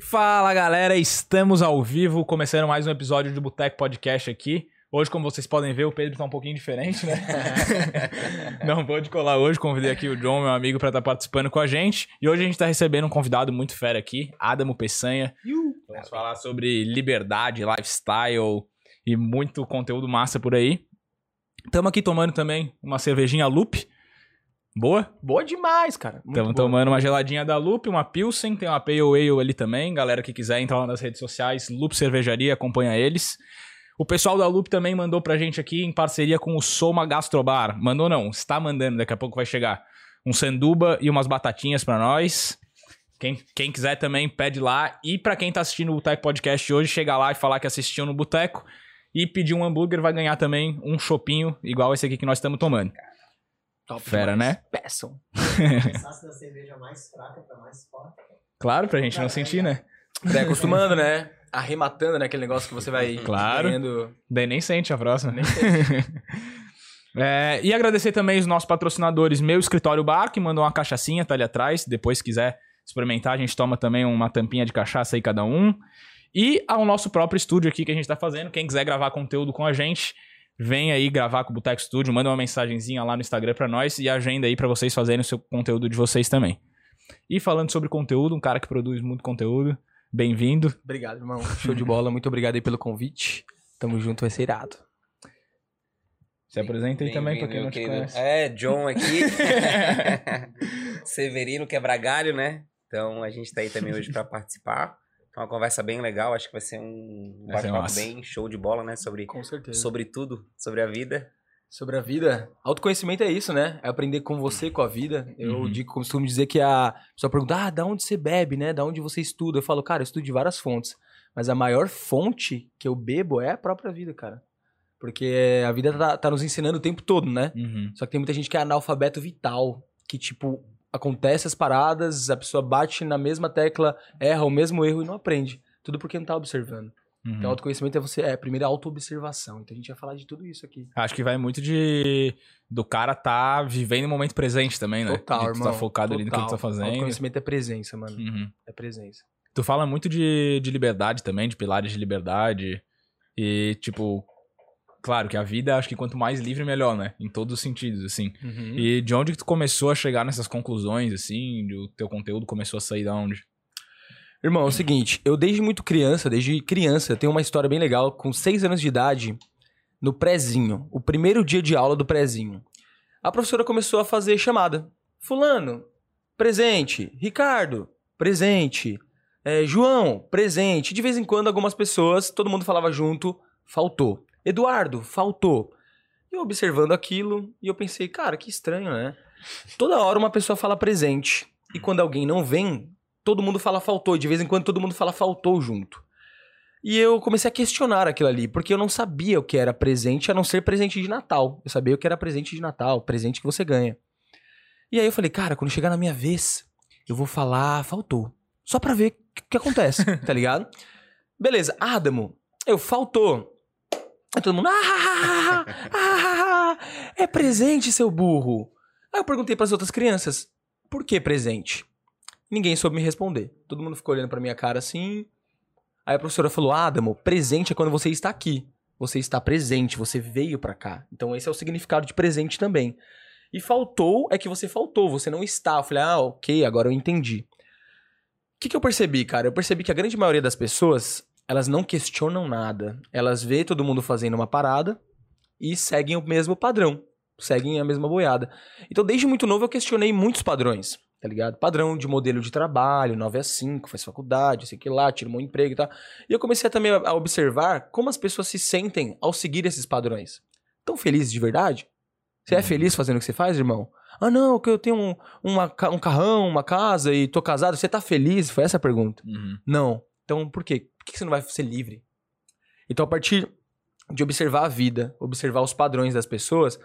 Fala galera, estamos ao vivo, começando mais um episódio do Boteco Podcast aqui. Hoje, como vocês podem ver, o Pedro tá um pouquinho diferente, né? Não pôde colar hoje, convidei aqui o John, meu amigo, para estar tá participando com a gente. E hoje a gente tá recebendo um convidado muito fera aqui, Adamo Peçanha. Vamos falar sobre liberdade, lifestyle e muito conteúdo massa por aí. Estamos aqui tomando também uma cervejinha Loop. Boa? Boa demais, cara. Estamos tomando uma geladinha da Loop, uma Pilsen, tem uma Pale Ale ali também. Galera que quiser entrar lá nas redes sociais, Loop Cervejaria, acompanha eles. O pessoal da Loop também mandou pra gente aqui em parceria com o Soma Gastrobar. Mandou não, está mandando, daqui a pouco vai chegar. Um sanduba e umas batatinhas para nós. Quem, quem quiser também pede lá. E para quem tá assistindo o Boteco Podcast hoje, chega lá e falar que assistiu no Boteco. E pedir um hambúrguer, vai ganhar também um chopinho igual esse aqui que nós estamos tomando. Top Fera, demais. né? Peçam. Da cerveja mais fraca pra mais forte. Claro, pra gente não sentir, né? Daí acostumando, né? Arrematando, né? Aquele negócio que você vai Claro. ganhando. Daí nem sente a próxima. Nem sei. É, e agradecer também os nossos patrocinadores, Meu Escritório Bar, que mandou uma cachaçinha, tá ali atrás. Depois, se quiser experimentar, a gente toma também uma tampinha de cachaça aí cada um. E ao nosso próprio estúdio aqui que a gente tá fazendo. Quem quiser gravar conteúdo com a gente, vem aí gravar com o Boteco Studio, manda uma mensagenzinha lá no Instagram pra nós e agenda aí pra vocês fazerem o seu conteúdo de vocês também. E falando sobre conteúdo, um cara que produz muito conteúdo, bem-vindo. Obrigado, irmão. Show de bola. Muito obrigado aí pelo convite. Tamo junto, vai ser irado. Se apresenta aí também pra quem não te querido. conhece. É, John aqui. Severino Quebragalho, né? Então a gente tá aí também hoje pra participar. É uma conversa bem legal, acho que vai ser um bate-papo bem show de bola, né? Sobre, Com certeza. sobre tudo, sobre a vida. Sobre a vida. Autoconhecimento é isso, né? É aprender com você, com a vida. Eu Uhum. digo, costumo dizer que a pessoa pergunta, ah, da onde você bebe, né? Da onde você estuda? Eu falo, cara, eu estudo de várias fontes. Mas a maior fonte que eu bebo é a própria vida, cara. Porque a vida tá, tá nos ensinando o tempo todo, né? Uhum. Só que tem muita gente que é analfabeto vital. Que, tipo, acontece as paradas, a pessoa bate na mesma tecla, erra o mesmo erro e não aprende. Tudo porque não tá observando. Uhum. Então, autoconhecimento é você, é primeiro autoobservação. Então, a gente vai falar de tudo isso aqui. Acho que vai muito de do cara tá vivendo o momento presente também, né? Total, de tu irmão. tá focado ali no que tu tá Total. fazendo. Autoconhecimento é presença, mano. Uhum. É presença. Tu fala muito de, de liberdade também, de pilares de liberdade. E, tipo, claro que a vida, acho que quanto mais livre, melhor, né? Em todos os sentidos, assim. Uhum. E de onde que tu começou a chegar nessas conclusões, assim? O teu conteúdo começou a sair da onde? Irmão, é o seguinte, eu desde muito criança, desde criança, tenho uma história bem legal. Com seis anos de idade, no prézinho, o primeiro dia de aula do prézinho, a professora começou a fazer chamada. Fulano, presente. Ricardo, presente. É, João, presente. De vez em quando, algumas pessoas, todo mundo falava junto, faltou. Eduardo, faltou. Eu observando aquilo, e eu pensei, cara, que estranho, né? Toda hora uma pessoa fala presente. E quando alguém não vem, todo mundo fala faltou. E de vez em quando todo mundo fala faltou junto. E eu comecei a questionar aquilo ali, porque eu não sabia o que era presente, a não ser presente de Natal. Eu sabia o que era presente de Natal, presente que você ganha. E aí eu falei, cara, quando chegar na minha vez, eu vou falar faltou. Só pra ver o que, que acontece, tá ligado? Beleza, Adamo, eu faltou. Aí todo mundo, ah, ah, ah, ah, ah, é presente, seu burro. Aí eu perguntei pras outras crianças, por que presente? Ninguém soube me responder. Todo mundo ficou olhando pra minha cara assim. Aí a professora falou: Adamo, presente é quando você está aqui. Você está presente, você veio pra cá. Então esse é o significado de presente também. E faltou é que você faltou, você não está. Eu falei: ah, ok, agora eu entendi. O que, que eu percebi, cara? Eu percebi que a grande maioria das pessoas, elas não questionam nada. Elas vê todo mundo fazendo uma parada e seguem o mesmo padrão. Seguem a mesma boiada. Então, desde muito novo, eu questionei muitos padrões, tá ligado? Padrão de modelo de trabalho, 9 a 5, faz faculdade, sei que lá, tira um emprego e tal. E eu comecei também a observar como as pessoas se sentem ao seguir esses padrões. Tão felizes de verdade? Você é feliz fazendo o que você faz, irmão? Ah, não, que eu tenho um, uma um carrão, uma casa e tô casado. Você tá feliz? Foi essa a pergunta. Uhum. Não. Então, por quê? Por que você não vai ser livre? Então, a partir de observar a vida, observar os padrões das pessoas,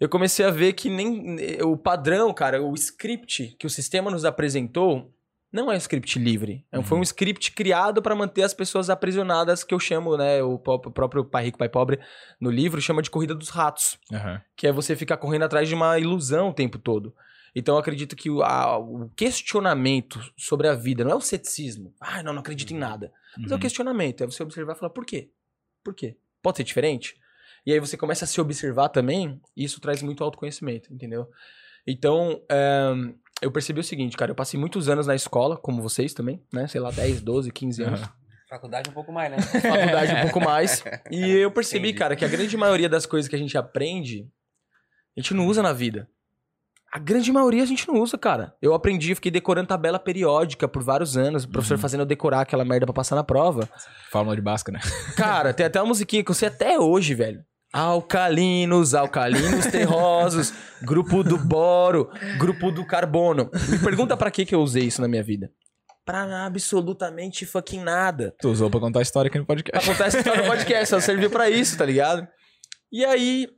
eu comecei a ver que nem o padrão, cara, o script que o sistema nos apresentou não é um script livre. É um- Foi um script criado para manter as pessoas aprisionadas, que eu chamo, né? O pró- o próprio Pai Rico, Pai Pobre, no livro, chama de corrida dos ratos. Aham. Que é você ficar correndo atrás de uma ilusão o tempo todo. Então eu acredito que o, a- o questionamento sobre a vida não é o ceticismo. Ah, não, não acredito em nada. Mas é o Uhum. questionamento, é você observar e falar, por quê? Por quê? Pode ser diferente? E aí você começa a se observar também, e isso traz muito autoconhecimento, entendeu? Então, é, eu percebi o seguinte, cara, eu passei muitos anos na escola, como vocês também, né? Sei lá, 10, 12, 15 anos. Aham. Faculdade um pouco mais, né? Faculdade um pouco mais. E eu percebi, Entendi. cara, que a grande maioria das coisas que a gente aprende, a gente não usa na vida. A grande maioria a gente não usa, cara. Eu aprendi, fiquei decorando tabela periódica por vários anos, o professor Uhum. fazendo eu decorar aquela merda pra passar na prova. Fórmula de Bhaskara, né? Cara, tem até uma musiquinha que eu sei até hoje, velho. Alcalinos, alcalinos terrosos, grupo do boro, grupo do carbono. Me pergunta pra que que eu usei isso na minha vida. Pra absolutamente fucking nada. Tu usou pra contar a história aqui no podcast. Acontece história no podcast, só serviu pra isso, tá ligado? E aí,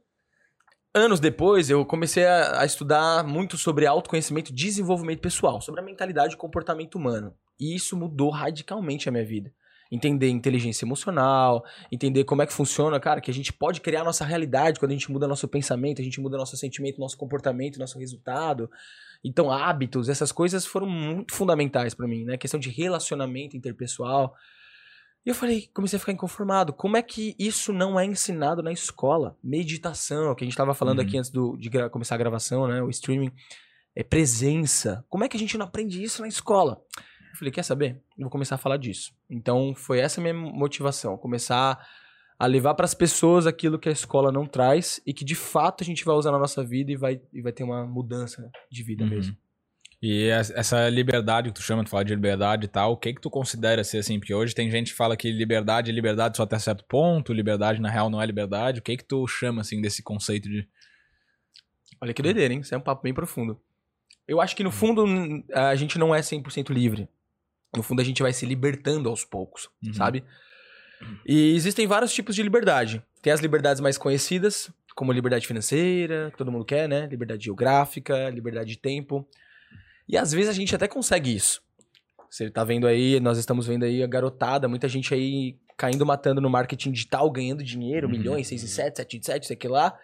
anos depois, eu comecei a, a estudar muito sobre autoconhecimento e desenvolvimento pessoal, sobre a mentalidade e comportamento humano. E isso mudou radicalmente a minha vida. Entender inteligência emocional, entender como é que funciona, cara, que a gente pode criar nossa realidade quando a gente muda nosso pensamento, a gente muda nosso sentimento, nosso comportamento, nosso resultado. Então, hábitos, essas coisas foram muito fundamentais pra mim, né? Questão de relacionamento interpessoal. E eu falei, comecei a ficar inconformado. Como é que isso não é ensinado na escola? Meditação, que a gente tava falando Uhum. aqui antes do- de começar a gravação, né? O streaming. É presença. Como é que a gente não aprende isso na escola? Eu falei, quer saber? Eu vou começar a falar disso. Então, foi essa a minha motivação. Começar a levar para as pessoas aquilo que a escola não traz e que, de fato, a gente vai usar na nossa vida e vai, e vai ter uma mudança de vida Uhum. mesmo. E es- essa liberdade que tu chama, tu fala de liberdade e tal, o que que tu considera ser assim? Porque hoje tem gente que fala que liberdade é liberdade só até certo ponto, liberdade na real não é liberdade. O que que tu chama, assim, desse conceito de... Olha que doideira, hein? Isso é um papo bem profundo. Eu acho que no fundo a gente não é 100% livre. No fundo a gente vai se libertando aos poucos, Uhum. sabe? E existem vários tipos de liberdade. Tem as liberdades mais conhecidas, como liberdade financeira, que todo mundo quer, né? Liberdade geográfica, liberdade de tempo. E às vezes a gente até consegue isso. Você tá vendo aí, nós estamos vendo aí a garotada, muita gente aí caindo matando no marketing digital, ganhando dinheiro, Uhum. milhões, 6 e 7, 7 e 7, sei que lá.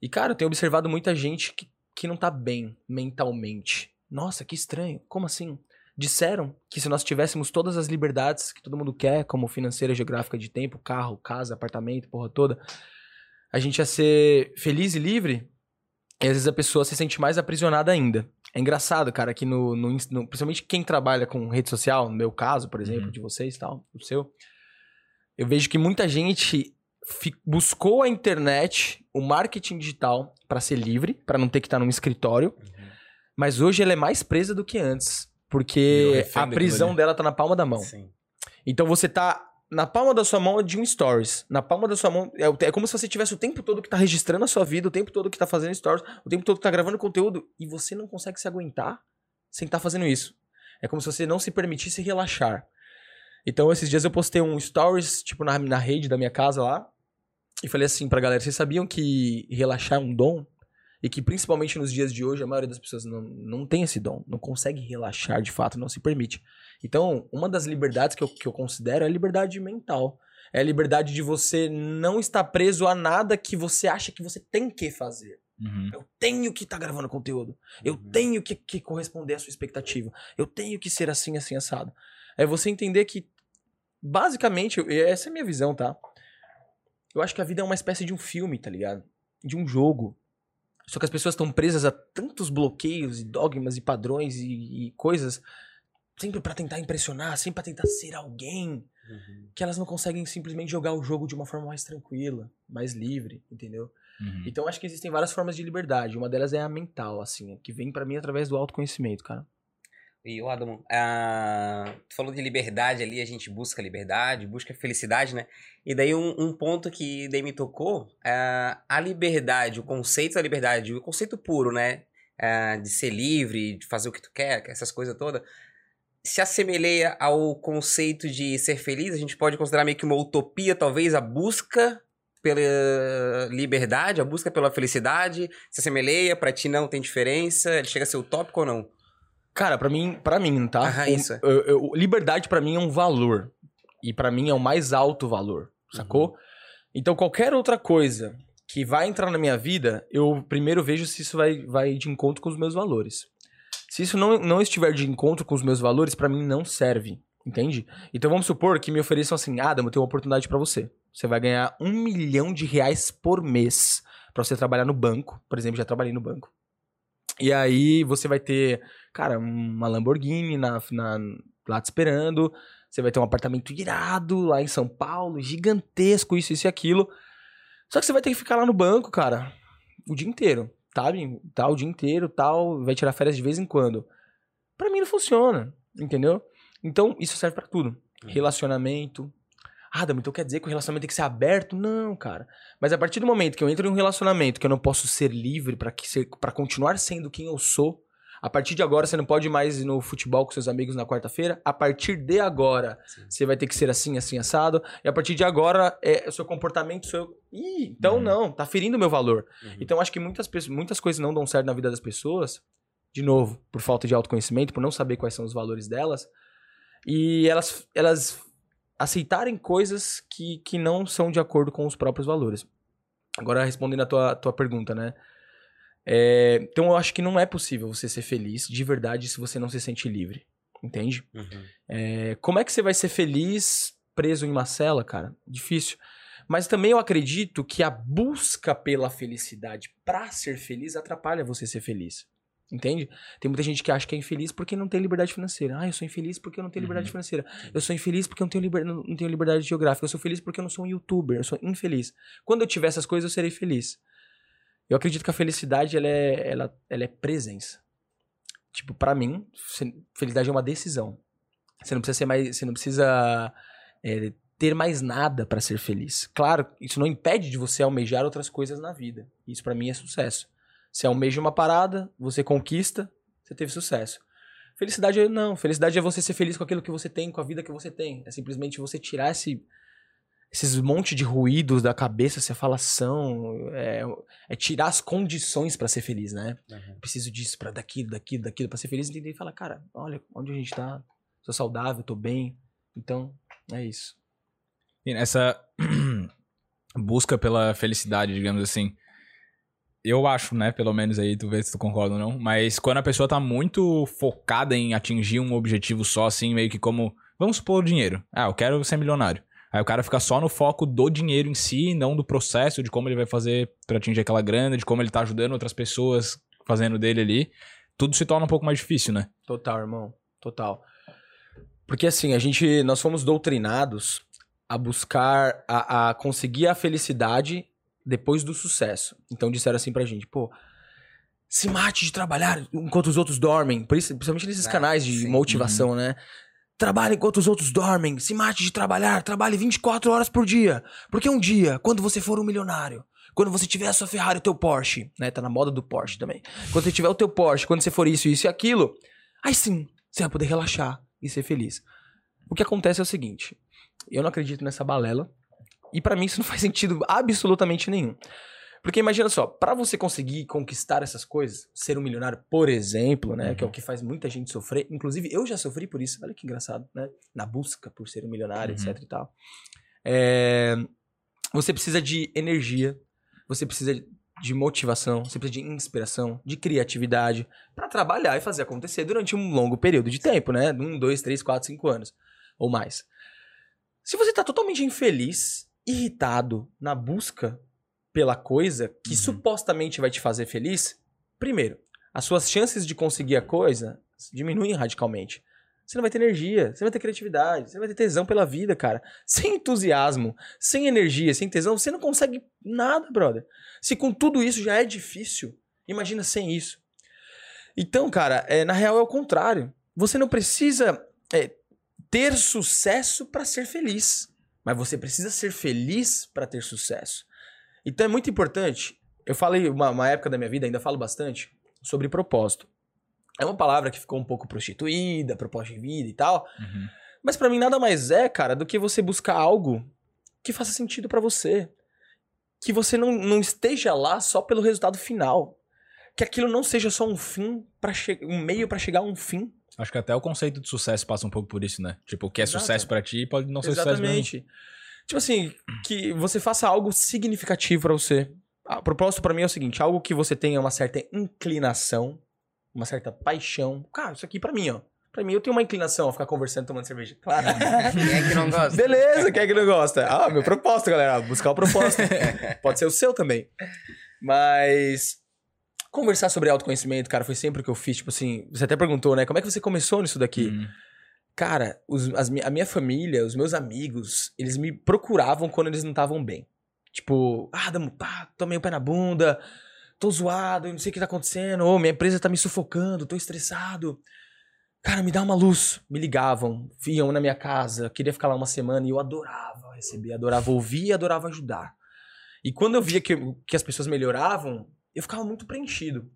E, cara, eu tenho observado muita gente que, que não tá bem mentalmente. Nossa, que estranho. Como assim? Disseram que se nós tivéssemos todas as liberdades que todo mundo quer, como financeira, geográfica de tempo, carro, casa, apartamento, porra toda, a gente ia ser feliz e livre. E às vezes a pessoa se sente mais aprisionada ainda. É engraçado, cara, que no, no, no- principalmente quem trabalha com rede social, no meu caso, por exemplo, Uhum. de vocês e tal, o seu, eu vejo que muita gente buscou a internet, o marketing digital, pra ser livre, pra não ter que estar num escritório, mas hoje ela é mais presa do que antes, porque a prisão dela tá na palma da mão. Sim. Então você tá na palma da sua mão de um stories. Na palma da sua mão. É, é como se você tivesse o tempo todo que tá registrando a sua vida, o tempo todo que tá fazendo stories, o tempo todo que tá gravando conteúdo. E você não consegue se aguentar sem estar fazendo isso. É como se você não se permitisse relaxar. Então, esses dias eu postei um stories, tipo, na, na rede da minha casa lá. E falei assim pra galera: vocês sabiam que relaxar é um dom? E que principalmente nos dias de hoje a maioria das pessoas não, não tem esse dom, não consegue relaxar de fato, não se permite. Então, uma das liberdades que eu, que eu considero é a liberdade mental. É a liberdade de você não estar preso a nada que você acha que você tem que fazer. Uhum. Eu tenho que estar gravando conteúdo. Eu Uhum. tenho que, que corresponder à sua expectativa. Eu tenho que ser assim, assim, assado. É você entender que, basicamente, essa é a minha visão, tá? Eu acho que a vida é uma espécie de um filme, tá ligado? De um jogo. Só que as pessoas estão presas a tantos bloqueios e dogmas e padrões e, e coisas, sempre pra tentar impressionar, sempre pra tentar ser alguém, Uhum. que elas não conseguem simplesmente jogar o jogo de uma forma mais tranquila, mais livre, entendeu? Uhum. Então acho que existem várias formas de liberdade. Uma delas é a mental, assim, que vem pra mim através do autoconhecimento, cara. E o Adamo, ah, tu falou de liberdade ali, a gente busca liberdade, busca felicidade, né? E daí um, um ponto que daí me tocou, ah, a liberdade, o conceito da liberdade, o conceito puro, né? Ah, de ser livre, de fazer o que tu quer, essas coisas todas, se assemelha ao conceito de ser feliz, a gente pode considerar meio que uma utopia, talvez, a busca pela liberdade, a busca pela felicidade, se assemelha, pra ti não tem diferença, ele chega a ser utópico ou não? Cara, pra mim, para mim, tá? O- isso é. eu- eu- liberdade pra mim é um valor. E pra mim é o mais alto valor, sacou? Uhum. Então qualquer outra coisa que vai entrar na minha vida, eu primeiro vejo se isso vai, vai de encontro com os meus valores. Se isso não, não estiver de encontro com os meus valores, pra mim não serve, entende? Então vamos supor que me ofereçam assim, Adam, eu tenho uma oportunidade pra você. Você vai ganhar um milhão de reais por mês pra você trabalhar no banco. Por exemplo, já trabalhei no banco. E aí você vai ter, cara, uma Lamborghini na, na- lá te esperando. Você vai ter um apartamento irado lá em São Paulo, gigantesco, isso, isso e aquilo. Só que você vai ter que ficar lá no banco, cara, o dia inteiro, sabe? Tá, o dia inteiro, tal, vai tirar férias de vez em quando. Pra mim não funciona, entendeu? Então, isso serve pra tudo. Relacionamento. Ah, Adam, então quer dizer que o relacionamento tem que ser aberto? Não, cara. Mas a partir do momento que eu entro em um relacionamento que eu não posso ser livre para continuar sendo quem eu sou, a partir de agora você não pode mais ir no futebol com seus amigos na quarta-feira. A partir de agora Sim. você vai ter que ser assim, assim, assado. E a partir de agora é o seu comportamento, seu. Ih, então Uhum. não, tá ferindo o meu valor. Uhum. Então acho que muitas, muitas coisas não dão certo na vida das pessoas, de novo, por falta de autoconhecimento, por não saber quais são os valores delas, e elas, elas aceitarem coisas que, que não são de acordo com os próprios valores. Agora, respondendo a tua, tua pergunta, né? É, então eu acho que não é possível você ser feliz de verdade se você não se sente livre. Entende? Uhum. É, como é que você vai ser feliz preso em uma cela, cara? Difícil. Mas também eu acredito que a busca pela felicidade pra ser feliz atrapalha você ser feliz. Entende? Tem muita gente que acha que é infeliz porque não tem liberdade financeira. Ah, eu sou infeliz porque eu não tenho liberdade Uhum. financeira. Eu sou infeliz porque eu não tenho, liber... não tenho liberdade geográfica. Eu sou feliz porque eu não sou um youtuber. Eu sou infeliz. Quando eu tiver essas coisas, eu serei feliz. Eu acredito que a felicidade, ela é, ela, ela é presença. Tipo, pra mim, fe- felicidade é uma decisão. Você não precisa ser mais. Você não precisa é, ter mais nada pra ser feliz. Claro, isso não impede de você almejar outras coisas na vida. Isso pra mim é sucesso. Você almeja uma parada, você conquista, você teve sucesso. Felicidade é não. Felicidade é você ser feliz com aquilo que você tem, com a vida que você tem. É simplesmente você tirar esse, esses monte de ruídos da cabeça, essa falação. É, é tirar as condições pra ser feliz, né? Uhum. preciso disso pra daquilo, daquilo, daquilo, pra ser feliz, entender e falar, cara, olha onde a gente tá, sou saudável, tô bem, então é isso. E nessa busca pela felicidade, digamos assim. Eu acho, né? Pelo menos aí, tu vê se tu concorda ou não. Mas quando a pessoa tá muito focada em atingir um objetivo só, assim, meio que como. Vamos supor dinheiro. Ah, eu quero ser milionário. Aí o cara fica só no foco do dinheiro em si, não do processo, de como ele vai fazer pra atingir aquela grana, de como ele tá ajudando outras pessoas fazendo dele ali. Tudo se torna um pouco mais difícil, né? Total, irmão, total. Porque assim, a gente, nós fomos doutrinados a buscar, a, a conseguir a felicidade depois do sucesso. Então disseram assim pra gente, pô, se mate de trabalhar enquanto os outros dormem. Por isso, principalmente nesses Ah, canais de sim. motivação, né? Trabalhe enquanto os outros dormem. Se mate de trabalhar. Trabalhe 24 horas por dia. Porque um dia, quando você for um milionário, quando você tiver a sua Ferrari, o teu Porsche, né? Tá na moda do Porsche também. Quando você tiver o teu Porsche, quando você for isso, isso e aquilo, aí sim, você vai poder relaxar e ser feliz. O que acontece é o seguinte: eu não acredito nessa balela. E pra mim isso não faz sentido absolutamente nenhum. Porque imagina só, pra você conseguir conquistar essas coisas, ser um milionário, por exemplo, né, que é o que faz muita gente sofrer, inclusive eu já sofri por isso, olha que engraçado, né, na busca por ser um milionário, Uhum. etc e tal. É, você precisa de energia, você precisa de motivação, você precisa de inspiração, de criatividade pra trabalhar e fazer acontecer durante um longo período de tempo, né, um, dois, três, quatro, cinco anos ou mais. Se você tá totalmente infeliz, irritado na busca pela coisa que Uhum. supostamente vai te fazer feliz, primeiro, as suas chances de conseguir a coisa diminuem radicalmente. Você não vai ter energia, você não vai ter criatividade, você não vai ter tesão pela vida, cara. Sem entusiasmo, sem energia, sem tesão, você não consegue nada, brother. Se com tudo isso já é difícil, imagina sem isso. Então, cara, é, na real é o contrário. Você não precisa é, ter sucesso para ser feliz, mas você precisa ser feliz para ter sucesso. Então é muito importante. Eu falei uma, uma época da minha vida, ainda falo bastante, sobre propósito. É uma palavra que ficou um pouco prostituída, propósito de vida e tal. Uhum. Mas pra mim nada mais é, cara, do que você buscar algo que faça sentido pra você. Que você não, não esteja lá só pelo resultado final. que aquilo não seja só um fim para um meio pra chegar a um fim. Acho que até o conceito de sucesso passa um pouco por isso, né? Tipo, o que é Exato. sucesso pra ti pode não ser sucesso pra mim. Tipo assim, que você faça algo significativo pra você. A propósito pra mim é o seguinte, algo que você tenha uma certa inclinação, uma certa paixão. Cara, isso aqui pra mim, ó. Pra mim eu tenho uma inclinação a ficar conversando tomando cerveja. Claro. Quem é que não gosta? Beleza, quem é que não gosta? Ah, meu propósito, galera. Buscar o propósito. Pode ser o seu também. Mas. Conversar sobre autoconhecimento, cara, foi sempre o que eu fiz. Tipo assim, você até perguntou, né? Como é que você começou nisso daqui? Hum. Cara, os- as a minha família, os meus amigos, eles me procuravam quando eles não estavam bem. Tipo, ah, Damo, pá, tomei o pé na bunda, tô zoado, não sei o que tá acontecendo, ô, minha empresa tá me sufocando, tô estressado. Cara, me dá uma luz. Me ligavam, iam na minha casa, queria ficar lá uma semana e eu adorava receber, adorava ouvir adorava ajudar. E quando eu via que, que as pessoas melhoravam, eu ficava muito preenchido.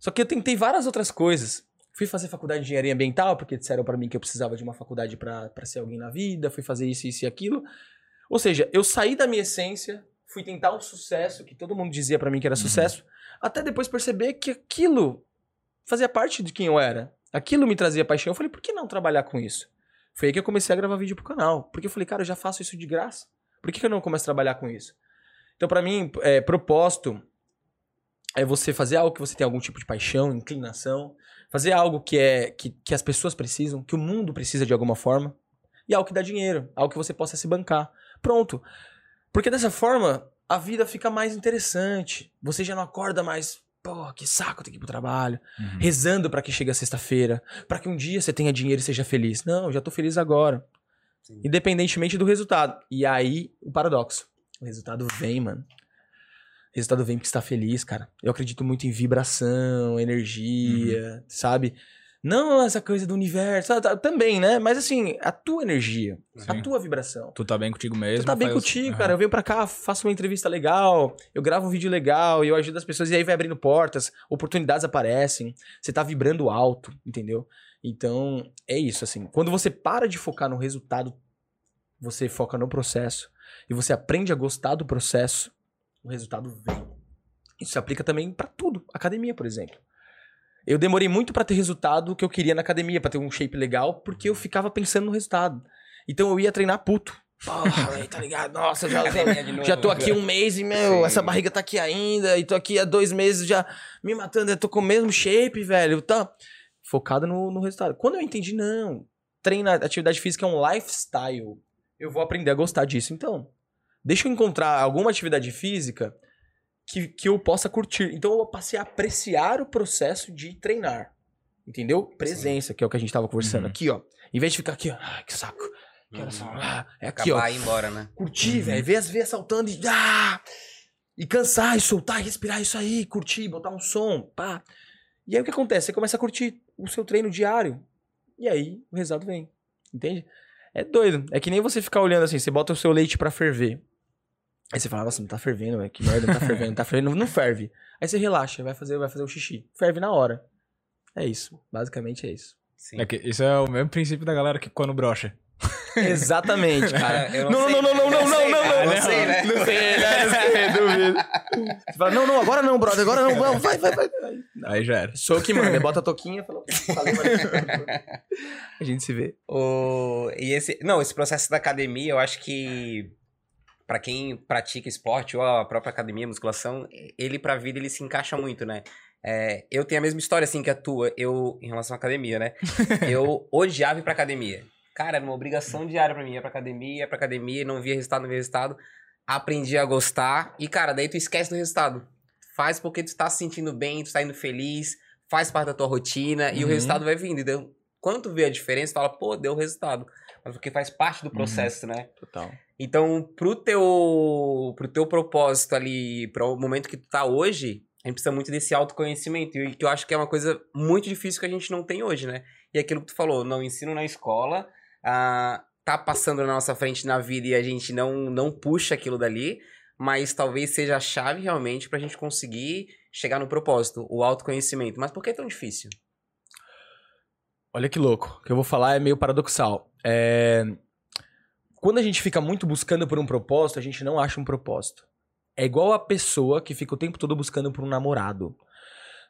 Só que eu tentei várias outras coisas. Fui fazer faculdade de engenharia ambiental, porque disseram pra mim que eu precisava de uma faculdade pra pra ser alguém na vida. Fui fazer isso, isso e aquilo. Ou seja, eu saí da minha essência, fui tentar um sucesso que todo mundo dizia pra mim que era sucesso, até depois perceber que aquilo fazia parte de quem eu era. Aquilo me trazia paixão. Eu falei, por que não trabalhar com isso? Foi aí que eu comecei a gravar vídeo pro canal. Porque eu falei, cara, eu já faço isso de graça. Por que, que eu não começo a trabalhar com isso? Então, pra mim, é, propósito é você fazer algo que você tem algum tipo de paixão, inclinação, fazer algo que é que, que as pessoas precisam, que o mundo precisa de alguma forma, e algo que dá dinheiro, algo que você possa se bancar. Pronto. Porque dessa forma, a vida fica mais interessante. Você já não acorda mais, pô, que saco ter que ir pro trabalho, Uhum. rezando pra que chegue a sexta-feira, pra que um dia você tenha dinheiro e seja feliz. Não, eu já tô feliz agora. Sim. Independentemente do resultado. E aí, o paradoxo. O resultado vem, mano. Resultado vem porque você tá feliz, cara. Eu acredito muito em vibração, energia, sabe? Não essa coisa do universo, ah, tá, também, né? Mas assim, a tua energia, a Sim. tua vibração. Tu tá bem contigo mesmo. Tu tá bem faz- contigo, cara. Eu venho pra cá, faço uma entrevista legal, eu gravo um vídeo legal, e eu ajudo as pessoas, e aí vai abrindo portas, oportunidades aparecem, você tá vibrando alto, entendeu? Então, é isso, assim. Quando você para de focar no resultado, você foca no processo, e você aprende a gostar do processo, o resultado vem. Isso se aplica também pra tudo. Academia, por exemplo. Eu demorei muito pra ter resultado que eu queria na academia, pra ter um shape legal, porque eu ficava pensando no resultado. Então eu ia treinar puto. Porra, aí, tá ligado? Nossa, já, já tô aqui um mês e, meu, Sim. essa barriga tá aqui ainda, e tô aqui há dois meses já me matando, eu tô com o mesmo shape, velho. Tá focado no, no resultado. Quando eu entendi, não, treinar, atividade física é um lifestyle. Eu vou aprender a gostar disso. Então, deixa eu encontrar alguma atividade física que, que eu possa curtir. Então eu passei a apreciar o processo de treinar. Entendeu? Presença, que é o que a gente tava conversando. Uhum. Aqui, ó. Em vez de ficar aqui, ó. Ai, que saco. Que horas são? Ah, é aqui, Acabar ó. ir embora, né? Curtir, Uhum. velho. Ver as veias saltando e. Ah! E cansar, e soltar, e respirar isso aí. Curtir, botar um som. Pá. E aí o que acontece? Você começa a curtir o seu treino diário. E aí o resultado vem. Entende? É doido. É que nem você ficar olhando assim, você bota o seu leite pra ferver. Aí você fala, nossa, não tá fervendo, velho. Que merda, não tá fervendo, não tá fervendo, não ferve. Aí você relaxa, vai fazer, vai fazer o xixi. Ferve na hora. É isso. Basicamente é isso. Sim. É que isso é o mesmo princípio da galera que quando brocha. Exatamente, cara. Não, não, não, não, não, sei, não, cara, não, Não sei, né? Não sei, né? Não sei, duvido. Você fala, não, não, agora não, brother, agora não, vamos, vai, vai, vai. Aí já era. Sou que manda, bota a toquinha e fala, valeu. A gente se vê. O... E esse, não, esse processo da academia, eu acho que pra quem pratica esporte ou a própria academia, musculação, ele pra vida ele se encaixa muito, né? É, eu tenho a mesma história assim que a tua, eu em relação à academia, né? eu odiava ir pra academia. Cara, era uma obrigação diária pra mim, ia pra academia, ia pra academia, não via resultado, não via resultado. Aprendi a gostar e, cara, daí tu esquece do resultado. Faz porque tu tá se sentindo bem, tu tá indo feliz, faz parte da tua rotina e o Uhum. resultado vai vindo. Então, quando tu vê a diferença, tu fala, pô, deu resultado. Mas porque faz parte do processo, né? Total. Então, pro teu, pro teu propósito ali, pro momento que tu tá hoje, a gente precisa muito desse autoconhecimento. E que eu acho que é uma coisa muito difícil que a gente não tem hoje, né? E aquilo que tu falou, não ensino na escola, ah, tá passando na nossa frente na vida e a gente não, não puxa aquilo dali, mas talvez seja a chave realmente pra gente conseguir chegar no propósito, o autoconhecimento. Mas por que é tão difícil? Olha que louco. O que eu vou falar é meio paradoxal. É... Quando a gente fica muito buscando por um propósito, a gente não acha um propósito. É igual a pessoa que fica o tempo todo buscando por um namorado.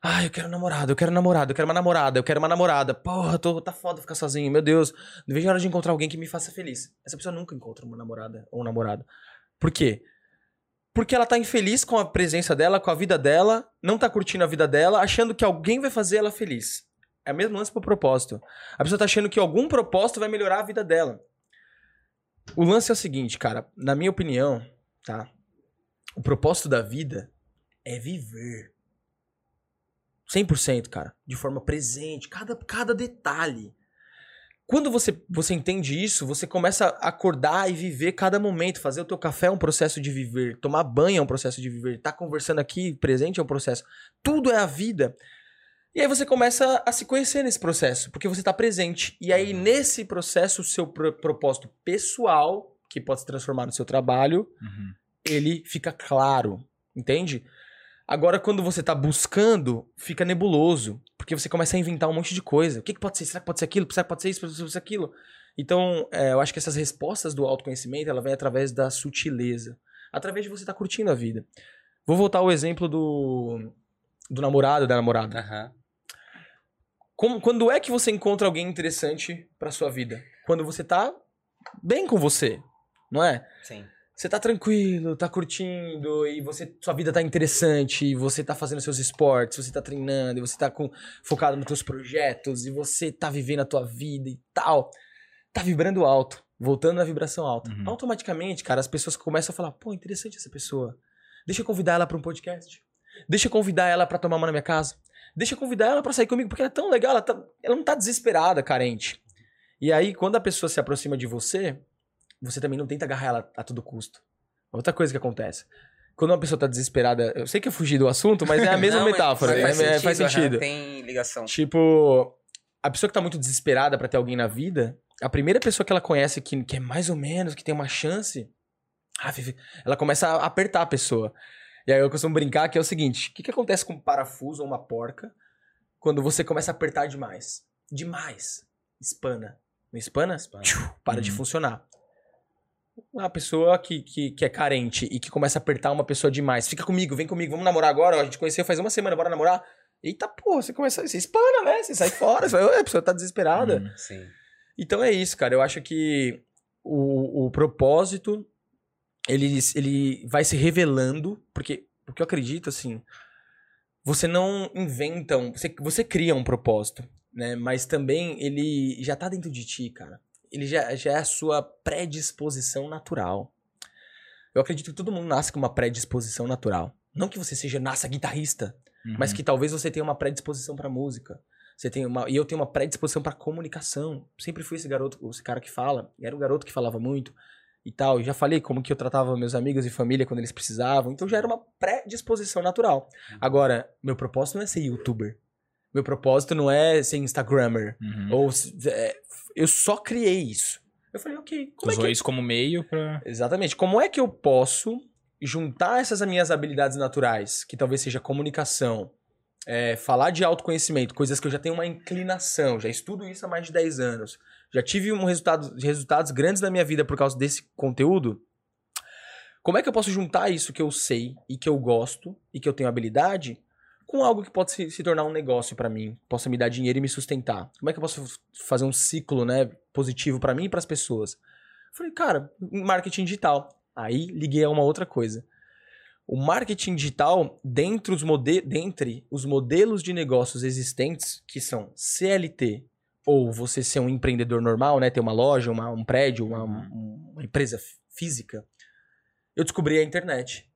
Ah, eu quero namorado, eu quero namorado, eu quero uma namorada, eu quero uma namorada. Porra, tô, tá foda ficar sozinho, meu Deus. Não vejo a hora de encontrar alguém que me faça feliz. Essa pessoa nunca encontra uma namorada ou um namorado. Por quê? Porque ela tá infeliz com a presença dela, com a vida dela, não tá curtindo a vida dela, achando que alguém vai fazer ela feliz. É o mesmo lance pro propósito. A pessoa tá achando que algum propósito vai melhorar a vida dela. O lance é o seguinte, cara, na minha opinião, tá? O propósito da vida é viver. 100%, cara. De forma presente, cada, cada detalhe. Quando você, você entende isso, você começa a acordar e viver cada momento. Fazer o teu café é um processo de viver. Tomar banho é um processo de viver. Tá conversando aqui, presente, é um processo. Tudo é a vida. E aí você começa a se conhecer nesse processo, porque você está presente. E aí, nesse processo, o seu pro propósito pessoal, que pode se transformar no seu trabalho, Uhum. ele fica claro. Entende? Agora, quando você tá buscando, fica nebuloso. Porque você começa a inventar um monte de coisa. O que, que pode ser? Será que pode ser aquilo? Será que pode ser isso? Pode ser aquilo? Então, é, eu acho que essas respostas do autoconhecimento, ela vem através da sutileza. Através de você estar curtindo a vida. Vou voltar ao exemplo do, do namorado, da namorada. Aham. Como- quando é que você encontra alguém interessante pra sua vida? Quando você tá bem com você, não é? Sim. Você tá tranquilo, tá curtindo, e você, sua vida tá interessante, e você tá fazendo seus esportes, você tá treinando, e você tá com, focado nos teus projetos, e você tá vivendo a tua vida e tal. Tá vibrando alto, voltando na vibração alta. Uhum. Automaticamente, cara, as pessoas começam a falar, pô, interessante essa pessoa. Deixa eu convidar ela pra um podcast. Deixa eu convidar ela pra tomar uma na minha casa. Deixa eu convidar ela pra sair comigo, porque ela é tão legal, ela, tá- ela não tá desesperada, carente. E aí, quando a pessoa se aproxima de você, você também não tenta agarrar ela a todo custo. Outra coisa que acontece. Quando uma pessoa tá desesperada, eu sei que eu fugi do assunto, mas é a mesma Não, metáfora. Faz, é- é- sentido, faz sentido. Tem ligação. Tipo, a pessoa que tá muito desesperada pra ter alguém na vida, a primeira pessoa que ela conhece que, que é mais ou menos, que tem uma chance, ah, ela começa a apertar a pessoa. E aí eu costumo brincar que é o seguinte: o que, que acontece com um parafuso ou uma porca quando você começa a apertar demais? Demais. Espana. Não espana? Espana. Tchiu, para de Uhum. funcionar. Uma pessoa que, que, que é carente e que começa a apertar uma pessoa demais. Fica comigo, vem comigo, vamos namorar agora. ó, A gente conheceu faz uma semana, bora namorar. Eita, pô, você começa. Você espana, né? Você sai fora. Você vai, "Ué, a pessoa tá desesperada. Uhum. Sim. Então é isso, cara. Eu acho que o, o propósito ele, ele vai se revelando, porque o que eu acredito, assim, você não inventa um. Você, você cria um propósito, né? Mas também ele já tá dentro de ti, cara. Ele já, já é a sua predisposição natural. Eu acredito que todo mundo nasce com uma predisposição natural. Não que você seja nasça guitarrista, Uhum. mas que talvez você tenha uma predisposição pra música. Você tem uma e eu tenho uma predisposição pra comunicação. Sempre fui esse garoto, esse cara que fala. Era um garoto que falava muito e tal. E já falei como que eu tratava meus amigos e família quando eles precisavam. Então já era uma predisposição natural. Agora, meu propósito não é ser youtuber. Meu propósito não é ser instagrammer. Uhum. Ou é, eu só criei isso. Eu falei, ok, como é usou que isso como meio pra. Exatamente. Como é que eu posso juntar essas minhas habilidades naturais, que talvez seja comunicação, é, falar de autoconhecimento, coisas que eu já tenho uma inclinação, já estudo isso há mais de 10 anos, já tive um resultado, resultados grandes na minha vida por causa desse conteúdo. Como é que eu posso juntar isso que eu sei e que eu gosto e que eu tenho habilidade com algo que pode se, se tornar um negócio pra mim, possa me dar dinheiro e me sustentar? Como é que eu posso fazer um ciclo, né, positivo pra mim e pras pessoas? Falei, cara, marketing digital. Aí liguei a uma outra coisa. O marketing digital, dentre os, mode dentre os modelos de negócios existentes, que são CLT, ou você ser um empreendedor normal, né? Ter uma loja, uma- um prédio, uma, um- uma empresa fí- física, eu descobri a internet.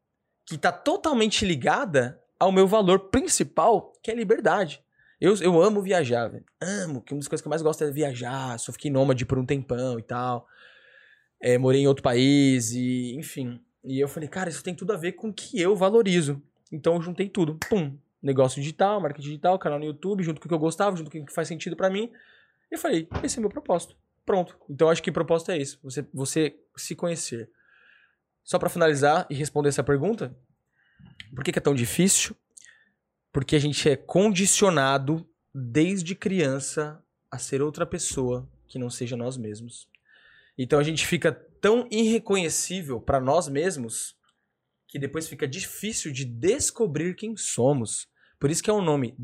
Que está totalmente ligada ao meu valor principal, que é liberdade. Eu, eu amo viajar, velho. Amo, que uma das coisas que eu mais gosto é viajar. Só fiquei nômade por um tempão e tal. É, morei em outro país e, enfim. E eu falei, cara, isso tem tudo a ver com o que eu valorizo. Então eu juntei tudo. Pum. Negócio digital, marketing digital, canal no YouTube, junto com o que eu gostava, junto com o que faz sentido pra mim. E eu falei, esse é meu propósito. Pronto. Então acho que propósito é isso. Você, você se conhecer. Só pra finalizar e responder essa pergunta, por que, que é tão difícil? Porque a gente é condicionado desde criança a ser outra pessoa que não seja nós mesmos. Então a gente fica tão irreconhecível para nós mesmos que depois fica difícil de descobrir quem somos. Por isso que é o nome,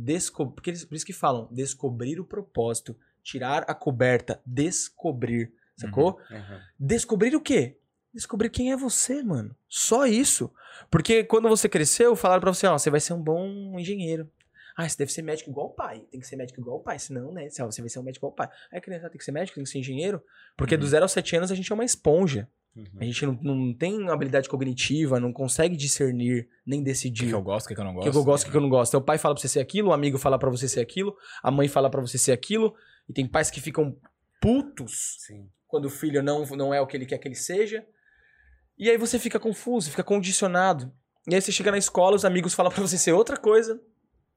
porque eles- por isso que falam, descobrir o propósito, tirar a coberta, descobrir, sacou? Uhum. Descobrir o quê? Descobrir quem é você, mano. Só isso. Porque quando você cresceu, falaram pra você, ó, você vai ser um bom engenheiro. Ah, você deve ser médico igual o pai. Tem que ser médico igual o pai. Senão, né? Você vai ser um médico igual o pai. Aí a criança tem que ser médico, tem que ser engenheiro. Porque do Uhum. 0 aos 7 anos a gente é uma esponja. Uhum. A gente não, não tem habilidade cognitiva, não consegue discernir, nem O decidir. que, que eu gosto, o que, que eu não O gosto. que, que eu gosto, o que, eu não gosto. Então, o pai fala pra você ser aquilo, o amigo fala pra você ser aquilo, a mãe fala pra você ser aquilo. E tem pais que ficam putos Sim. quando o filho não, não é o que ele quer que ele seja. E aí você fica confuso, fica condicionado. E aí você chega na escola, os amigos falam pra você ser outra coisa.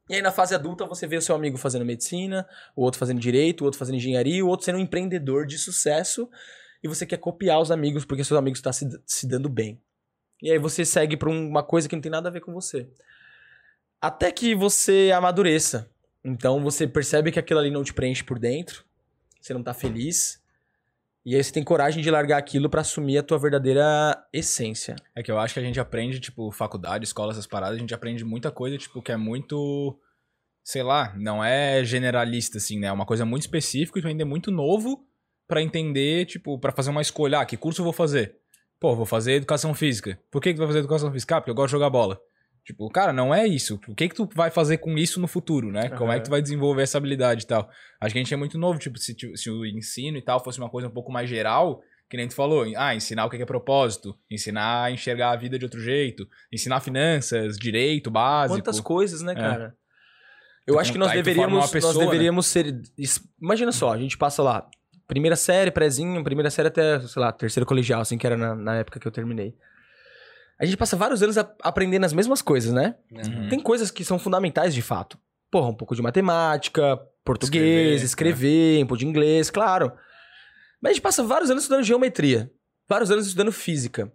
E aí na fase adulta você vê o seu amigo fazendo medicina, o outro fazendo direito, o outro fazendo engenharia, o outro sendo um empreendedor de sucesso. E você quer copiar os amigos porque seus amigos estão se, se dando bem. E aí você segue pra uma coisa que não tem nada a ver com você. Até que você amadureça. Então você percebe que aquilo ali não te preenche por dentro. Você não tá feliz. E aí você tem coragem de largar aquilo pra assumir a tua verdadeira essência. É que eu acho que a gente aprende, tipo, faculdade, escola, essas paradas, a gente aprende muita coisa, tipo, que é muito. Sei lá, não é generalista, assim, né? É uma coisa muito específica e tu ainda é muito novo pra entender, tipo, pra fazer uma escolha. Ah, que curso eu vou fazer? Pô, vou fazer educação física. Por que, que tu vai fazer educação física? Ah, porque eu gosto de jogar bola. Tipo, cara, não é isso. O que que tu vai fazer com isso no futuro, né? Como é Aham. que tu vai desenvolver essa habilidade e tal? Acho que a gente é muito novo, tipo, se, se o ensino e tal fosse uma coisa um pouco mais geral, que nem tu falou, ah, ensinar o que é propósito, ensinar a enxergar a vida de outro jeito, ensinar finanças, direito básico. Quantas coisas, né, É. cara? Eu Tu acho que nós forma deveríamos, pessoa, nós deveríamos ser. es- Imagina só, a gente passa lá, primeira série, prézinho, primeira série até, sei lá, terceiro colegial, assim, que era na, na época que eu terminei. A gente passa vários anos aprendendo as mesmas coisas, né? Uhum. Tem coisas que são fundamentais de fato. Porra, um pouco de matemática, português, Escrever, escrever, um pouco de inglês, claro. Mas a gente passa vários anos estudando geometria, vários anos estudando física.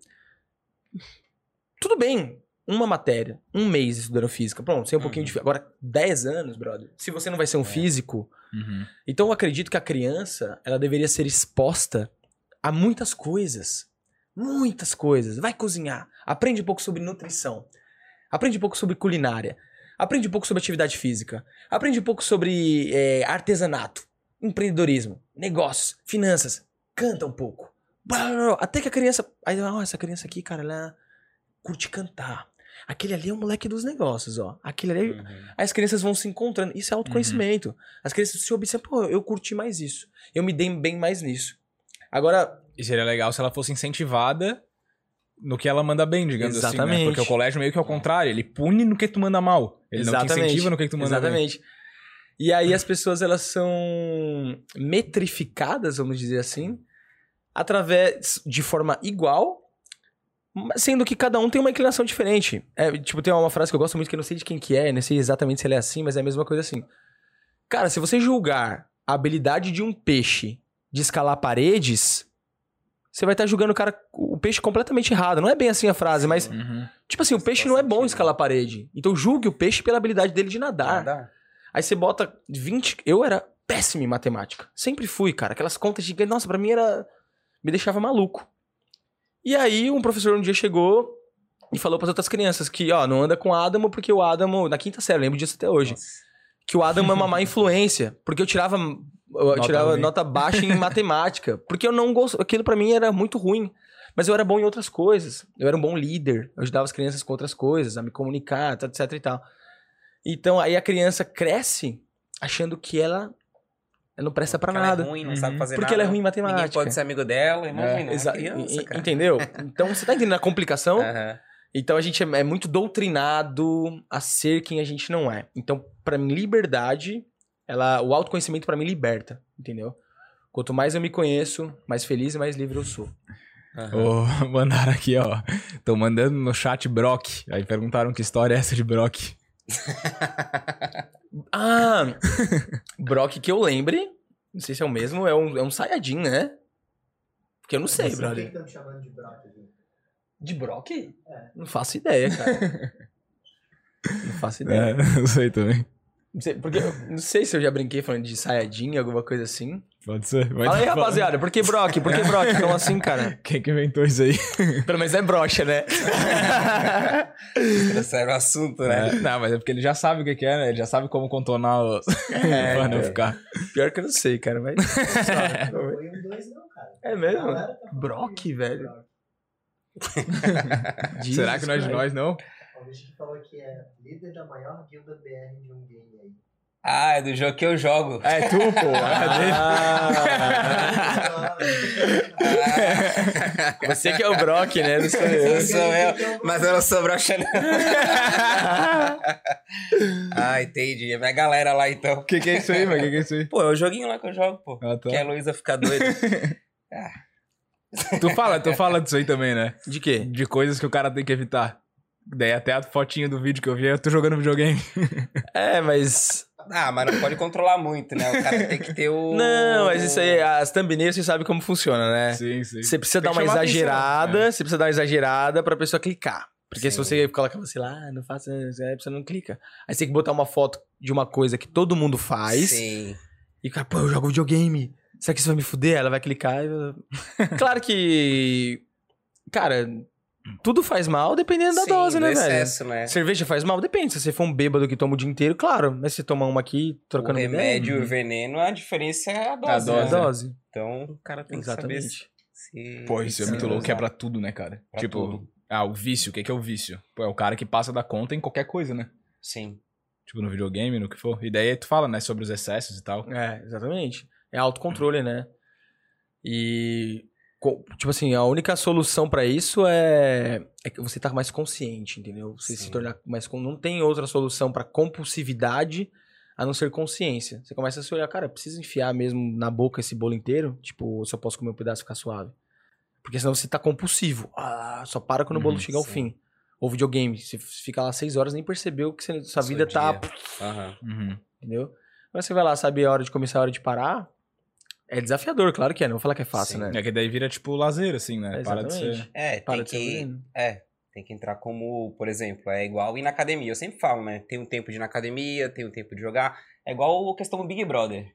Tudo bem, uma matéria, um mês estudando física. Pronto, sei um pouquinho Uhum. de. Agora, 10 anos, brother. Se você não vai ser um É. físico. Uhum. Então eu acredito que a criança, ela deveria ser exposta a muitas coisas. Muitas coisas. Vai cozinhar. Aprende um pouco sobre nutrição. Aprende um pouco sobre culinária. Aprende um pouco sobre atividade física. Aprende um pouco sobre é, artesanato, empreendedorismo, negócios, finanças. Canta um pouco. Até que a criança. Aí, ó, essa criança aqui, cara, ela curte cantar. Aquele ali é o moleque dos negócios, ó. Aquele ali. Uhum. Aí as crianças vão se encontrando. Isso é autoconhecimento. As crianças se observam, pô, eu curti mais isso. Eu me dei bem mais nisso. Agora, E seria legal se ela fosse incentivada no que ela manda bem, digamos assim, Exatamente. né? Porque o colégio meio que é o contrário, ele pune no que tu manda mal. Ele não te Exatamente. incentiva no que tu manda bem. exatamente. E aí as pessoas, elas são metrificadas, vamos dizer assim, através de forma igual, sendo que cada um tem uma inclinação diferente. É, tipo, tem uma frase que eu gosto muito, que eu não sei de quem que é, não sei exatamente se ela é assim, mas é a mesma coisa assim. Cara, se você julgar a habilidade de um peixe de escalar paredes, você vai estar julgando o cara, o peixe completamente errado. Não é bem assim a frase, mas, Uhum. tipo assim, o peixe não é bom escalar parede. Então julgue o peixe pela habilidade dele de nadar. Nada. Aí você bota 20. Eu era péssimo em matemática. Sempre fui, cara. Aquelas contas gigantes. Nossa, pra mim era. Me deixava maluco. E aí um professor um dia chegou e falou pras outras crianças que, ó, não anda com o Adamo porque o Adamo. Na quinta série, eu lembro disso até hoje. Nossa. Que o Adamo é uma má influência. Porque eu tirava. Eu Nota tirava ruim. nota baixa em matemática. Porque eu não gosto. Aquilo pra mim era muito ruim. Mas eu era bom em outras coisas. Eu era um bom líder. Eu ajudava as crianças com outras coisas, a me comunicar, etc e tal. Então aí a criança cresce achando que ela não presta pra Porque nada. Ela é ruim, não Uhum. sabe fazer Porque nada. ela é ruim em matemática. Ninguém pode ser amigo dela, imagina. uma Exa- criança, e- cara. Entendeu? Então você tá entendendo a complicação? Aham. Então a gente é, é muito doutrinado a ser quem a gente não é. Então, pra mim, liberdade, ela, o autoconhecimento pra mim liberta, entendeu? Quanto mais eu me conheço, mais feliz e mais livre eu sou. Aham. Ô, mandaram aqui, ó. Tô mandando no chat Brock. Aí perguntaram que história é essa de Brock. Ah, Brock que eu lembre, não sei se é o mesmo, é um, é um Saiyajin, né? Porque eu não sei, Por que brother. estão me chamando de Brock aqui? De Brock? Não faço ideia, cara. não faço ideia. É, não sei também. Não sei, porque eu não sei se eu já brinquei falando de saiadinha, alguma coisa assim. Pode ser. Vai Fala aí, fala. rapaziada, por que Brock? Por que Brock? Como assim, cara? Quem que inventou isso aí? Pelo menos é brocha, né? Trouxeram o assunto, né? É, não, mas é porque ele já sabe o que, que é, né? Ele já sabe como contornar os. É, pra não é. ficar. Pior que eu não sei, cara, mas... Foi um dois, não, cara. É A mesmo? tá Brock, velho. Será que não é de nós, não? O que falou que é líder da maior guilda BR de um game aí. Ah, é do jogo que eu jogo. É tu, pô. Ah, você que é o Brock, né? Não sou eu. Sou eu, mas eu não sou broxa, não. ah, entendi. É minha galera lá, então. O que, que é isso aí, mano? O que, que é isso aí? Pô, é o joguinho lá que eu jogo, pô. Ah, tá. Que a Luísa fica doida. Tu fala, tu fala disso aí também, né? De quê? De coisas que o cara tem que evitar. Daí até a fotinha do vídeo que eu vi, eu tô jogando videogame. É, mas... ah, mas não pode controlar muito, né? O cara tem que ter o... Não, mas isso aí, as thumbnails você sabe como funciona, né? Sim, sim. Você precisa Tem dar uma exagerada, atenção, você precisa dar uma exagerada pra pessoa clicar. Porque se Sim. você coloca você lá, ah, não faça isso, aí a pessoa não clica. Aí você tem que botar uma foto de uma coisa que todo mundo faz. Sim. E cara, pô, eu jogo videogame. Será que isso vai me fuder? Ela vai clicar. e claro que. Cara, tudo faz mal dependendo da Sim, dose, do né, velho? excesso, né? Cerveja faz mal? Depende. Se você for um bêbado que toma o dia inteiro, claro. Mas se você tomar uma aqui, O trocando uma remédio e o veneno, a diferença é a A dose. dose, é né? dose. Então, o cara tem que saber Exatamente. se... Pô, isso é se muito louco, que é usar. pra tudo, né, cara? Pra tipo, tudo. ah, o vício, o que, que é o vício? Pô, é o cara que passa da conta em qualquer coisa, né? Sim. Tipo, no videogame, no que for. E daí tu fala, né, sobre os excessos e tal. É, exatamente. É autocontrole, né? E. Tipo assim, a única solução pra isso é, é que você tá mais consciente, entendeu? Você se Sim. tornar mais. Não tem outra solução pra compulsividade a não ser consciência. Você começa a se olhar, cara, preciso enfiar mesmo na boca esse bolo inteiro? Tipo, se eu posso comer um pedaço e ficar suave? Porque senão você tá compulsivo. Ah, só para quando o bolo Uhum, chegar ao fim. Ou videogame, você fica lá seis horas nem percebeu que você- sua Seu vida tá. dia. Aham. Uhum. Entendeu? Mas você vai lá, sabe a hora de começar, a hora de parar. É desafiador, claro que é. Não vou falar que é fácil, Sim. né? É que daí vira, tipo, lazer, assim, né? Para de Exatamente. ser... É, Para tem de ser que... veneno. É, tem que entrar como, por exemplo, é igual ir na academia. Eu sempre falo, né? Tem um tempo de ir na academia, tem um tempo de jogar. É igual a questão do Big Brother,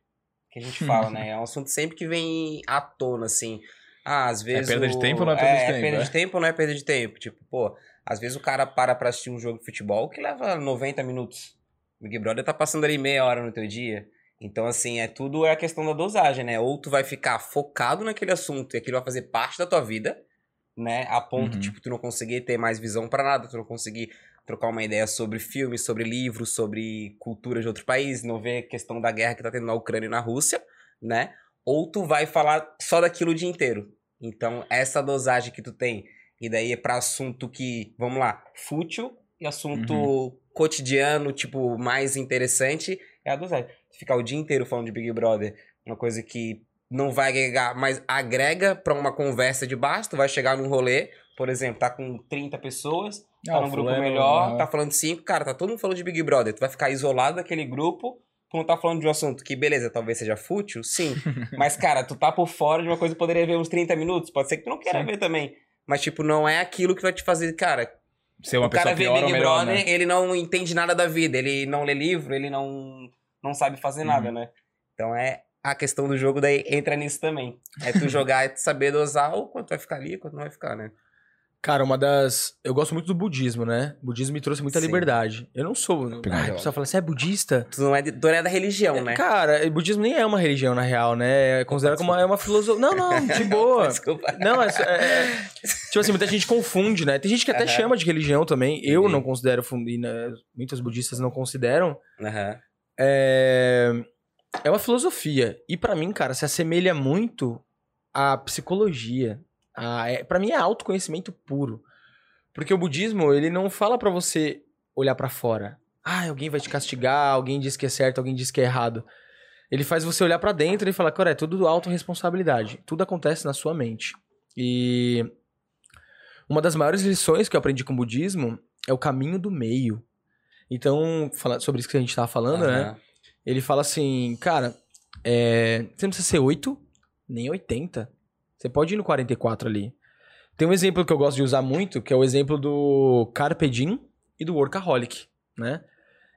que a gente fala, né? É um assunto sempre que vem à tona, assim. Ah, às vezes. perda de o- tempo ou não é perda de É, tempo, perda é? de tempo ou não é perda de tempo? Tipo, pô, às vezes o cara para pra assistir um jogo de futebol que leva 90 minutos. O Big Brother tá passando ali meia hora no teu dia. Então, assim, é tudo é a questão da dosagem, né? Ou tu vai ficar focado naquele assunto e aquilo vai fazer parte da tua vida, né? A ponto, Uhum. tipo, tu não conseguir ter mais visão pra nada, tu não conseguir trocar uma ideia sobre filmes, sobre livros, sobre cultura de outro país, não ver a questão da guerra que tá tendo na Ucrânia e na Rússia, né? Ou tu vai falar só daquilo o dia inteiro. Então, essa dosagem que tu tem, e daí é pra assunto que, vamos lá, fútil e assunto cotidiano, tipo, mais interessante, é a dosagem. Ficar o dia inteiro falando de Big Brother, uma coisa que não vai agregar, mas agrega pra uma conversa de baixo, tu vai chegar num rolê, por exemplo, tá com 30 pessoas, tá Ah, num o grupo fulano, melhor, aham. tá falando cinco, cara, tá todo mundo falando de Big Brother, tu vai ficar isolado daquele grupo por não tá falando de um assunto que, beleza, talvez seja fútil, sim, mas, cara, tu tá por fora de uma coisa que poderia ver uns 30 minutos, pode ser que tu não queira Sim. ver também, mas, tipo, não é aquilo que vai te fazer, cara, Ser uma o cara pessoa vê pior ou Big melhor, Brother, né? ele não entende nada da vida, ele não lê livro, ele não, não sabe fazer Uhum. nada, né? Então é a questão do jogo daí entra nisso também. É tu jogar e tu saber dosar o quanto vai ficar ali e quanto não vai ficar, né? Cara, uma das. Eu gosto muito do budismo, né? O budismo me trouxe muita Sim. liberdade. Eu não sou. Ah, uma a pessoa fala, você é budista? Tu não é, de, tu não é da religião, né? Cara, o budismo nem é uma religião, na real, né? É considerado como uma, é uma filosofia. Não, não, de boa. Desculpa. Não, é, é- é- Tipo assim, muita gente confunde, né? Tem gente que até Aham. chama de religião também. Eu Entendi. não considero, e, né, muitos budistas não consideram. Aham. É, é uma filosofia. E pra mim, cara, se assemelha muito à psicologia. A... É... Para mim é autoconhecimento puro. Porque o budismo, ele não fala pra você olhar pra fora. Ah, alguém vai te castigar, alguém diz que é certo, alguém diz que é errado. Ele faz você olhar pra dentro e falar, cara, é tudo autorresponsabilidade. Tudo acontece na sua mente. E uma das maiores lições que eu aprendi com o budismo é o caminho do meio. Então, fala- sobre isso que a gente tava falando, né? Aham. Ele fala assim, cara, é, você não precisa ser 8, nem 80. Você pode ir no 44 ali. Tem um exemplo que eu gosto de usar muito, que é o exemplo do Carpe Diem e do Workaholic, né?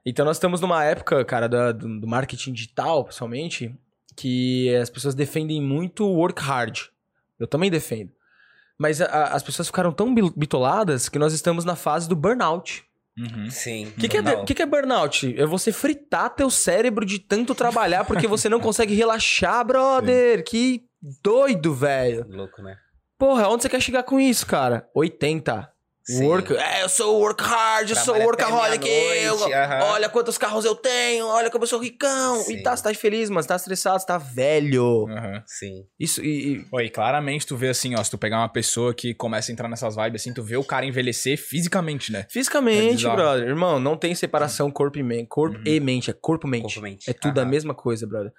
Então nós estamos numa época, cara, da- do, marketing digital, principalmente, que as pessoas defendem muito o work hard. Eu também defendo. Mas a- as pessoas ficaram tão bitoladas que nós estamos na fase do burnout. Uhum. Sim. O que, que, é, que, que é burnout? É você fritar teu cérebro de tanto trabalhar porque você não consegue relaxar, brother. Que doido, velho. Louco, né? Porra, onde você quer chegar com isso, cara? 80. Sim. Work. É, eu sou work hard, eu sou workaholic. Eu, meia-noite, aham. olha quantos carros eu tenho, olha como eu sou ricão. E Sim. tá, você tá feliz, mano. Você tá estressado, você tá velho. Sim. Isso, e. e- Oi, claramente tu vê assim, ó, se tu pegar uma pessoa que começa a entrar nessas vibes assim, tu vê o cara envelhecer fisicamente, né? É Fisicamente, bizarro. brother. Irmão, não tem separação corpo e mente. Corpo Uhum. e mente, é corpo-mente. Corpo-mente. É tudo a mesma coisa, brother.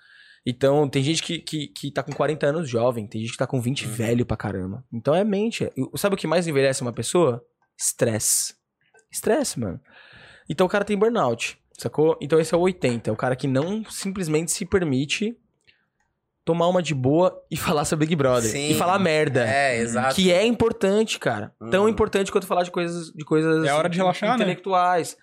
Então, tem gente que, que, que tá com 40 anos jovem, tem gente que tá com 20 Uhum. velho pra caramba. Então é mente. é- Sabe o que mais envelhece uma pessoa? Estresse. Estresse, mano. Então o cara tem burnout, sacou? Então esse é o 80, é o cara que não simplesmente se permite tomar uma de boa e falar sobre Big Brother. Sim. E falar merda. É, exato. Que é importante, cara. Tão Uhum. importante quanto falar de coisas, de coisas É hora de relaxar, né? intelectuais.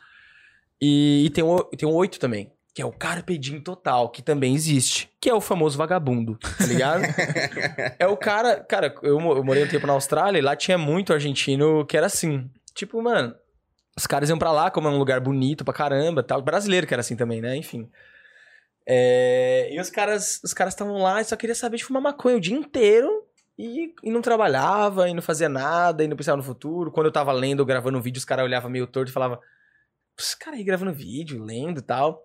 E, e tem, o, tem o 8 também, que é o Carpe Diem total, que também existe. Que é o famoso vagabundo, tá ligado? é o cara... Cara, eu, eu morei um tempo na Austrália e lá tinha muito argentino que era assim. Tipo, mano, os caras iam pra lá, como é um lugar bonito pra caramba tal. Brasileiro que era assim também, né? Enfim. É, e os caras os caras estavam lá e só queria saber de fumar maconha o dia inteiro e, e não trabalhava, e não fazia nada, e não pensava no futuro. Quando eu tava lendo ou gravando um vídeo, os caras olhavam meio torto e falavam: Os caras aí gravando vídeo, lendo e tal.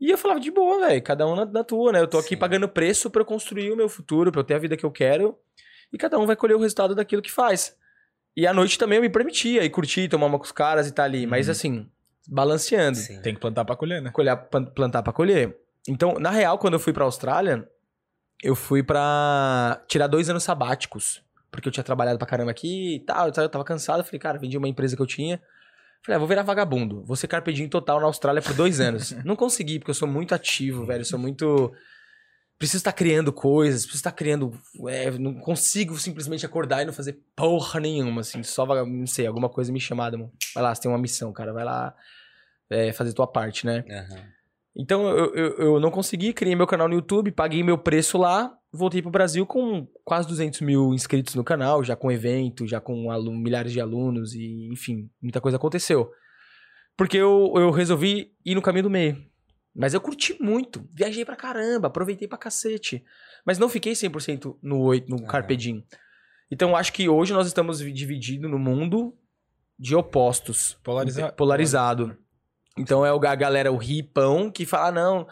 E eu falava de boa, velho, cada um na, na tua, né? Eu tô aqui Sim. pagando preço pra eu construir o meu futuro, pra eu ter a vida que eu quero. E cada um vai colher o resultado daquilo que faz. E à noite também eu me permitia ir curtir, tomar uma com os caras e tá ali. Mas Uhum. assim, balanceando Sim. Tem que plantar pra colher, né? colher, plan- plantar pra colher. Então, na real, quando eu fui pra Austrália, eu fui pra tirar dois anos sabáticos. Porque eu tinha trabalhado pra caramba aqui e tal, eu tava- eu tava cansado. eu Falei, cara, vendi uma empresa que eu tinha. Falei, ah, vou virar vagabundo. Vou ser carpe diem total na Austrália por dois anos. Não consegui, porque eu sou muito ativo, velho. Eu sou muito... Preciso estar criando coisas, preciso estar criando... é, não consigo simplesmente acordar e não fazer porra nenhuma, assim. Só, não sei, alguma coisa me chamada. Vai lá, você tem uma missão, cara. Vai lá é, fazer tua parte, né? Aham. Então eu, eu, eu não consegui, criei meu canal no YouTube, paguei meu preço lá, voltei pro Brasil com quase 200 mil inscritos no canal, já com evento, já com alu- milhares de alunos e, enfim, muita coisa aconteceu. Porque eu, eu resolvi ir no caminho do meio. Mas eu curti muito, viajei pra caramba, aproveitei pra cacete. Mas não fiquei 100% no 8, no Aham. Carpe Diem. Então acho que hoje nós estamos divididos no mundo de opostos. Polariza- Polarizado. Então é o- a galera, o ripão, que fala, "Ah, não,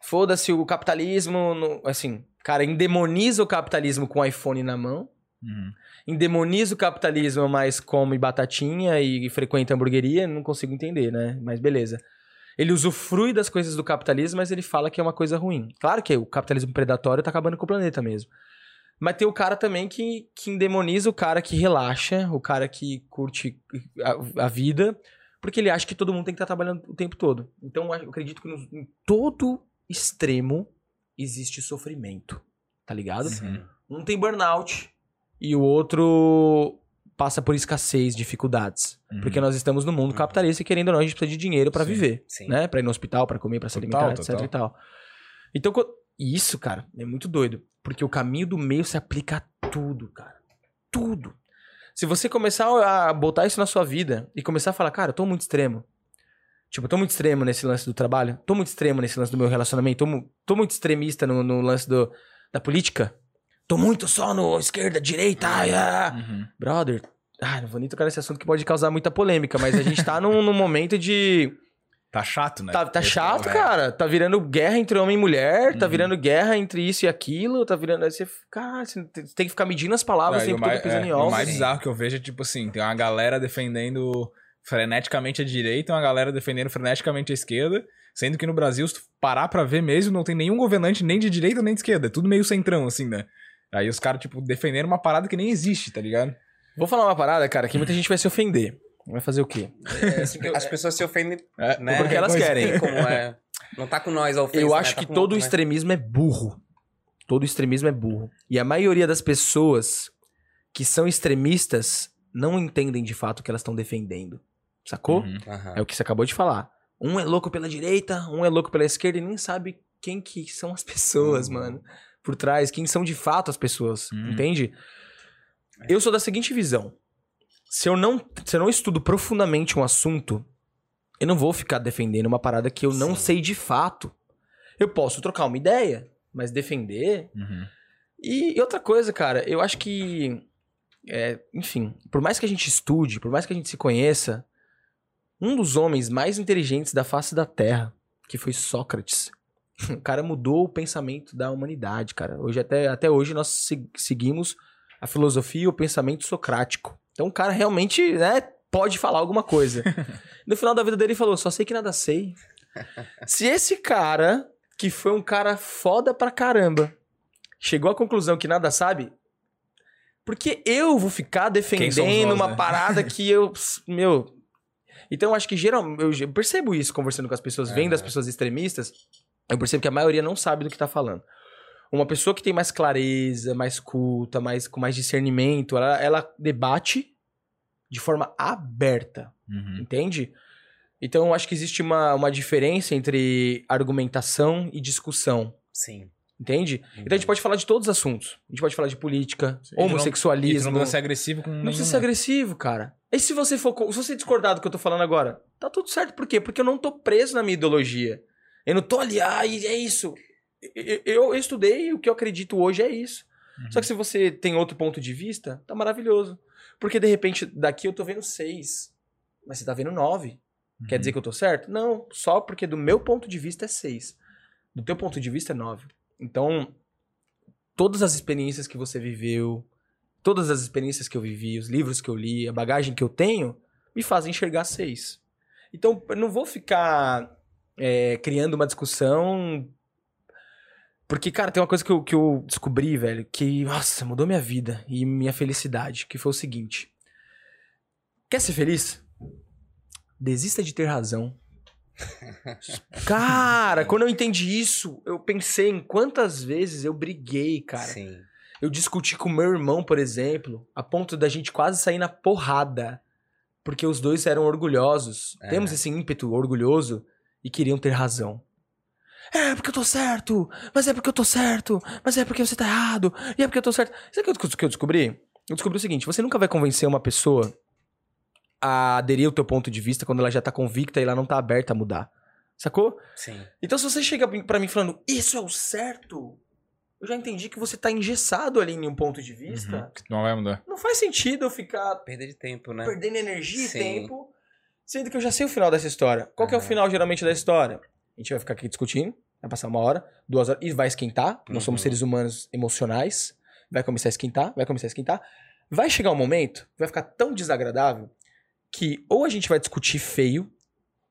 foda-se o capitalismo, no- assim, cara, endemoniza o capitalismo com o iPhone na mão, Uhum. endemoniza o capitalismo, mas come batatinha e frequenta hamburgueria, não consigo entender, né? Mas beleza. Ele usufrui das coisas do capitalismo, mas ele fala que é uma coisa ruim. Claro que o capitalismo predatório tá acabando com o planeta mesmo. Mas tem o cara também que, que endemoniza o cara que relaxa, o cara que curte a, a vida, porque ele acha que todo mundo tem que estar trabalhando o tempo todo. Então eu acredito que no, em todo extremo existe sofrimento, tá ligado? Uhum. Um tem burnout e o outro passa por escassez, dificuldades. Uhum. Porque nós estamos no mundo Uhum. capitalista e querendo ou não, a gente precisa de dinheiro pra Sim, viver, sim. né? Pra ir no hospital, pra comer, pra se Total, alimentar, etc total. e tal. Então, isso, cara, é muito doido. Porque o caminho do meio se aplica a tudo, cara. Tudo. Se você começar a botar isso na sua vida e começar a falar, cara, eu tô muito extremo. Tipo, eu tô muito extremo nesse lance do trabalho, tô muito extremo nesse lance do meu relacionamento, tô, mu- tô muito extremista no, no lance do, da política, tô muito só no esquerda, direita, ai, ah. Uhum. Brother, ah, não vou nem tocar nesse assunto que pode causar muita polêmica, mas a gente tá num, num momento de. Tá chato, né? Tá, tá Esse chato, é cara. Tá virando guerra entre homem e mulher, tá Uhum. virando guerra entre isso e aquilo, tá virando. aí Você, cara, você tem que ficar medindo as palavras Não, e sempre todo mais, pisando é, em e o ovos. mais bizarro que eu vejo é tipo assim: tem uma galera defendendo freneticamente a direita e uma galera defendendo freneticamente a esquerda. Sendo que no Brasil, se tu parar pra ver mesmo, não tem nenhum governante nem de direita nem de esquerda. É tudo meio centrão, assim, né? Aí os caras, tipo, defendendo uma parada que nem existe, tá ligado? Vou falar uma parada, cara, que muita gente vai se ofender. Vai fazer o quê? É, assim, eu- As pessoas se ofendem, É, né? Porque elas Coisa- querem. Como, é. Não tá com nós a ofensa, Eu né? acho Tá que todo outro, né? extremismo é burro. Todo extremismo é burro. E a maioria das pessoas que são extremistas não entendem de fato o que elas estão defendendo. Sacou? Uhum. É o que você acabou de falar. Um é louco pela direita, um é louco pela esquerda e nem sabe quem que são as pessoas, Uhum. mano. Por trás, quem são de fato as pessoas, Uhum. entende? Eu sou da seguinte visão. Se eu não, se eu não estudo profundamente um assunto, eu não vou ficar defendendo uma parada que eu não Sim. sei de fato. Eu posso trocar uma ideia, mas defender Uhum. e, e outra coisa, cara, eu acho que. é, enfim, por mais que a gente estude, por mais que a gente se conheça, um dos homens mais inteligentes da face da Terra, que foi Sócrates, o cara mudou o pensamento da humanidade, cara. Hoje, até, até hoje, nós se- seguimos a filosofia e o pensamento socrático. Então, o cara realmente, né, pode falar alguma coisa. No final da vida dele, ele falou: só sei que nada sei. Se esse cara, que foi um cara foda pra caramba, chegou à conclusão que nada sabe, porque eu vou ficar defendendo nós, uma né? parada que eu. Meu. Então eu acho que geralmente. Eu percebo isso conversando com as pessoas, vendo as pessoas extremistas. Eu percebo que a maioria não sabe do que tá falando. Uma pessoa que tem mais clareza, mais culta, mais, com mais discernimento, ela, ela debate de forma aberta. Uhum. Entende? Então eu acho que existe uma, uma diferença entre argumentação e discussão. Sim. Entende? Então a gente pode falar de todos os assuntos. A gente pode falar de política, Sim, tu não- homossexualismo. não precisa ser agressivo com Não nenhum. precisa ser agressivo, cara. E se você for. Se você discordar do que eu tô falando agora, tá tudo certo. Por quê? Porque eu não tô preso na minha ideologia. Eu não tô ali, ah, é isso. Eu, estudei o que eu acredito hoje é isso. Uhum. Só que se você tem outro ponto de vista, tá maravilhoso. Porque de repente, daqui eu tô vendo seis. Mas você tá vendo nove. Quer Uhum. dizer que eu tô certo? Não, só porque do meu ponto de vista é seis. Do teu ponto de vista é nove. Então, todas as experiências que você viveu, todas as experiências que eu vivi, os livros que eu li, a bagagem que eu tenho, me fazem enxergar seis. Então, eu não vou ficar é, criando uma discussão. Porque, cara, tem uma coisa que eu, que eu descobri, velho, que, nossa, mudou minha vida e minha felicidade, que foi o seguinte. Quer ser feliz? Desista de ter razão. Cara, quando eu entendi isso, eu pensei em quantas vezes eu briguei, cara. Sim. Eu discuti com meu irmão, por exemplo, a ponto da gente quase sair na porrada. Porque os dois eram orgulhosos. É. Temos esse ímpeto orgulhoso e queriam ter razão. É porque eu tô certo, mas é porque eu tô certo, mas é porque você tá errado, e é porque eu tô certo. Sabe o que eu- descobri? Eu descobri o seguinte: você nunca vai convencer uma pessoa a aderir ao teu ponto de vista quando ela já tá convicta e ela não tá aberta a mudar. Sacou? Sim. Então, se você chega pra mim falando, isso é o certo, eu já entendi que você tá engessado ali em um ponto de vista. Uhum. Não vai mudar. Não faz sentido eu ficar Perda de tempo, né? perdendo energia e Sim. tempo, sendo que eu já sei o final dessa história. Qual que é o Aham. final, geralmente, da história? A gente vai ficar aqui discutindo, vai passar uma hora, duas horas, e vai esquentar. Nós somos Uhum. seres humanos emocionais. Vai começar a esquentar, vai começar a esquentar. Vai chegar um momento, vai ficar tão desagradável, que ou a gente vai discutir feio,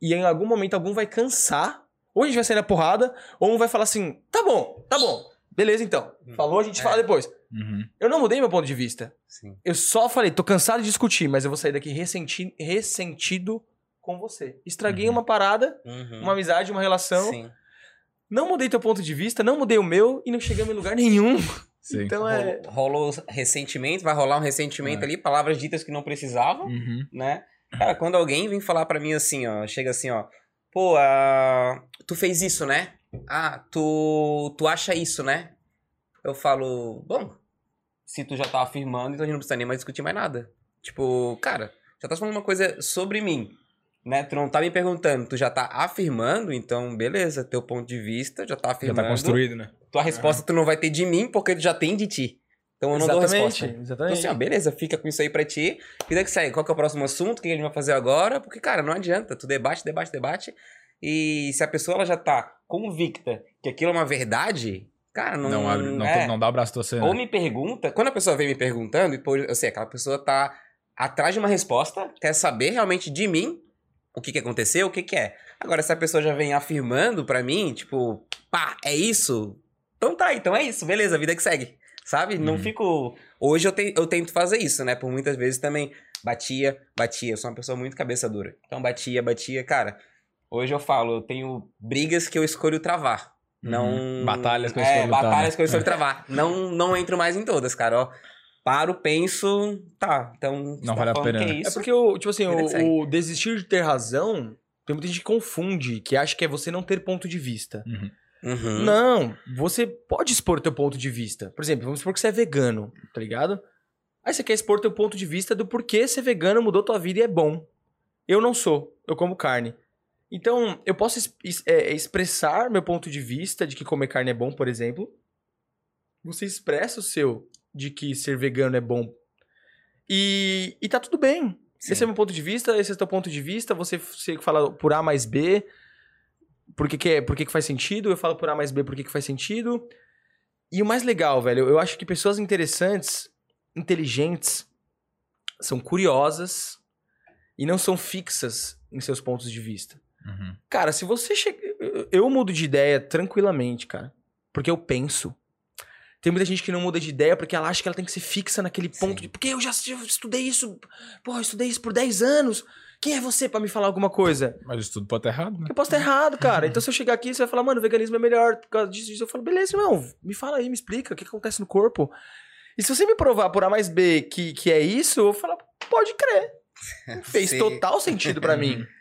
e em algum momento algum vai cansar, ou a gente vai sair na porrada, ou um vai falar assim: tá bom, tá bom, beleza então. Falou, a gente É. fala depois. Uhum. Eu não mudei meu ponto de vista. Sim. Eu só falei, tô cansado de discutir, mas eu vou sair daqui ressenti ressentido com você. Estraguei Uhum. uma parada, Uhum. uma amizade, uma relação. Sim. Não mudei teu ponto de vista, não mudei o meu e não chegamos em lugar nenhum. Sim. Então é. Rolou, rolou ressentimento, vai rolar um ressentimento É. ali, palavras ditas que não precisavam, Uhum. né? Cara, quando alguém vem falar pra mim assim, ó, chega assim, ó, pô, ah, tu fez isso, né? Ah, tu, tu acha isso, né? Eu falo, bom, se tu já tá afirmando, então a gente não precisa nem mais discutir mais nada. Tipo, cara, já tá falando uma coisa sobre mim, né? Tu não tá me perguntando, tu já tá afirmando, então beleza, teu ponto de vista já tá Já afirmando. tá construído, né? Tua resposta tu não vai ter de mim, porque tu já tem de ti. Então eu não dou resposta. Então Exatamente. assim, ó, beleza, fica com isso aí pra ti. Vida que segue. Qual que é o próximo assunto? O que a gente vai fazer agora? Porque, cara, não adianta. Tu debate, debate, debate. E se a pessoa ela já tá convicta que aquilo é uma verdade, cara, não... Não, abre, não, é. não dá o braço torcer. Ou Né? me pergunta... Quando a pessoa vem me perguntando, e eu sei, aquela pessoa tá atrás de uma resposta, quer saber realmente de mim o que que aconteceu, o que que é. Agora, se a pessoa já vem afirmando pra mim, tipo, pá, é isso? Então tá, então é isso, beleza, vida que segue. Sabe? Não Uhum. fico. Hoje eu, te- eu tento fazer isso, né? Por muitas vezes também batia, batia. Eu sou uma pessoa muito cabeça dura. Então batia, batia. Cara, hoje eu falo, eu tenho brigas que eu escolho travar. Não. Uhum. Batalhas que eu é, escolho lutar, batalhas né? que eu escolho travar. Não, não entro mais em todas, cara. Ó, paro, penso. Tá, então. Não tá vale a pena, que? É É porque, o, tipo assim, o, o desistir de ter razão Tem muita gente que confunde, que acha que é você não ter ponto de vista. Uhum. Uhum. Não, você pode expor teu ponto de vista. Por exemplo, vamos supor que você é vegano, tá ligado? Aí você quer expor teu ponto de vista do porquê ser vegano mudou tua vida e é bom. Eu não sou, eu como carne. Então, eu posso es- es- é, expressar meu ponto de vista de que comer carne é bom, por exemplo. Você expressa o seu de que ser vegano é bom. E, e tá tudo bem. Sim. Esse é meu ponto de vista, esse é teu ponto de vista. Você, você fala por A mais B, por que, que, é, por que, que faz sentido. Eu falo por A mais B, por que, que faz sentido. E o mais legal, velho, eu acho que pessoas interessantes, inteligentes, são curiosas e não são fixas em seus pontos de vista. Uhum. Cara, se você chega. Eu mudo de ideia tranquilamente, cara. Porque eu penso. Tem muita gente que não muda de ideia porque ela acha que ela tem que ser fixa naquele ponto Sim. de. Porque eu já estudei isso. Pô, eu estudei isso por 10 anos. Quem é você pra me falar alguma coisa? Mas isso tudo pode estar errado, né? Eu posso estar errado, cara. Então se eu chegar aqui, você vai falar, mano, o veganismo é melhor por causa disso. Eu falo, beleza, irmão, me fala aí, me explica o que, que acontece no corpo. E se você me provar por A mais B que, que é isso, eu falo, pode crer. Fez Sim. total sentido pra mim.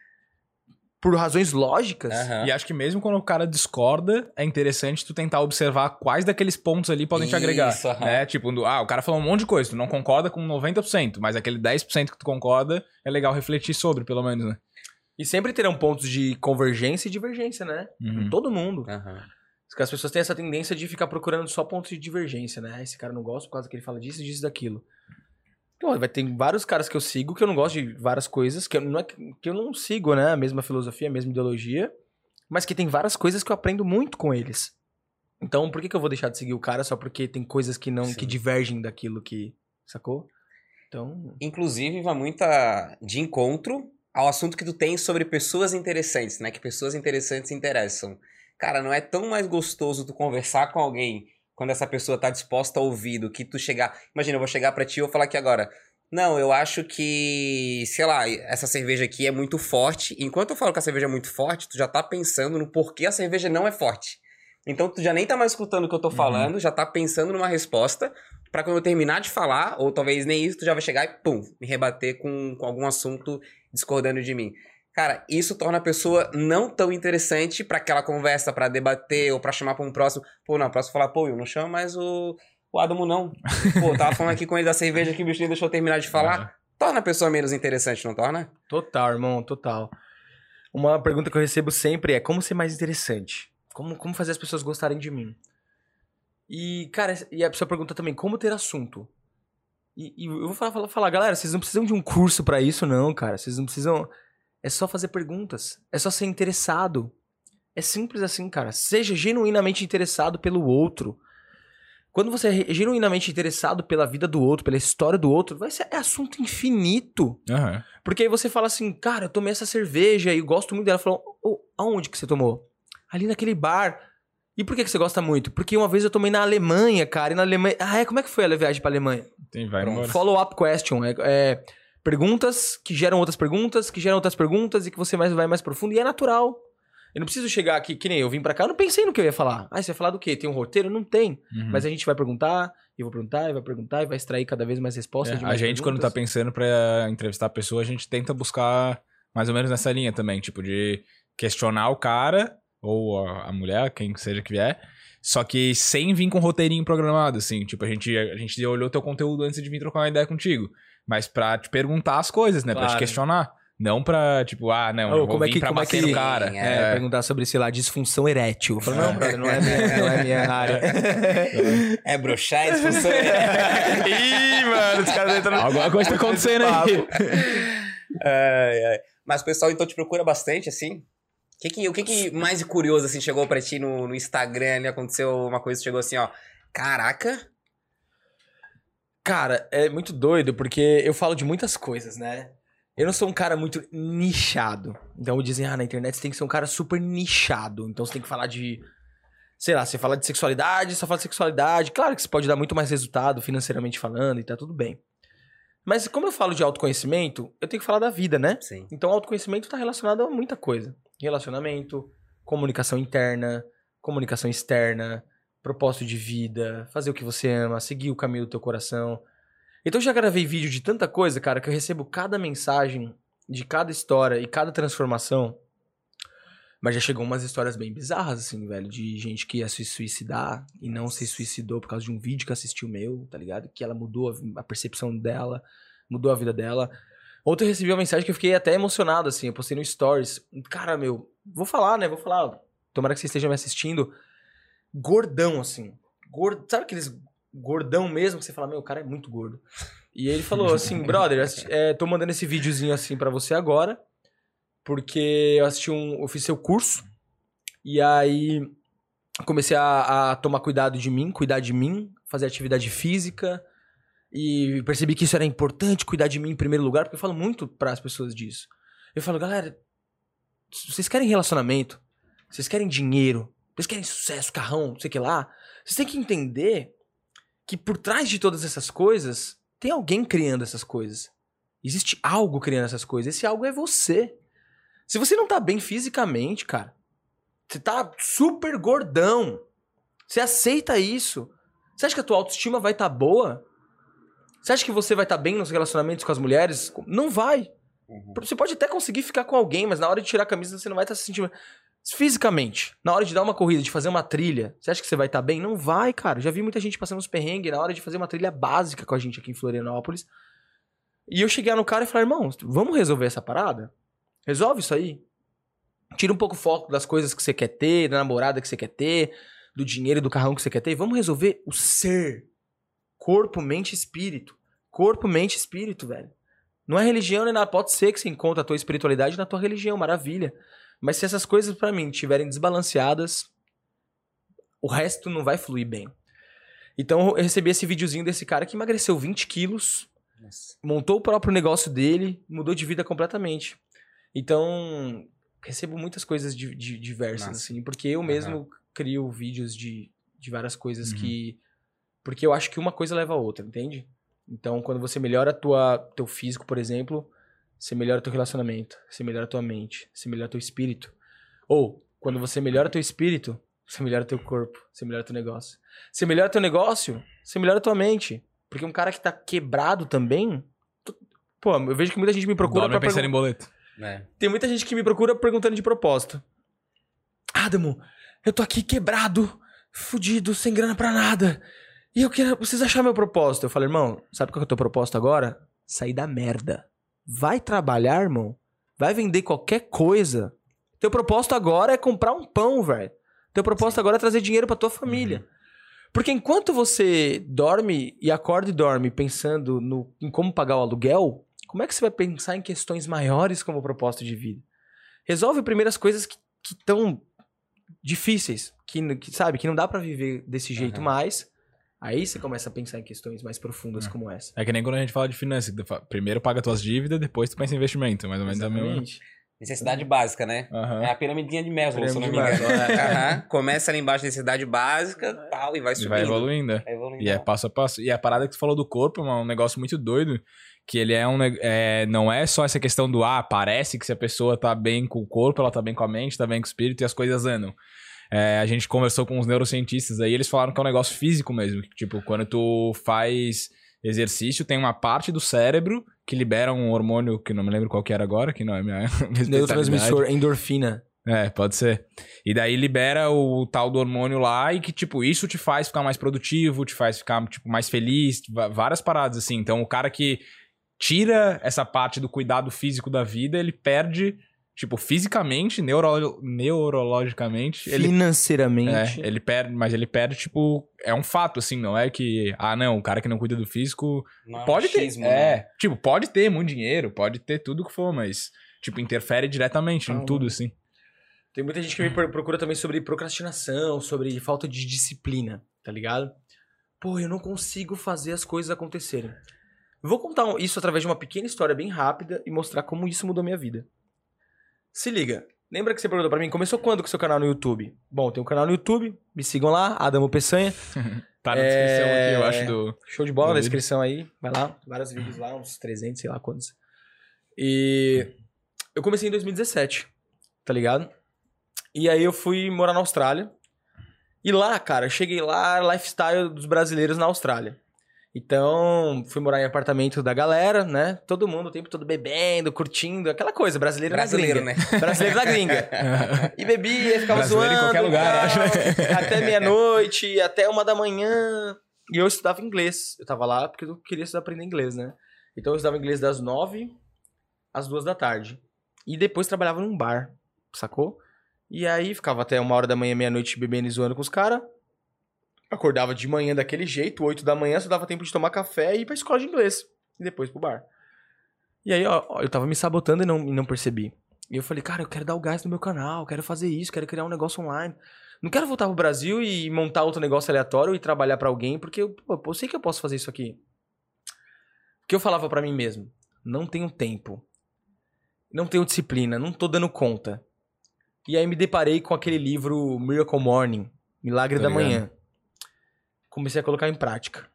Por razões lógicas. Aham. E acho que mesmo quando o cara discorda, é interessante tu tentar observar quais daqueles pontos ali podem te Isso, agregar. aham. Né? Tipo, ah, o cara falou um monte de coisa, tu não concorda com 90%, mas aquele 10% que tu concorda, é legal refletir sobre, pelo menos, né? E sempre terão pontos de convergência e divergência, né? Uhum. Em todo mundo. Aham. Porque As pessoas têm essa tendência de ficar procurando só pontos de divergência, né? Ah, Esse cara não gosta por causa que ele fala disso, disso, daquilo. Então, vai ter vários caras que eu sigo que eu não gosto de várias coisas, que eu não, é que eu não sigo, né? A mesma filosofia, a mesma ideologia, mas que tem várias coisas que eu aprendo muito com eles. Então, por que, que eu vou deixar de seguir o cara só porque tem coisas que não, Sim. que divergem daquilo que. Sacou? Então. Inclusive, vai muita de encontro ao assunto que tu tem sobre pessoas interessantes, né? Que pessoas interessantes interessam. Cara, não é tão mais gostoso tu conversar com alguém quando essa pessoa tá disposta a ouvir do que tu chegar. Imagina, eu vou chegar pra ti e eu falar aqui agora. Não, eu acho que, sei lá, essa cerveja aqui é muito forte. Enquanto eu falo que a cerveja é muito forte, tu já tá pensando no porquê a cerveja não é forte. Então tu já nem tá mais escutando o que eu tô falando, já tá pensando numa resposta Pra quando eu terminar de falar, ou talvez nem isso, tu já vai chegar e pum, me rebater com, com algum assunto discordando de mim. Cara, isso torna a pessoa não tão interessante pra aquela conversa, pra debater ou pra chamar pra um próximo. Pô, não, próximo falar, pô, eu não chamo mais o, o Adamo, não. Pô, tava falando aqui com ele da cerveja que o bichinho deixou eu terminar de falar. Torna a pessoa menos interessante, não torna? Total, irmão, total. Uma pergunta que eu recebo sempre é como ser mais interessante? Como, como fazer as pessoas gostarem de mim? E, cara, e a pessoa pergunta também como ter assunto. E, e eu vou falar, falar, falar, galera, vocês não precisam de um curso pra isso, não, cara. Vocês não precisam. É só fazer perguntas. É só ser interessado. É simples assim, cara. Seja genuinamente interessado pelo outro. Quando você é genuinamente interessado pela vida do outro, pela história do outro, vai ser é assunto infinito. Aham. Porque aí você fala assim, cara, eu tomei essa cerveja e gosto muito dela. Falou, "Ô, aonde que você tomou? Ali naquele bar. E por que, que você gosta muito? Porque uma vez eu tomei na Alemanha, cara, e na Alemanha... Ah, é? Como é que foi a viagem pra Alemanha? Tem, vai embora. Follow-up question. É, é perguntas que geram outras perguntas, que geram outras perguntas e que você mais vai mais profundo. E é natural. Eu não preciso chegar aqui, que nem eu vim pra cá, eu não pensei no que eu ia falar. Ah, você vai falar do quê? Tem um roteiro? Não tem. Uhum. Mas a gente vai perguntar, e vou perguntar, e vai perguntar, e vai extrair cada vez mais respostas É, de a mais gente, quando tá perguntas. pensando pra entrevistar a pessoa, a gente tenta buscar mais ou menos nessa linha também, tipo, de questionar o cara, ou a, a mulher, quem seja que vier, só que sem vir com roteirinho programado, assim. Tipo, a gente, a gente olhou teu conteúdo antes de vir trocar uma ideia contigo. Mas pra te perguntar as coisas, né? Pra te Claro. questionar. Não pra, tipo, ah, não, Ô, eu vou como é vir que- pra como é bater que- no cara. É, É, perguntar sobre, sei lá, disfunção erétil. Falo, não, brother, não é minha, não é minha área. É broxar, é disfunção. Ih, mano, os caras entram Alguma coisa tá acontecendo aí. Ai, ai. Mas o pessoal então te procura bastante, assim? O que que, o que, que mais de curioso, assim, chegou pra ti no, no Instagram ali? Aconteceu uma coisa, chegou assim, ó. Caraca! Cara, é muito doido, porque eu falo de muitas coisas, né? Eu não sou um cara muito nichado. Então dizem, ah, na internet você tem que ser um cara super nichado. Então você tem que falar de. Sei lá, você fala de sexualidade, só fala de sexualidade. Claro que você pode dar muito mais resultado financeiramente falando e tá tudo bem. Mas como eu falo de autoconhecimento, eu tenho que falar da vida, né? Sim. Então, autoconhecimento está relacionado a muita coisa: relacionamento, comunicação interna, comunicação externa, propósito de vida, fazer o que você ama, seguir o caminho do teu coração. Então, já gravei vídeo de tanta coisa, cara, que eu recebo cada mensagem de cada história e cada transformação Mas já chegou umas histórias bem bizarras, assim, velho, de gente que ia se suicidar e não se suicidou por causa de um vídeo que assistiu meu, tá ligado? Que ela mudou a, a percepção dela, mudou a vida dela. Ontem eu recebi uma mensagem que eu fiquei até emocionado, assim, eu postei no Stories. Cara, meu, vou falar, né? Vou falar. Tomara que você esteja me assistindo. Gordão, assim. Gordo, sabe aqueles gordão mesmo que você fala, meu, o cara é muito gordo. E ele falou assim, brother, é, tô mandando esse videozinho assim pra você agora, porque eu assisti um, eu fiz seu curso, e aí comecei a, a tomar cuidado de mim, cuidar de mim, fazer atividade física, e percebi que isso era importante, cuidar de mim em primeiro lugar, porque eu falo muito para as pessoas disso. Eu falo, galera, vocês querem relacionamento, vocês querem dinheiro, vocês querem sucesso, carrão, não sei o que lá, vocês têm que entender que por trás de todas essas coisas, tem alguém criando essas coisas. Existe algo criando essas coisas. Esse algo é você. Se você não tá bem fisicamente, cara, você tá super gordão. Você aceita isso. Você acha que a tua autoestima vai estar boa? Você acha que você vai estar bem nos relacionamentos com as mulheres? Não vai. Uhum. Você pode até conseguir ficar com alguém, mas na hora de tirar a camisa você não vai estar se sentindo. Fisicamente, na hora de dar uma corrida, de fazer uma trilha, você acha que você vai estar bem? Não vai, cara. Já vi muita gente passando uns perrengues na hora de fazer uma trilha básica com a gente aqui em Florianópolis. E eu cheguei no cara e falei, irmão, vamos resolver essa parada? Resolve isso aí. Tira um pouco o foco das coisas que você quer ter, da namorada que você quer ter, do dinheiro e do carrão que você quer ter. Vamos resolver o ser. Corpo, mente espírito. Corpo, mente espírito, velho. Não é religião nem nada. Pode ser que você encontre a tua espiritualidade na tua religião, maravilha. Mas se essas coisas pra mim estiverem desbalanceadas, o resto não vai fluir bem. Então eu recebi esse videozinho desse cara que emagreceu 20 quilos, Nossa. montou o próprio negócio dele, mudou de vida completamente. Então, recebo muitas coisas di- di- diversas, Massa. assim, porque eu mesmo crio vídeos de, de várias coisas Uhum. que. Porque eu acho que uma coisa leva a outra, entende? Então, quando você melhora tua, teu físico, por exemplo, você melhora teu relacionamento, você melhora tua mente, você melhora teu espírito. Ou, quando você melhora teu espírito, você melhora teu corpo, você melhora teu negócio. Você melhora teu negócio, você melhora tua mente. Porque um cara que tá quebrado também. tu- Pô, eu vejo que muita gente me procura Dorme pra pensando pergun- em boleto. É. Tem muita gente que me procura perguntando de propósito. Adamo, eu tô aqui quebrado, fudido, sem grana pra nada. E eu quero. Preciso achar meu propósito. Eu falei, irmão, sabe qual que é o teu propósito agora? Sair da merda. Vai trabalhar, irmão. Vai vender qualquer coisa. Teu propósito agora é comprar um pão, velho. Teu propósito agora é trazer dinheiro pra tua família. Porque enquanto você dorme e acorda e dorme pensando no, em como pagar o aluguel, como é que você vai pensar em questões maiores como propósito de vida? Resolve primeiro as coisas que estão difíceis, que, que, sabe, que não dá pra viver desse jeito Aham. mais. Aí você começa a pensar em questões mais profundas É. como essa. É que nem quando a gente fala de finanças. Primeiro paga tuas dívidas, depois tu pensa em investimento. Mais ou menos a mesma. Exatamente. Necessidade básica, né? Aham. É a piramidinha de Maslow, se não me Pirâmide de engano. É. Aham. Começa ali embaixo, necessidade básica, tal, e vai E subindo. vai evoluindo. é. Vai evoluindo. E é passo a passo. E a parada que tu falou do corpo é um negócio muito doido. Que ele é um. É, não é só essa questão do ah, parece que se a pessoa tá bem com o corpo, ela tá bem com a mente, tá bem com o espírito e as coisas andam. É, a gente conversou com os neurocientistas aí, eles falaram que é um negócio físico mesmo. Que, tipo, quando tu faz exercício, tem uma parte do cérebro que libera um hormônio que não me lembro qual que era agora, que não é minha. Neurotransmissor, endorfina. É, pode ser. E daí libera o tal do hormônio lá e que, tipo, isso te faz ficar mais produtivo, te faz ficar, tipo, mais feliz, várias paradas, assim. Então, o cara que tira essa parte do cuidado físico da vida, ele perde, tipo, fisicamente, neuro, neurologicamente, ele... Financeiramente. É, ele perde, mas ele perde, tipo, é um fato, assim, não é que, ah, não, o cara que não cuida do físico Não é pode ter, é, né? tipo, pode ter muito dinheiro, pode ter tudo que for, mas, tipo, interfere diretamente em tudo, assim. Tem muita gente que me pro- procura também sobre procrastinação, sobre falta de disciplina, tá ligado? Pô, eu não consigo fazer as coisas acontecerem. Eu Vou contar isso através de uma pequena história bem rápida e mostrar como isso mudou minha vida. Se liga. Lembra que você perguntou pra mim, começou quando com o seu canal no YouTube? Bom, tem um canal no YouTube, me sigam lá, Adamo Peçanha. Tá na É, descrição aqui, eu acho, do... Show de bola na descrição aí. Vai lá, vários vídeos lá, uns 300, sei lá quantos. E eu comecei em 2017, tá ligado? E aí eu fui morar na Austrália. E lá, cara, eu cheguei lá, lifestyle dos brasileiros na Austrália. Então, fui morar em apartamento da galera, né? Todo mundo o tempo todo bebendo, curtindo, aquela coisa, brasileiro, Brasileiro, na gringa. né? Brasileiro na gringa. E bebia, ficava Brasileiro em zoando. qualquer lugar, tal, acho, né? Até meia-noite, até uma da manhã. E eu estudava inglês. Eu tava lá porque eu queria estudar aprender inglês, né? Então eu estudava inglês das nove às duas da tarde. E depois trabalhava num bar, sacou? E aí ficava até uma hora da manhã, meia-noite, bebendo e zoando com os caras. Acordava de manhã daquele jeito, oito da manhã, só dava tempo de tomar café e ir pra escola de inglês. E depois pro bar. E aí, ó, eu tava me sabotando e não, e não percebi. E eu falei, cara, eu quero dar o gás no meu canal, quero fazer isso, quero criar um negócio online. Não quero voltar pro Brasil e montar outro negócio aleatório e trabalhar pra alguém, porque eu, pô, eu sei que eu posso fazer isso aqui. O que eu falava pra mim mesmo? Não tenho tempo. Não tenho disciplina, não tô dando conta. E aí me deparei com aquele livro Miracle Morning, Milagre Tô da ligado. Manhã. Comecei a colocar em prática.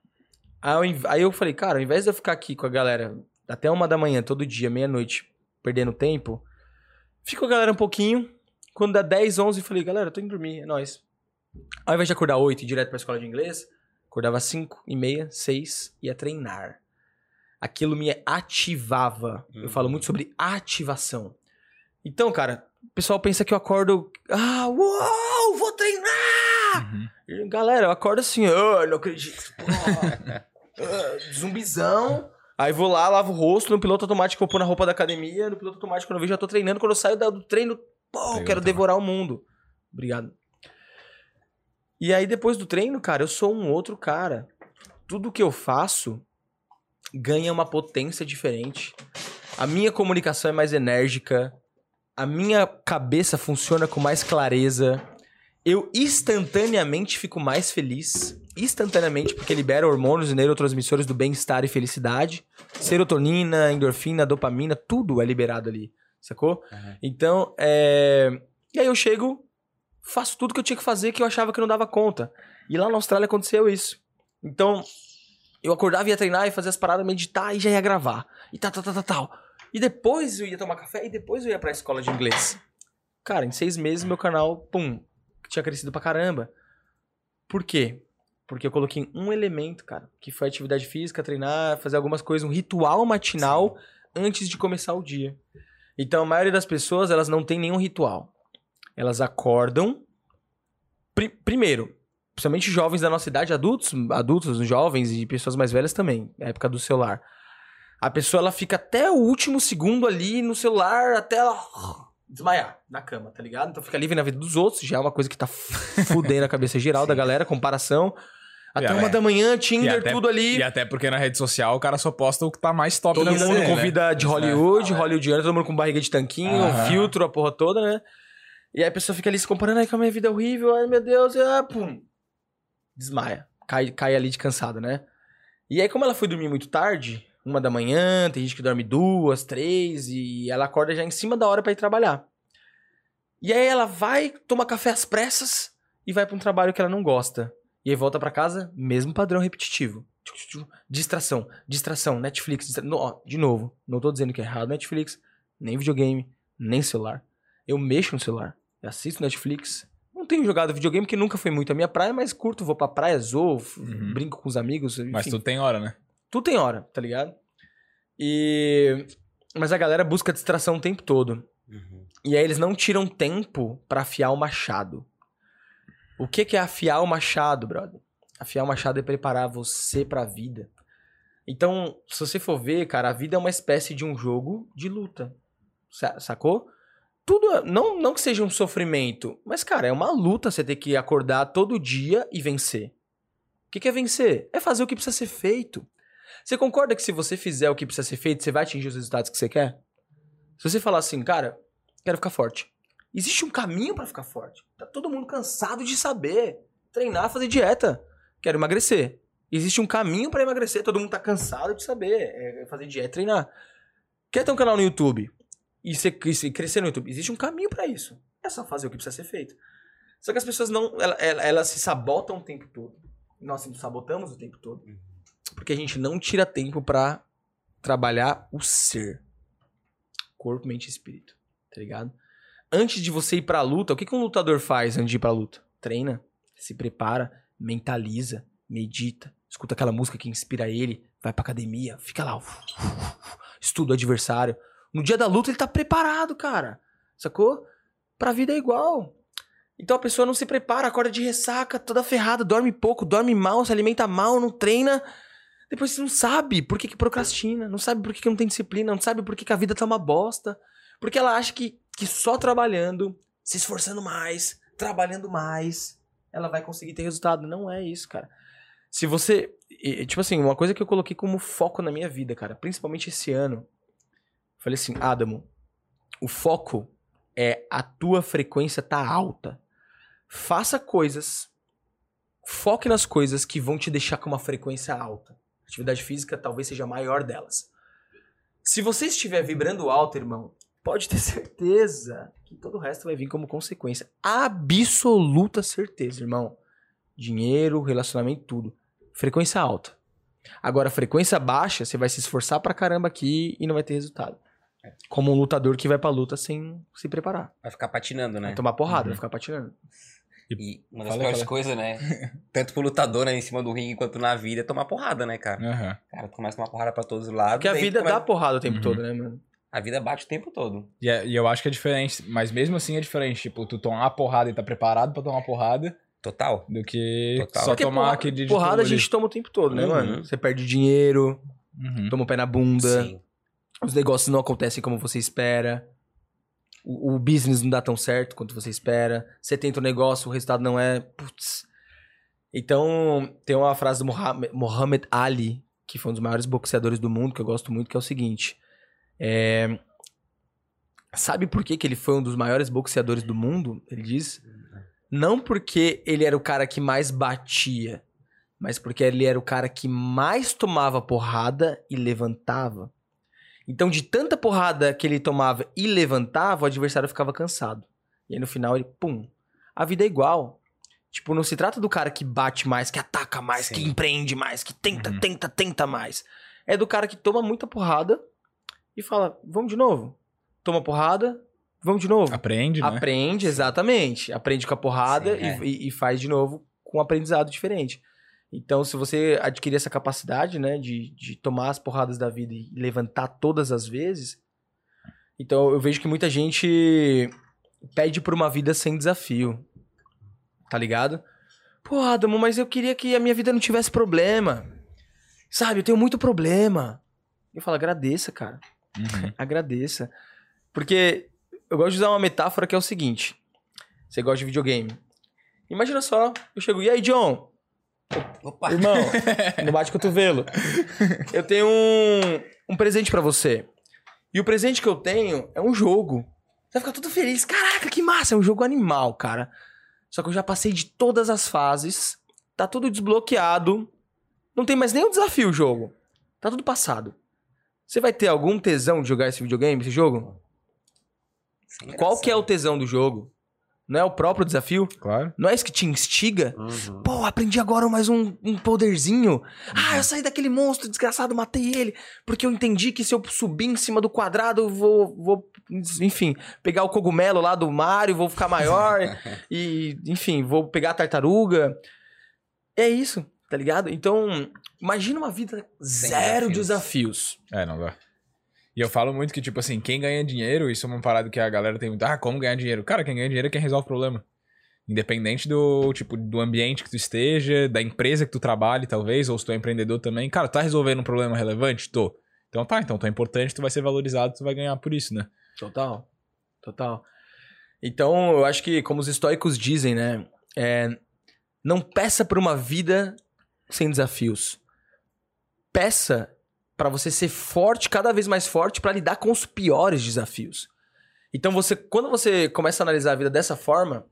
Aí eu, aí eu falei, cara, ao invés de eu ficar aqui com a galera até uma da manhã, todo dia, meia-noite, perdendo tempo, fico com a galera um pouquinho. Quando dá 10, 11, eu falei, galera, eu tô indo dormir, é nóis. Ao invés de acordar 8 e ir direto pra escola de inglês, acordava 5 e meia, 6, ia treinar. Aquilo me ativava. Eu Uhum. falo muito sobre ativação. Então, cara, o pessoal pensa que eu acordo. Ah, uau, vou treinar! Uhum. Galera, eu acordo assim, ah, não acredito. Ah, zumbizão. Aí vou lá, lavo o rosto, no piloto automático eu pôr na roupa da academia, no piloto automático quando eu vejo já tô treinando, quando eu saio do treino, pô, Pegou quero devorar o mundo. Obrigado. E aí depois do treino, cara, eu sou um outro cara. Tudo que eu faço ganha uma potência diferente. A minha comunicação é mais enérgica. A minha cabeça funciona com mais clareza. Eu instantaneamente fico mais feliz. Instantaneamente, porque libera hormônios e neurotransmissores do bem-estar e felicidade. Serotonina, endorfina, dopamina, tudo é liberado ali. Sacou? Uhum. Então, é. E aí eu chego, faço tudo que eu tinha que fazer que eu achava que eu não dava conta. E lá na Austrália aconteceu isso. Então, eu acordava, ia treinar e fazer as paradas, meditar e já ia gravar. E tal, tal, tal, tal, tal. E depois eu ia tomar café e depois eu ia pra escola de inglês. Cara, em seis meses meu canal, pum, tinha crescido pra caramba. Por quê? Porque eu coloquei um elemento, cara, que foi atividade física, treinar, fazer algumas coisas, um ritual matinal antes de começar o dia. Então, a maioria das pessoas, elas não tem nenhum ritual. Elas acordam. pri- primeiro, principalmente jovens da nossa idade, adultos, adultos, jovens e pessoas mais velhas também, época do celular. A pessoa ela fica até o último segundo ali no celular, até ela desmaiar na cama, tá ligado? Então fica livre na vida dos outros, já é uma coisa que tá fudendo a cabeça geral da galera, comparação. Até uma até- da manhã, Tinder, até- tudo ali. E até porque na rede social o cara só posta o que tá mais top Todo da vida mundo né? convida de Hollywood, hollywoodiano, todo mundo com barriga de tanquinho, filtro, a porra toda, né? E aí a pessoa fica ali se comparando, ai, que a minha vida é horrível, ai meu Deus, e, ah, pum. Desmaia. Cai, cai ali de cansado, né? E aí, como ela foi dormir muito tarde, uma da manhã, tem gente que dorme duas, três, e ela acorda já em cima da hora pra ir trabalhar. E aí ela vai, toma café às pressas e vai pra um trabalho que ela não gosta. E aí volta pra casa, mesmo padrão repetitivo. Distração, distração, Netflix, distra... no, ó, de novo, não tô dizendo que é errado Netflix, nem videogame, nem celular. Eu mexo no celular, eu assisto Netflix. Não tenho jogado videogame que nunca foi muito a minha praia, mas curto, vou pra praia, zoo, Uhum. brinco com os amigos, enfim. Mas tudo tem hora, né? Tudo tem hora, tá ligado? E mas a galera busca distração o tempo todo. Uhum. E aí eles não tiram tempo pra afiar o machado. O que que é afiar o machado, brother? Afiar o machado é preparar você pra vida. Então, se você for ver, cara, a vida é uma espécie de um jogo de luta. Sa- Sacou? Tudo, não, não que seja um sofrimento, mas, cara, é uma luta você ter que acordar todo dia e vencer. O que que é vencer? É fazer o que precisa ser feito. Você concorda que se você fizer o que precisa ser feito, você vai atingir os resultados que você quer? Se você falar assim, cara, quero ficar forte. Existe um caminho pra ficar forte. Tá todo mundo cansado de saber. Treinar, fazer dieta. Quero emagrecer. Existe um caminho pra emagrecer. Todo mundo tá cansado de saber. É fazer dieta, treinar. Quer ter um canal no YouTube e você e crescer no YouTube? Existe um caminho pra isso. É só fazer o que precisa ser feito. Só que as pessoas não, ela- ela- elas se sabotam o tempo todo. Nós nos sabotamos o tempo todo. Porque a gente não tira tempo pra trabalhar o ser. Corpo, mente e espírito. Tá ligado? Antes de você ir pra luta, o que, que um lutador faz antes de ir pra luta? Treina, se prepara, mentaliza, medita, escuta aquela música que inspira ele, vai pra academia, fica lá, estuda o adversário. No dia da luta ele tá preparado, cara. Sacou? Pra vida é igual. Então a pessoa não se prepara, acorda de ressaca, toda ferrada, dorme pouco, dorme mal, se alimenta mal, não treina. Depois você não sabe por que, que procrastina, não sabe por que, que não tem disciplina, não sabe por que, que a vida tá uma bosta. Porque ela acha que, que só trabalhando, se esforçando mais, trabalhando mais, ela vai conseguir ter resultado. Não é isso, cara. Se você. Tipo assim, uma coisa que eu coloquei como foco na minha vida, cara, principalmente esse ano. Falei assim, Adamo, o foco é a tua frequência tá alta. Faça coisas, foque nas coisas que vão te deixar com uma frequência alta. Atividade física talvez seja a maior delas. Se você estiver vibrando alto, irmão, pode ter certeza que todo o resto vai vir como consequência. Absoluta certeza, irmão. Dinheiro, relacionamento, tudo. Frequência alta. Agora, frequência baixa, você vai se esforçar pra caramba aqui e não vai ter resultado. Como um lutador que vai pra luta sem se preparar. Vai ficar patinando, né? Vai tomar porrada, Uhum. vai ficar patinando. E uma das Fala, piores fala. coisas, né? Tanto pro lutador, né, em cima do ringue, quanto na vida, é tomar porrada, né, cara? Aham. Cara, tu começa a tomar porrada pra todos os lados. Porque a vida começa- dá porrada o tempo Uhum. todo, né, mano? A vida bate o tempo todo. E, é- e eu acho que é diferente, mas mesmo assim é diferente. Tipo, tu tomar porrada e tá preparado pra tomar porrada Total. do que Total. só Porque tomar porra- aquele de porrada a tudo ali. gente toma o tempo todo, né, Uhum. mano? Você perde dinheiro, Uhum. toma o pé na bunda, Sim. os negócios não acontecem como você espera. O, o business não dá tão certo quanto você espera. Você tenta o negócio, o resultado não é. Putz. Então, tem uma frase do Muhammad, Muhammad Ali, que foi um dos maiores boxeadores do mundo, que eu gosto muito, que é o seguinte. É, Sabe por que, que ele foi um dos maiores boxeadores do mundo? Ele diz. Não porque ele era o cara que mais batia, mas porque ele era o cara que mais tomava porrada e levantava. Então, de tanta porrada que ele tomava e levantava, o adversário ficava cansado. E aí no final ele, pum. A vida é igual. Tipo, não se trata do cara que bate mais, que ataca mais, Sim. que empreende mais, que tenta, Uhum. tenta, tenta mais. É do cara que toma muita porrada e fala, vamos de novo. Toma porrada, vamos de novo. Aprende, né? Aprende, exatamente. Aprende com a porrada Sim, e, é. e- e faz de novo com um aprendizado diferente. Então, se você adquirir essa capacidade, né, de, de tomar as porradas da vida e levantar todas as vezes, então eu vejo que muita gente pede por uma vida sem desafio. Tá ligado? Pô, Adamo, mas eu queria que a minha vida não tivesse problema. Sabe, eu tenho muito problema. Eu falo, agradeça, cara. Uhum. Agradeça. Porque eu gosto de usar uma metáfora que é o seguinte: você gosta de videogame. Imagina só, eu chego, e aí, John? Opa! Irmão, no bate-cotovelo. Eu tenho um, um presente pra você. E o presente que eu tenho é um jogo. Você vai ficar todo feliz. Caraca, que massa! É um jogo animal, cara. Só que eu já passei de todas as fases. Tá tudo desbloqueado. Não tem mais nenhum desafio o jogo. Tá tudo passado. Você vai ter algum tesão de jogar esse videogame, esse jogo? Sem Qual que é o tesão do jogo? Não é o próprio desafio? Claro. Não é isso que te instiga? Uhum. Pô, aprendi agora mais um, um poderzinho. Ah, eu saí daquele monstro desgraçado, matei ele. Porque eu entendi que se eu subir em cima do quadrado, eu vou, vou enfim, pegar o cogumelo lá do Mario, vou ficar maior. e, enfim, vou pegar a tartaruga. É isso, tá ligado? Então, imagina uma vida zero desafios. É, não dá. E eu falo muito que, tipo assim, quem ganha dinheiro, isso é uma parada que a galera tem muito. Ah, como ganhar dinheiro? Cara, quem ganha dinheiro é quem resolve o problema. Independente do, tipo, do ambiente que tu esteja, da empresa que tu trabalhe, talvez, ou se tu é empreendedor também. Cara, tá resolvendo um problema relevante? Tô. Então tá, então tu é importante, tu vai ser valorizado, tu vai ganhar por isso, né? Total. Total. Então, eu acho que, como os estoicos dizem, né? é, não peça por uma vida sem desafios. Peça pra você ser forte, cada vez mais forte, pra lidar com os piores desafios. Então, você, quando você começa a analisar a vida dessa forma,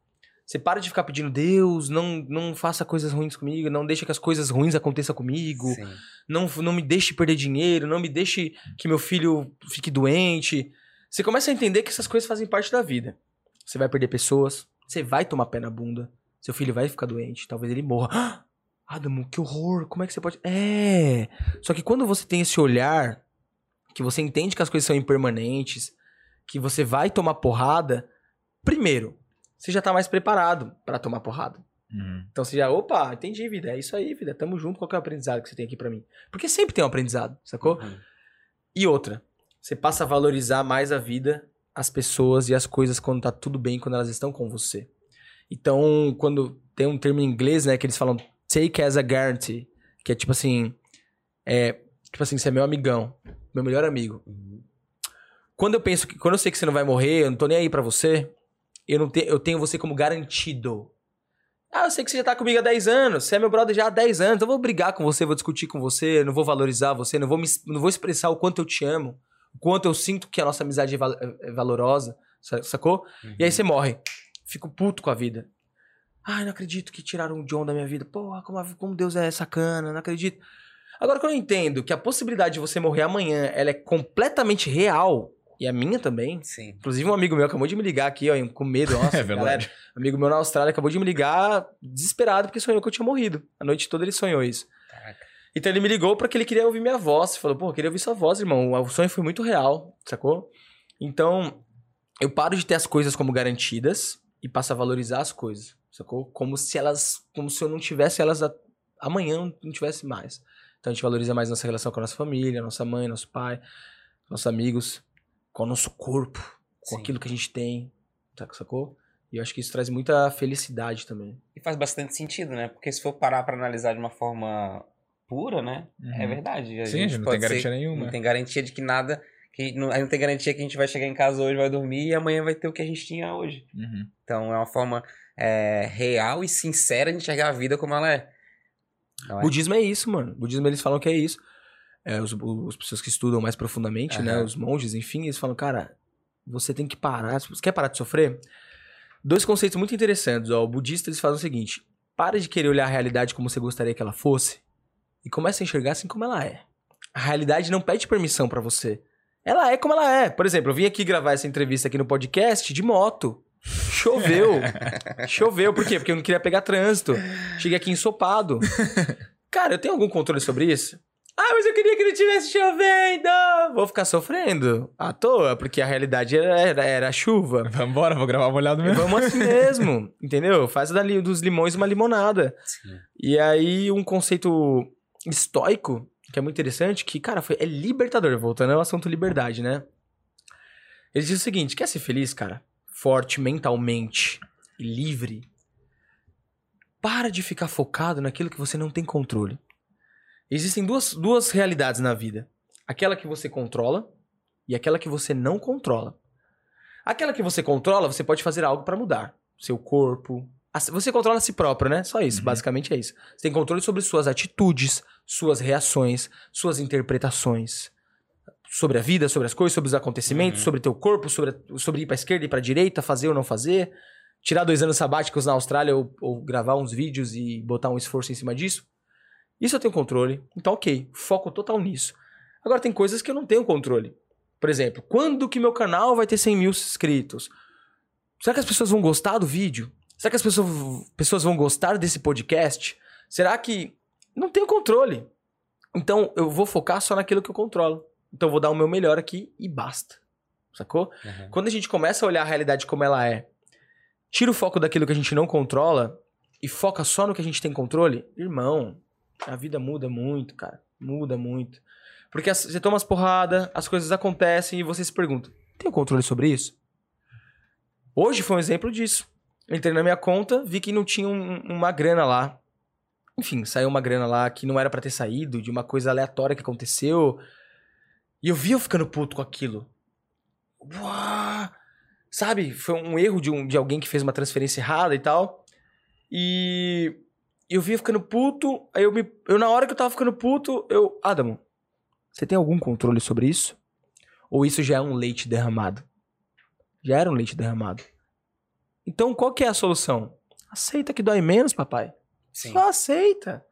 você para de ficar pedindo, Deus, não, não faça coisas ruins comigo, não deixe que as coisas ruins aconteçam comigo Sim. não, não me deixe perder dinheiro, não me deixe que meu filho fique doente. Você começa a entender que essas coisas fazem parte da vida. Você vai perder pessoas, você vai tomar pé na bunda, seu filho vai ficar doente, talvez ele morra. Ah, Adamo, que horror, como é que você pode. É! Só que quando você tem esse olhar, que você entende que as coisas são impermanentes, que você vai tomar porrada, primeiro, você já tá mais preparado pra tomar porrada. Uhum. Então você já, opa, entendi, vida. É isso aí, vida. Tamo junto. Qual que é o aprendizado que você tem aqui pra mim? Porque sempre tem um aprendizado, sacou? Uhum. E outra, você passa a valorizar mais a vida, as pessoas e as coisas quando tá tudo bem, quando elas estão com você. Então, quando tem um termo em inglês, né, que eles falam take as a guarantee, que é tipo assim, é, tipo assim, você é meu amigão, meu melhor amigo. Uhum. Quando eu penso que, quando eu sei que você não vai morrer, eu não tô nem aí pra você, eu não te, eu tenho você como garantido. Ah, eu sei que você já tá comigo há 10 anos, você é meu brother já há 10 anos, eu vou brigar com você, vou discutir com você, não vou valorizar você, não vou, me, não vou expressar o quanto eu te amo, o quanto eu sinto que a nossa amizade é, val- é valorosa, sa- sacou? E aí você morre. Fico puto com a vida. Ai, não acredito que tiraram o John da minha vida. Porra, como, como Deus é sacana, não acredito. Agora, quando eu entendo que a possibilidade de você morrer amanhã, ela é completamente real, e a minha também. Sim. Inclusive, um amigo meu acabou de me ligar aqui, ó, com medo. Nossa, É verdade. galera. Um amigo meu na Austrália acabou de me ligar desesperado porque sonhou que eu tinha morrido. A noite toda ele sonhou isso. Caraca. Então ele me ligou porque ele queria ouvir minha voz. Falou, pô, eu queria ouvir sua voz, irmão. O sonho foi muito real, sacou? Então, eu paro de ter as coisas como garantidas e passo a valorizar as coisas, sacou? Como se elas, como se eu não tivesse elas a- amanhã, não tivesse mais. Então a gente valoriza mais nossa relação com a nossa família, nossa mãe, nosso pai, nossos amigos, com o nosso corpo, com Sim. aquilo que a gente tem, tá- sacou? E eu acho que isso traz muita felicidade também. E faz bastante sentido, né? Porque se for parar pra analisar de uma forma pura, né? É Uhum. verdade. A Sim, gente não tem garantia ser- nenhuma. Não tem garantia de que nada. Que não, não tem garantia que a gente vai chegar em casa hoje, vai dormir e amanhã vai ter o que a gente tinha hoje. Uhum. Então é uma forma é, real e sincera de enxergar a vida como ela é. Não é? Budismo é isso, mano. Budismo eles falam que é isso. É, os, os pessoas que estudam mais profundamente, né? Aham. Os monges, enfim, eles falam, cara, você tem que parar. Você quer parar de sofrer? Dois conceitos muito interessantes. Ó. O budista eles falam o seguinte: para de querer olhar a realidade como você gostaria que ela fosse e comece a enxergar assim como ela é. A realidade não pede permissão pra você. Ela é como ela é. Por exemplo, eu vim aqui gravar essa entrevista aqui no podcast de moto. Choveu. Choveu. Por quê? Porque eu não queria pegar trânsito. Cheguei aqui ensopado. Cara, eu tenho algum controle sobre isso? Ah, mas eu queria que não tivesse chovendo! Vou ficar sofrendo à toa, porque a realidade era, era, era a chuva. Vambora, vou gravar molhado mesmo. Vamos assim mesmo, entendeu? Faz dali, dos limões uma limonada. Sim. E aí, um conceito estoico, que é muito interessante, que, cara, foi, é libertador. Voltando ao assunto liberdade, né? Ele diz o seguinte: quer ser feliz, cara? Forte mentalmente e livre. Para de ficar focado naquilo que você não tem controle. Existem duas, duas realidades na vida: aquela que você controla e aquela que você não controla. Aquela que você controla, você pode fazer algo para mudar. Seu corpo. Você controla a si próprio, né? Só isso, Uhum. basicamente é isso. Você tem controle sobre suas atitudes, suas reações, suas interpretações. Sobre a vida, sobre as coisas, sobre os acontecimentos, Uhum. sobre teu corpo, sobre, sobre ir pra esquerda e pra direita, fazer ou não fazer. Tirar dois anos sabáticos na Austrália ou, ou gravar uns vídeos e botar um esforço em cima disso. Isso eu tenho controle. Então, ok, foco total nisso. Agora, tem coisas que eu não tenho controle. Por exemplo, quando que meu canal vai ter 100 mil inscritos? Será que as pessoas vão gostar do vídeo? Será que as pessoas, pessoas vão gostar desse podcast? Será que. Não tenho controle. Então, eu vou focar só naquilo que eu controlo. Então, vou dar o meu melhor aqui e basta. Sacou? Uhum. Quando a gente começa a olhar a realidade como ela é, tira o foco daquilo que a gente não controla e foca só no que a gente tem controle, irmão, a vida muda muito, cara. Muda muito. Porque você toma as porradas, as coisas acontecem e você se pergunta: tem controle sobre isso? Hoje foi um exemplo disso. Entrei na minha conta, vi que não tinha um- uma grana lá. Enfim, saiu uma grana lá que não era pra ter saído, de uma coisa aleatória que aconteceu. E eu vi eu ficando puto com aquilo. Uau! Sabe? Foi um erro de, um, de alguém que fez uma transferência errada e tal. E eu vi eu ficando puto. Aí eu, me, eu, na hora que eu tava ficando puto, eu. Adamo, você tem algum controle sobre isso? Ou isso já é um leite derramado? Já era um leite derramado. Então qual que é a solução? Aceita que dói menos, papai. Sim. Só aceita.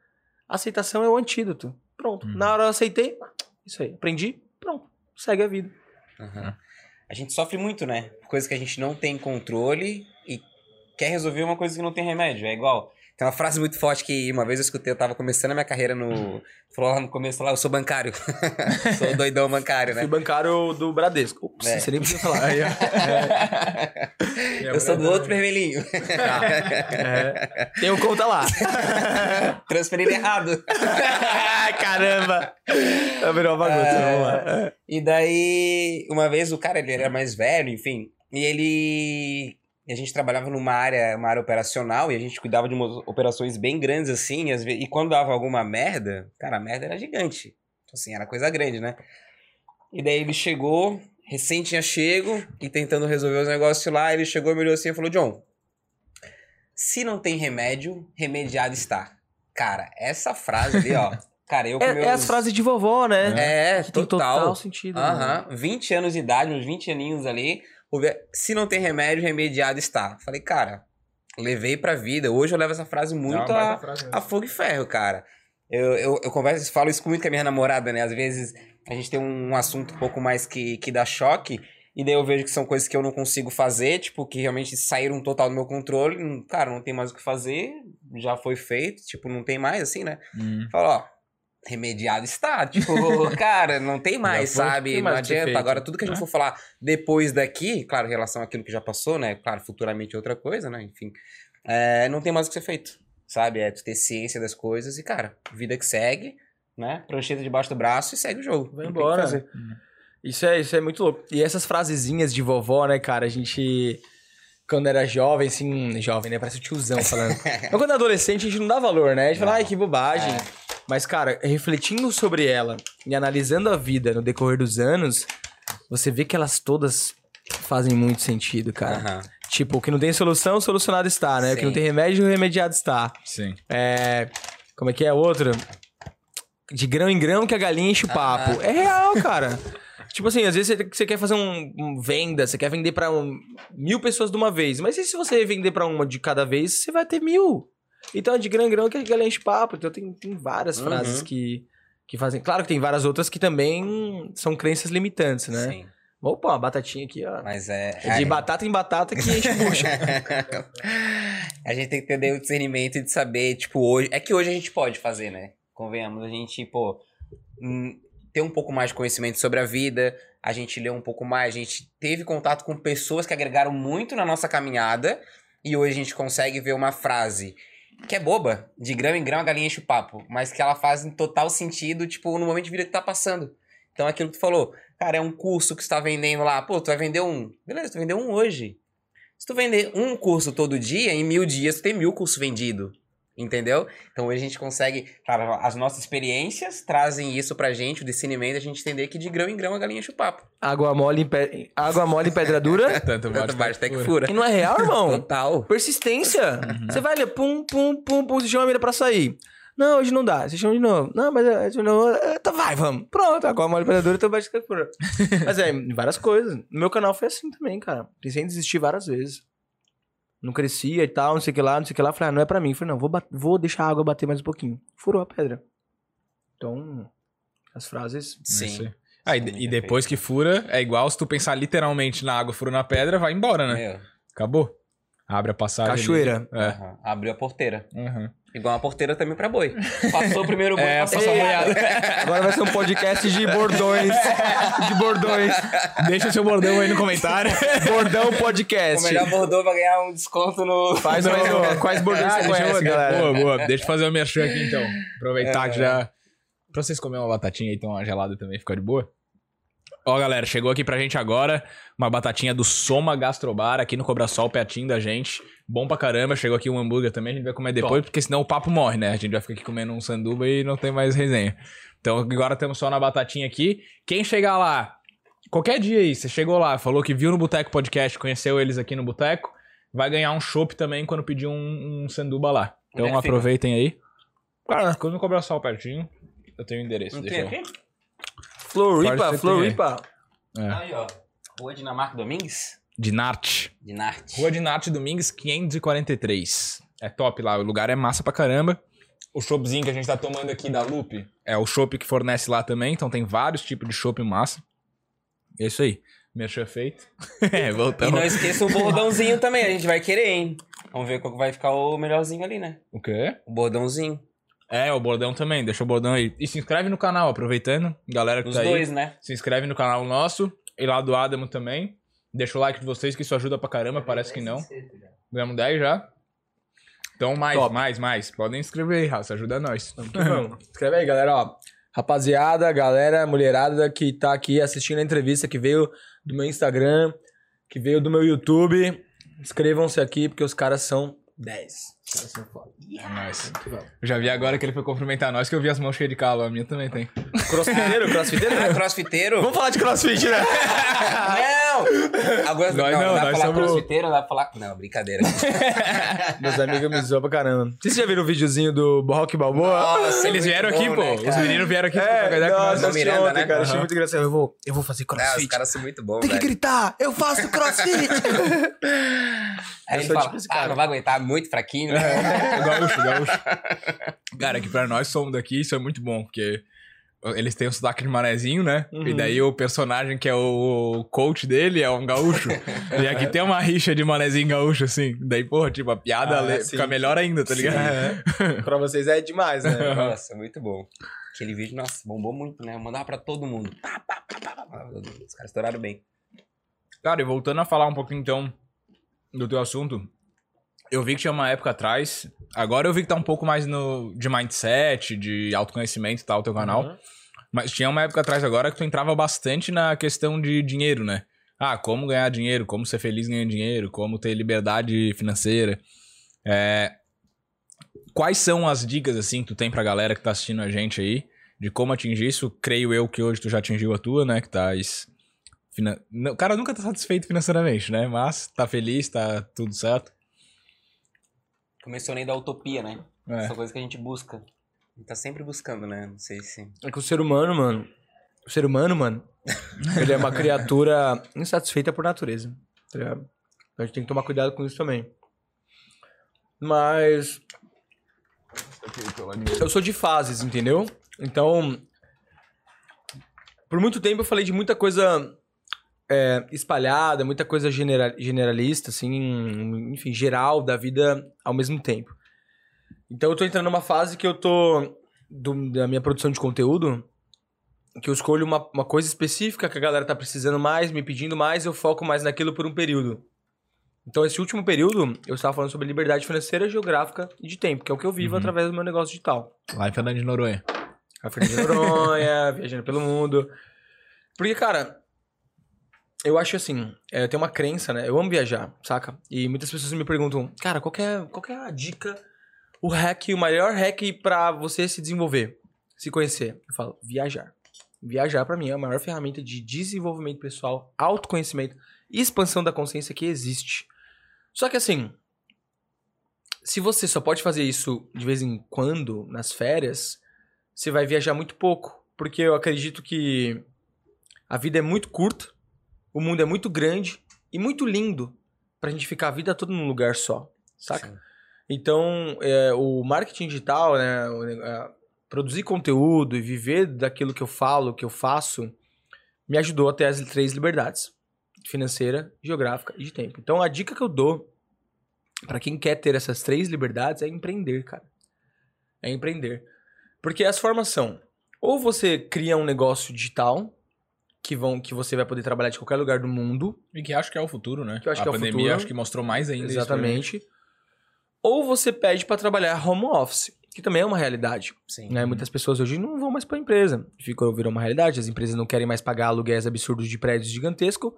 Aceitação é o antídoto. Pronto. Uhum. Na hora eu aceitei, isso aí. Aprendi. Segue a vida. Uhum. A gente sofre muito, né? Coisas que a gente não tem controle e quer resolver uma coisa que não tem remédio. É igual. Tem uma frase muito forte que uma vez eu escutei, eu tava começando a minha carreira no. Falou lá no começo lá, eu sou bancário. sou doidão bancário, Fui né? bancário do Bradesco. Ups, É. você nem precisa falar. Ó. eu sou do outro vermelhinho. É. Tem um conta lá. Transferido errado. Caramba! Tá virou uma bagunça, É. vamos lá. E daí, uma vez o cara, ele era mais velho, enfim, e ele. A gente trabalhava numa área, uma área operacional e a gente cuidava de umas operações bem grandes assim, e, e quando dava alguma merda, cara, a merda era gigante. Então, assim, era coisa grande, né? E daí ele chegou, recém tinha chego e tentando resolver os negócios lá, ele chegou e me olhou assim e falou: John, se não tem remédio, remediado está. Cara, essa frase ali, ó. Cara, eu É, meus... é as frases de vovó, né? É, Que tem total. total sentido. né? Aham, 20 anos de idade, uns 20 aninhos ali. Se não tem remédio, remediado está. Falei, cara, levei pra vida. Hoje eu levo essa frase muito a, a fogo e ferro, cara. Eu, eu, eu converso, falo isso muito com a minha namorada, né? Às vezes a gente tem um assunto um pouco mais que, que dá choque. E daí eu vejo que são coisas que eu não consigo fazer, tipo, que realmente saíram total do meu controle. Cara, não tem mais o que fazer, já foi feito, tipo, não tem mais, assim, né? Hum. Fala, ó, remediado está. Tipo, cara, não tem mais, sabe? tem não mais o que ser adianta. feito. Agora, tudo que a gente for falar depois daqui, claro, em relação àquilo que já passou, né? Claro, futuramente é outra coisa, né? Enfim, é, não tem mais o que ser feito, sabe? É tu ter ciência das coisas e, cara, vida que segue, né? Prancheta debaixo do braço e segue o jogo. Vai Não embora. fazer. Isso é, isso é muito louco. E essas frasezinhas de vovó, né, cara? A gente. Quando era jovem, assim. Jovem, né? Parece o tiozão falando. Mas quando era adolescente, a gente não dá valor, né? A gente fala, Não. ai, que bobagem. É. Mas, cara, refletindo sobre ela e analisando a vida no decorrer dos anos, você vê que elas todas fazem muito sentido, cara. Aham. Tipo, o que não tem solução, solucionado está, né? O que Sim. não tem remédio, remediado está. Sim. É. Como é que é outra? De grão em grão que a galinha enche o papo. É real, cara. tipo assim, às vezes você, você quer fazer um, um venda, você quer vender pra um- mil pessoas de uma vez. Mas e se você vender pra uma de cada vez, você vai ter mil. Então é de grão em grão que a o papo. Então tem, tem várias Uhum. frases que, que fazem. Claro que tem várias outras que também são crenças limitantes, né? Sim. Opa, uma batatinha aqui, ó. Mas é. É de batata em batata que enche bucha. a gente tem que daí o discernimento de saber, tipo, hoje. É que hoje a gente pode fazer, né? Convenhamos, a gente, pô, hum, ter um pouco mais de conhecimento sobre a vida, a gente lê um pouco mais, a gente teve contato com pessoas que agregaram muito na nossa caminhada, e hoje a gente consegue ver uma frase que é boba, de grão em grão a galinha enche o papo, mas que ela faz em total sentido, tipo, no momento de vida que tá passando. Então, aquilo que tu falou, cara, é um curso que você tá vendendo lá, pô, tu vai vender um. Beleza, tu vendeu um hoje. Se tu vender um curso todo dia, em mil dias tu tem mil cursos vendidos. Entendeu? Então hoje a gente consegue. Claro, as nossas experiências trazem isso pra gente, o discernimento, a gente entender que de grão em grão a galinha o papo. Água mole em, pe... Água mole em pedra dura. Tanto Tanto bate até que fura. E não é real, irmão? Total. Persistência. Você vai ler, pum, pum, pum, pum, você chama a menina pra sair. Não, hoje não dá. Você chama de novo. Não, mas é, de novo. é, Tá, vai, vamos. Pronto, agora mole predador, então bate fura. Mas é, em várias coisas. No meu canal foi assim também, cara. Pensei em desistir várias vezes. Não crescia e tal, não sei o que lá, não sei o que lá. Falei, ah, não é pra mim. Falei, não, vou, vou deixar a água bater mais um pouquinho. Furou a pedra. Então, as frases. Sim. Ah, e, e depois que fura, é igual se tu pensar literalmente na água, fura na pedra, vai embora, né? Meu, Acabou. Abre a passagem. ali. Cachoeira. É. aham. Abriu a porteira. Uhum. Igual uma porteira também pra boi. Passou o primeiro boi, É, passou a a boiada. Agora vai ser um podcast de bordões. De bordões. Deixa o seu bordão aí no comentário. Bordão O podcast. melhor bordou vai ganhar um desconto no. Faz mais um. Quais bordões Ah, você conhece, galera? Boa, boa. Deixa eu fazer o merchan aqui então. Aproveitar É. que já. Pra vocês comerem uma batatinha aí, então uma gelada também, fica de boa. Ó, galera, chegou aqui pra gente agora uma batatinha do Soma Gastrobar aqui no Cobrasol, pertinho da gente. Bom pra caramba. Chegou aqui um hambúrguer também, a gente vai comer depois, porque senão o papo morre, né? A gente vai ficar aqui comendo um sanduba e não tem mais resenha. Então agora estamos só na batatinha aqui. Quem chegar lá, qualquer dia aí, você chegou lá, falou que viu no Boteco Podcast, conheceu eles aqui no Boteco, vai ganhar um chopp também quando pedir um, um sanduba lá. Então é que fica? aproveitem aí. Cara, quando no Cobrasol pertinho, eu tenho o endereço. Não deixa tem eu... aqui? Floripa, Floripa. É. Aí, ó. Rua Dinamarca Domingues? Dinarte. Dinarte. Rua Dinarte Domingues, 543. É top lá, o lugar é massa pra caramba. O choppzinho que a gente tá tomando aqui da Lupe é o chopp que fornece lá também, então tem vários tipos de chopp massa. É isso aí. Merchan feito. é, E voltamos. não esqueça o bordãozinho também, a gente vai querer, hein? Vamos ver qual vai ficar o melhorzinho ali, né? O quê? O bordãozinho. É, o bordão também, deixa o bordão aí. E se inscreve no canal, aproveitando. Galera que Os tá aí. dois, né? Se inscreve no canal nosso e lá do Adamo também. Deixa o like de vocês que isso ajuda pra caramba, parece que não. Ganhamos 10 já. Então mais, Top. mais, mais. Podem inscrever aí, raça, ajuda nós. Vamos que vamos. Escreve aí, galera, ó. Rapaziada, galera, mulherada que tá aqui assistindo a entrevista, que veio do meu Instagram, que veio do meu YouTube. Inscrevam-se aqui, porque os caras são 10. Os caras são foda. É nóis. Eu já vi agora que ele foi cumprimentar nós, que eu vi as mãos cheias de calo. A minha também tem. Crossfiteiro? Crossfiteiro? Ah, crossfiteiro? Vamos falar de crossfit, né? Não! Agora Nós não, não, dá pra nós falar somos- crossfiteiro, dá pra falar... Não, brincadeira. Meus amigos me zoam pra caramba. Vocês já viram o videozinho do Rock Balboa? Nossa, Eles muito vieram aqui, bom, pô. né, Os meninos vieram aqui É, nós. nossa, Miranda, ontem, né? cara. Achei Aham. muito engraçado. Eu vou, eu vou fazer crossfit. os caras são muito bons, Tem que velho. gritar, eu faço crossfit! Aí Eu ele fala, tipo ah, não vai aguentar, muito fraquinho, né? gaúcho, gaúcho. Cara, que pra nós somos daqui, isso é muito bom, porque eles têm o sotaque de manezinho, né? Uhum. E daí o personagem que é o coach dele é um gaúcho. e aqui tem uma rixa de manezinho gaúcho, assim. Daí, porra, tipo, a piada Ah, le- sim. fica melhor ainda, tá ligado? É. pra vocês é demais, né? Nossa, muito bom. Aquele vídeo, nossa, bombou muito, né? Eu mandava pra todo mundo. Pá, pá, pá. Os caras estouraram bem. Cara, e voltando a falar um pouquinho, então, do teu assunto. Eu vi que tinha uma época atrás. Agora eu vi que tá um pouco mais no de mindset, de autoconhecimento e tal, o teu canal. Uhum. Mas tinha uma época atrás agora que tu entrava bastante na questão de dinheiro, né? Ah, como ganhar dinheiro, como ser feliz ganhando dinheiro, como ter liberdade financeira. É, Quais são as dicas, assim, que tu tem pra galera que tá assistindo a gente aí, de como atingir isso? Creio eu que hoje tu já atingiu a tua, né? Que tá... Finan... O cara nunca tá satisfeito financeiramente, né? Mas tá feliz, tá tudo certo. Começou nem da utopia, né? É. Essa coisa que a gente busca. Tá sempre buscando, né? Não sei se. É que o ser humano, mano. O ser humano, mano, ele é uma criatura insatisfeita por natureza. Tá ligado? Então a gente tem que tomar cuidado com isso também. Mas. Eu sou de fases, entendeu? Então. Por muito tempo eu falei de muita coisa é, espalhada, muita coisa genera- generalista, assim, enfim, geral da vida ao mesmo tempo. Então eu tô entrando numa fase que eu tô. do- da minha produção de conteúdo, que eu escolho uma, uma coisa específica que a galera tá precisando mais, me pedindo mais, eu foco mais naquilo por um período. Então, esse último período, eu estava falando sobre liberdade financeira, geográfica e de tempo, que é o que eu vivo Uhum. através do meu negócio digital. Lá em Fernando de Noronha. A Fernanda de Noronha, viajando pelo mundo. Porque, cara, eu acho assim, é, eu tenho uma crença, né? Eu amo viajar, saca? E muitas pessoas me perguntam, cara, qual é, qual é a dica, o hack, o maior hack pra você se desenvolver, se conhecer? Eu falo, viajar. Viajar, pra mim, é a maior ferramenta de desenvolvimento pessoal, autoconhecimento e expansão da consciência que existe. Só que assim, se você só pode fazer isso de vez em quando, nas férias, você vai viajar muito pouco. Porque eu acredito que a vida é muito curta, o mundo é muito grande e muito lindo pra gente ficar a vida toda num lugar só, saca? Sim. Então, é, o marketing digital, né, o produzir conteúdo e viver daquilo que eu falo, que eu faço, me ajudou a ter as três liberdades: financeira, geográfica e de tempo. Então, a dica que eu dou pra quem quer ter essas três liberdades é empreender, cara. É empreender. Porque as formas são: ou você cria um negócio digital que vão que você vai poder trabalhar de qualquer lugar do mundo, E que acho que é o futuro, né? Que eu acho a que é o pandemia futuro. acho que mostrou mais ainda isso gente. exatamente. Ou você pede pra trabalhar home office, que também é uma realidade. Sim. Né? Muitas pessoas hoje não vão mais pra empresa. Ficou, virou uma realidade. As empresas não querem mais pagar aluguéis absurdos de prédios gigantescos.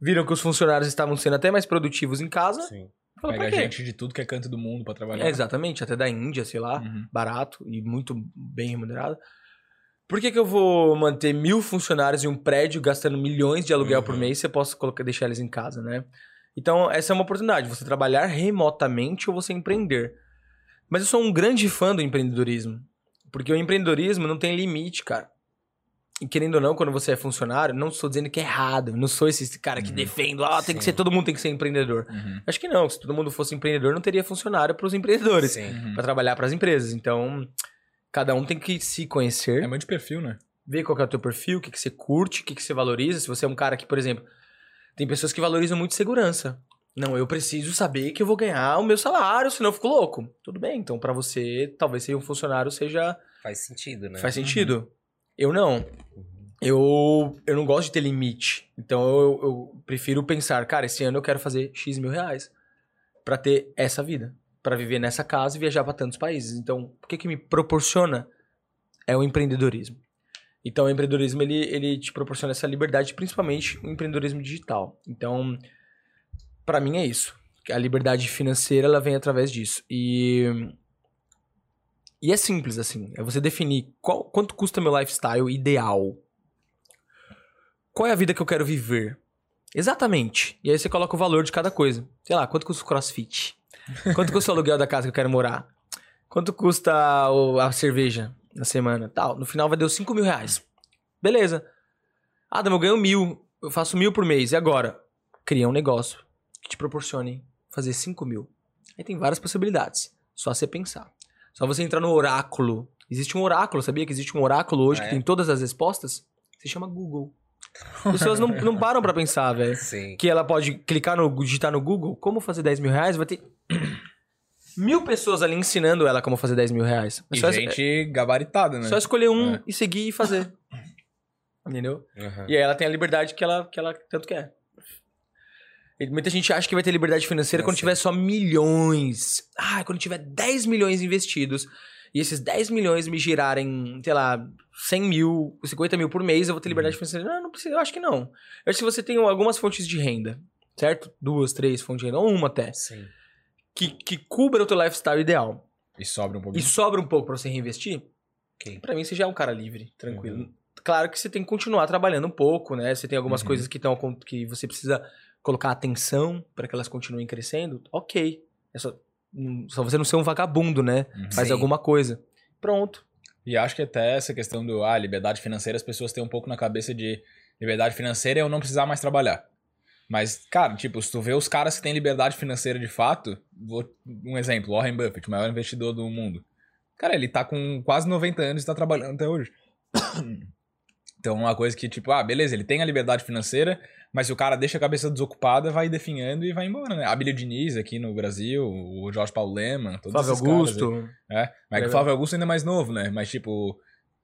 Viram que os funcionários estavam sendo até mais produtivos em casa. Sim. Fala, Pega gente de tudo que é canto do mundo pra trabalhar. É, exatamente, até da Índia, sei lá. Uhum. Barato e muito bem remunerado. Por que, que eu vou manter mil funcionários em um prédio gastando milhões de aluguel por Uhum. mês se eu posso colocar, deixar eles em casa, né? Então, essa é uma oportunidade. Você trabalhar remotamente ou você empreender. Mas eu sou um grande fã do empreendedorismo. Porque o empreendedorismo não tem limite, cara. E querendo ou não, quando você é funcionário, não estou dizendo que é errado. Eu não sou esse cara que Uhum. defendo, ah, tem que Sim. ser, todo mundo tem que ser empreendedor. Uhum. Acho que não. Se todo mundo fosse empreendedor, não teria funcionário para os empreendedores. Uhum. para trabalhar para as empresas. Então, cada um tem que se conhecer, É muito de perfil, né? ver qual que é o teu perfil, o que, que você curte, o que, que você valoriza. Se você é um cara que, por exemplo, tem pessoas que valorizam muito segurança. Não, eu preciso saber que eu vou ganhar o meu salário, senão eu fico louco. Tudo bem, então pra você, talvez ser um funcionário seja Faz sentido, né? faz sentido. Eu não. Eu, eu não gosto de ter limite. Então eu, eu prefiro pensar, cara, esse ano eu quero fazer X mil reais pra ter essa vida. Pra viver nessa casa e viajar pra tantos países. Então, o que que me proporciona é o empreendedorismo. Então, o empreendedorismo, ele, ele te proporciona essa liberdade, principalmente o empreendedorismo digital. Então, pra mim é isso. A liberdade financeira, ela vem através disso. E... E é simples, assim. É você definir qual, quanto custa meu lifestyle ideal. Qual é a vida que eu quero viver? Exatamente. E aí você coloca o valor de cada coisa. Sei lá, quanto custa o crossfit? Quanto custa o aluguel da casa que eu quero morar? Quanto custa a cerveja na semana? Tal. No final vai dar os 5 mil reais. Beleza. Adam, eu ganho mil. Eu faço mil por mês. E agora? Cria um negócio que te proporcione fazer 5 mil. Aí tem várias possibilidades. Só você pensar. Só você entrar no oráculo. Existe um oráculo, sabia que existe um oráculo hoje Ah, que é? tem todas as respostas? Se chama Google. As pessoas não, não param pra pensar, velho que ela pode clicar no digitar no Google como fazer 10 mil reais, vai ter mil pessoas ali ensinando ela como fazer 10 mil reais. É E gente gabaritada, né? só escolher um É. e seguir e fazer. Entendeu? Uhum. E aí ela tem a liberdade que ela, que ela tanto quer. E muita gente acha que vai ter liberdade financeira quando tiver só milhões. Ah, quando tiver 10 milhões investidos e esses 10 milhões me girarem, sei lá, 100 mil, 50 mil por mês, eu vou ter liberdade financeira. Não, não precisa, eu acho que não. Eu acho que você tem algumas fontes de renda, certo? Duas, três fontes de renda, ou uma até, Sim. Que, que cubra o teu lifestyle ideal E sobra um e pouquinho. sobra um pouco pra você reinvestir, Ok. Pra mim você já é um cara livre, tranquilo. Uhum. Claro que você tem que continuar trabalhando um pouco, né? Você tem algumas Uhum. coisas que estão que você precisa colocar atenção para que elas continuem crescendo. OK. É só, só você não ser um vagabundo, né? Uhum. Faz Sim. alguma coisa. Pronto. E acho que até essa questão do ah, liberdade financeira, as pessoas têm um pouco na cabeça de liberdade financeira é eu não precisar mais trabalhar. Mas, cara, tipo, se tu vê os caras que têm liberdade financeira de fato, vou um exemplo, Warren Buffett, o maior investidor do mundo. Cara, ele tá com quase 90 anos e tá trabalhando até hoje. Então, uma coisa que, tipo, ah, beleza, ele tem a liberdade financeira, mas se o cara deixa a cabeça desocupada, vai definhando e vai embora, né? Abílio Diniz aqui no Brasil, o Jorge Paulo Leman, todos Flávio esses caras. Augusto. É, mas que o Flávio Augusto ainda é mais novo, né? Mas, tipo,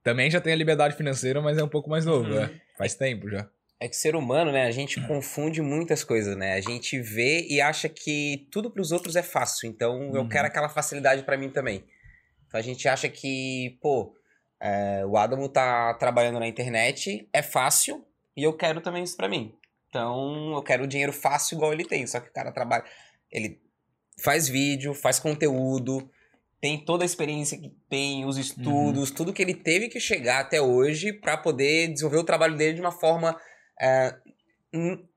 também já tem a liberdade financeira, mas é um pouco mais novo, Uhum. né? Faz tempo já. É que ser humano, né? A gente confunde muitas coisas, né? A gente vê e acha que tudo pros outros é fácil. Então eu Uhum. quero aquela facilidade pra mim também. Então a gente acha que, pô, é, o Adamo tá trabalhando na internet, é fácil e eu quero também isso pra mim. Então eu quero dinheiro fácil igual ele tem. Só que o cara trabalha. Ele faz vídeo, faz conteúdo, tem toda a experiência que tem, os estudos, tudo que ele teve que chegar até hoje pra poder desenvolver o trabalho dele de uma forma é,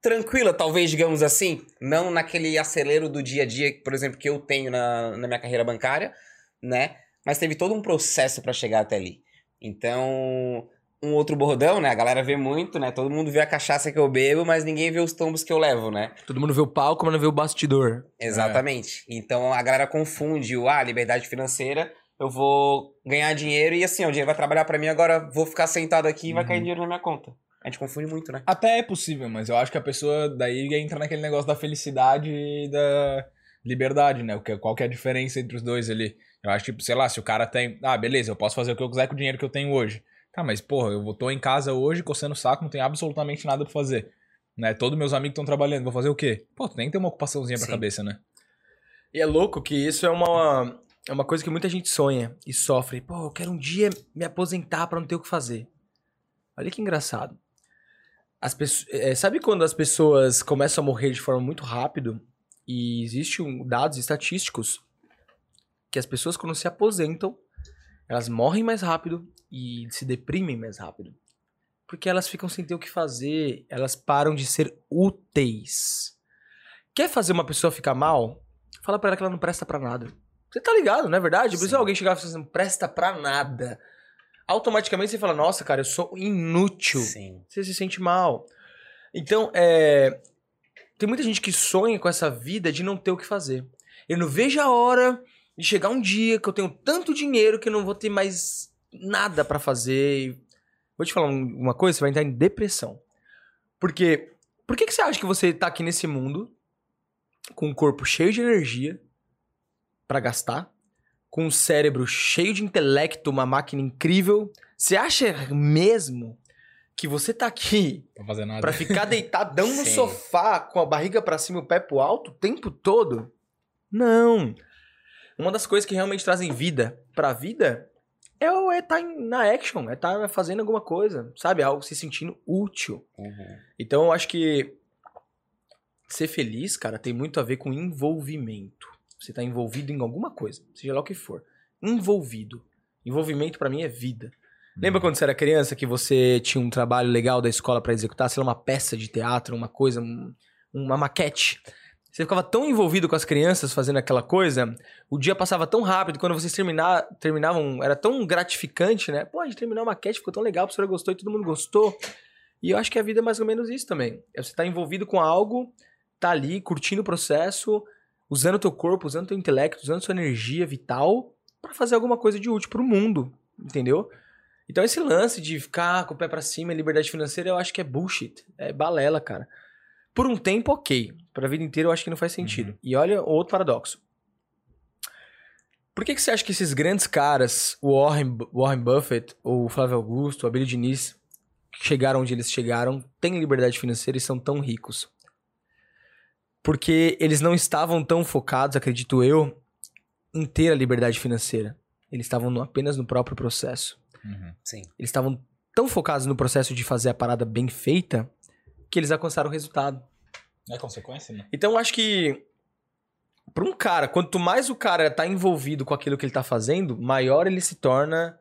tranquila, talvez, digamos assim. Não naquele acelero do dia a dia, por exemplo, que eu tenho na, na minha carreira bancária, né? Mas teve todo um processo pra chegar até ali. Então, um outro bordão, né? A galera vê muito, né? Todo mundo vê a cachaça que eu bebo, mas ninguém vê os tombos que eu levo, né? Todo mundo vê o palco, mas não vê o bastidor. Exatamente. Então a galera confunde o ah, liberdade financeira, eu vou ganhar dinheiro e assim, ó, o dinheiro vai trabalhar pra mim, agora vou ficar sentado aqui e vai cair dinheiro na minha conta. A gente confunde muito, né? Até é possível, mas eu acho que a pessoa daí entra naquele negócio da felicidade e da liberdade, né? O que, qual que é a diferença entre os dois ali? Eu acho, tipo, sei lá, se o cara tem. Ah, beleza, eu posso fazer o que eu quiser com o dinheiro que eu tenho hoje. Tá, mas, porra, eu tô em casa hoje coçando o saco, não tenho absolutamente nada pra fazer. Né? Todos meus amigos estão trabalhando, vou fazer o quê? Pô, tu tem que ter uma ocupaçãozinha pra Sim. cabeça, né? E é louco que isso é uma, é uma coisa que muita gente sonha e sofre. Pô, eu quero um dia me aposentar pra não ter o que fazer. Olha que engraçado. As pesso- é, sabe quando as pessoas começam a morrer de forma muito rápido? E existem um, dados estatísticos que as pessoas quando se aposentam, elas morrem mais rápido e se deprimem mais rápido. Porque elas ficam sem ter o que fazer, elas param de ser úteis. Quer fazer uma pessoa ficar mal? Fala pra ela que ela não presta pra nada. Você tá ligado, não é verdade? Por isso alguém chegar e falar assim, não presta pra nada. Automaticamente você fala, nossa, cara, eu sou inútil. Sim. Você se sente mal. Então, é... Tem muita gente que sonha com essa vida de não ter o que fazer. Eu não vejo a hora de chegar um dia que eu tenho tanto dinheiro que eu não vou ter mais nada pra fazer. Vou te falar um- uma coisa, você vai entrar em depressão. Porque, por que, que você acha que você tá aqui nesse mundo com um corpo cheio de energia pra gastar, com um cérebro cheio de intelecto, uma máquina incrível. Você acha mesmo que você tá aqui Pra fazer nada. pra ficar deitadão no sofá com a barriga pra cima e o pé pro alto o tempo todo? Não. Uma das coisas que realmente trazem vida pra vida é o é estar na action, é estar fazendo alguma coisa, sabe? Algo se sentindo útil. Uhum. Então eu acho que ser feliz, cara, tem muito a ver com envolvimento. Você tá envolvido em alguma coisa, seja lá o que for. Envolvido. Envolvimento pra mim é vida. Lembra quando você era criança que você tinha um trabalho legal da escola pra executar, sei lá, uma peça de teatro, uma coisa, um- uma maquete? Você ficava tão envolvido com as crianças fazendo aquela coisa, o dia passava tão rápido, quando vocês terminar, terminavam, era tão gratificante, né? Pô, a gente terminou a maquete, ficou tão legal, a professora gostou e todo mundo gostou. E eu acho que a vida é mais ou menos isso também. É você tá envolvido com algo, tá ali, curtindo o processo, usando o teu corpo, usando o teu intelecto, usando sua energia vital pra fazer alguma coisa de útil pro mundo, entendeu? Então esse lance de ficar com o pé pra cima e liberdade financeira, eu acho que é bullshit. É balela, cara. Por um tempo, ok. Pra vida inteira, eu acho que não faz sentido. E olha outro paradoxo. Por que, que você acha que esses grandes caras, o Warren, Warren Buffett, ou o Flávio Augusto, o Abílio Diniz, que chegaram onde eles chegaram, têm liberdade financeira e são tão ricos? Porque eles não estavam tão focados, acredito eu, em ter a liberdade financeira. Eles estavam no- apenas no próprio processo. Uhum. Sim. Eles estavam tão focados no processo de fazer a parada bem feita que eles alcançaram o resultado. É consequência, né? Então eu acho que para um cara, quanto mais o cara tá envolvido com aquilo que ele tá fazendo, maior ele se torna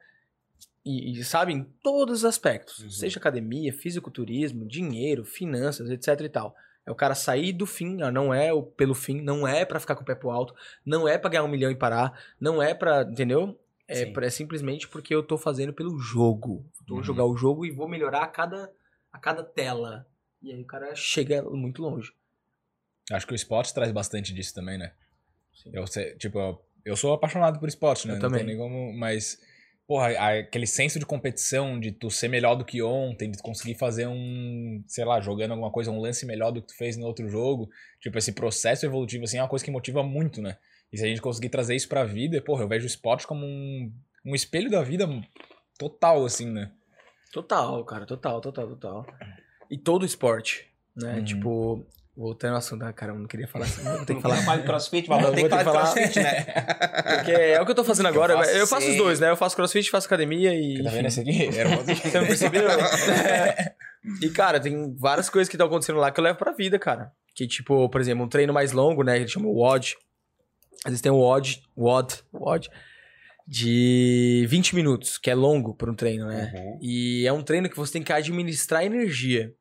e, e, sabe, em todos os aspectos, Uhum. seja academia, fisiculturismo, dinheiro, finanças, etc e tal. É o cara sair do fim, não é pelo fim, não é pra ficar com o pé pro alto, não é pra ganhar um milhão e parar, não é pra, entendeu? É, pra- é simplesmente porque eu tô fazendo pelo jogo. Vou Uhum. jogar o jogo e vou melhorar a cada, a cada tela. E aí o cara chega muito longe. Acho que o esporte traz bastante disso também, né? Sim. Eu tipo, eu- eu sou apaixonado por esporte, né? Eu Não também. tem nem como, mas porra, aquele senso de competição, de tu ser melhor do que ontem, de tu conseguir fazer um, sei lá, jogando alguma coisa, um lance melhor do que tu fez no outro jogo, tipo, esse processo evolutivo assim é uma coisa que motiva muito, né? E se a gente conseguir trazer isso pra vida, porra, eu vejo o esporte como um, um espelho da vida total assim, né? Total, cara, total, total, total. E todo esporte, né? Uhum. Tipo, voltando ao assunto, ah, cara, eu não queria falar assim, vou ter que falar. Fala de crossfit, mas eu tem que falar de crossfit, né? Porque é o que eu tô fazendo agora. Eu Eu faço, faço os dois, né? Eu faço crossfit, faço academia e. Tá vendo esse aqui? Era uma... Você não percebeu? É. E, cara, tem várias coisas que estão acontecendo lá que eu levo pra vida, cara. Que, tipo, por exemplo, um treino mais longo, né? Ele chama o WOD. Às vezes tem o WOD, WOD, WOD, de 20 minutos, que é longo pra um treino, né? Uhum. E é um treino que você tem que administrar energia.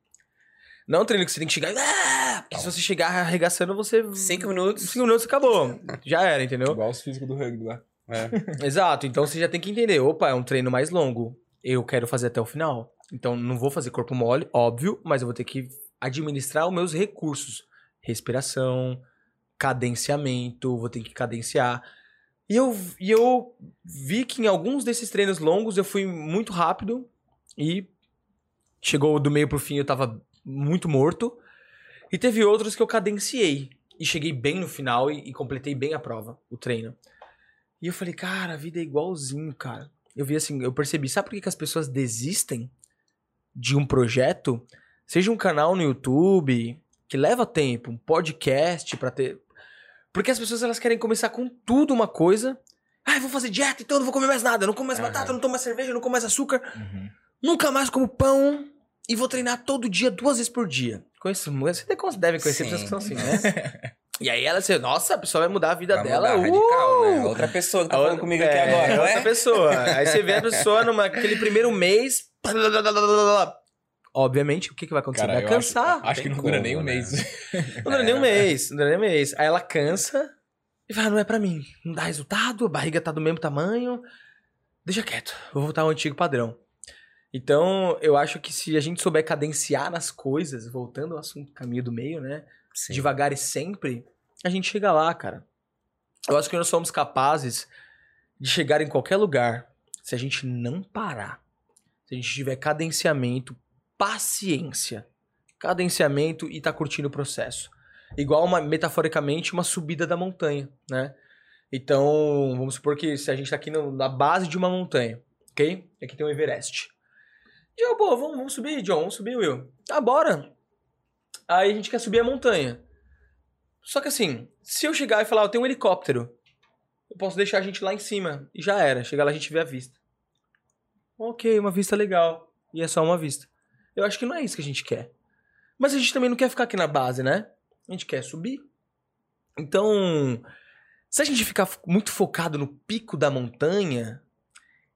Não é um treino que você tem que chegar. Ah! Porque se você chegar arregaçando, você. Cinco minutos. Cinco minutos acabou. Já era, entendeu? Igual os físicos do rugby lá. É. Exato. Então você já tem que entender. Opa, é um treino mais longo. Eu quero fazer até o final. Então não vou fazer corpo mole, óbvio, mas eu vou ter que administrar os meus recursos. Respiração, cadenciamento, vou ter que cadenciar. E eu, e eu vi que em alguns desses treinos longos eu fui muito rápido e chegou do meio pro fim eu tava muito morto. E teve outros que eu cadenciei e cheguei bem no final e, e completei bem a prova, o treino. E eu falei, cara, a vida é igualzinho, cara. Eu vi assim, eu percebi, sabe por que, que as pessoas desistem de um projeto? Seja um canal no YouTube, que leva tempo, um podcast pra ter. Porque as pessoas elas querem começar com tudo uma coisa. Ah, vou fazer dieta, então eu não vou comer mais nada. Não como mais Aham. batata, não tomo mais cerveja, não como mais açúcar. Uhum. Nunca mais como pão. E vou treinar todo dia, duas vezes por dia. Conheço, você deve conhecer Sim. pessoas que são assim, né? e aí ela assim, nossa, a pessoa vai mudar a vida Vai dela. mudar, radical, né? uh! Outra pessoa que tá falando comigo aqui é, agora, não outra é? pessoa. Aí você vê a pessoa numa aquele primeiro mês. Obviamente, o que, que vai acontecer? Cara, vai cansar. Acho, acho que não dura nem um né? mês. Não dura nem um mês. Não dura nem um mês. Aí ela cansa e fala: não é pra mim. Não dá resultado, a barriga tá do mesmo tamanho. Deixa quieto. Vou voltar ao antigo padrão. Então, eu acho que se a gente souber cadenciar nas coisas, voltando ao assunto caminho do meio, né? Sim. devagar e sempre, a gente chega lá, cara. Eu acho que nós somos capazes de chegar em qualquer lugar se a gente não parar. Se a gente tiver cadenciamento, paciência. Cadenciamento e tá curtindo o processo. igual uma, metaforicamente, uma subida da montanha, né? Então, vamos supor que se a gente tá aqui no- na base de uma montanha, ok? Aqui tem o Everest. John, pô, vamos, vamos subir, John, vamos subir, Will. Ah, bora. Aí a gente quer subir a montanha. Só que assim, se eu chegar e falar, eu tenho um helicóptero, eu posso deixar a gente lá em cima. E já era. Chegar lá a gente vê a vista. Ok, uma vista legal. E é só uma vista. Eu acho que não é isso que a gente quer. Mas a gente também não quer ficar aqui na base, né? A gente quer subir. Então, se a gente ficar muito focado no pico da montanha,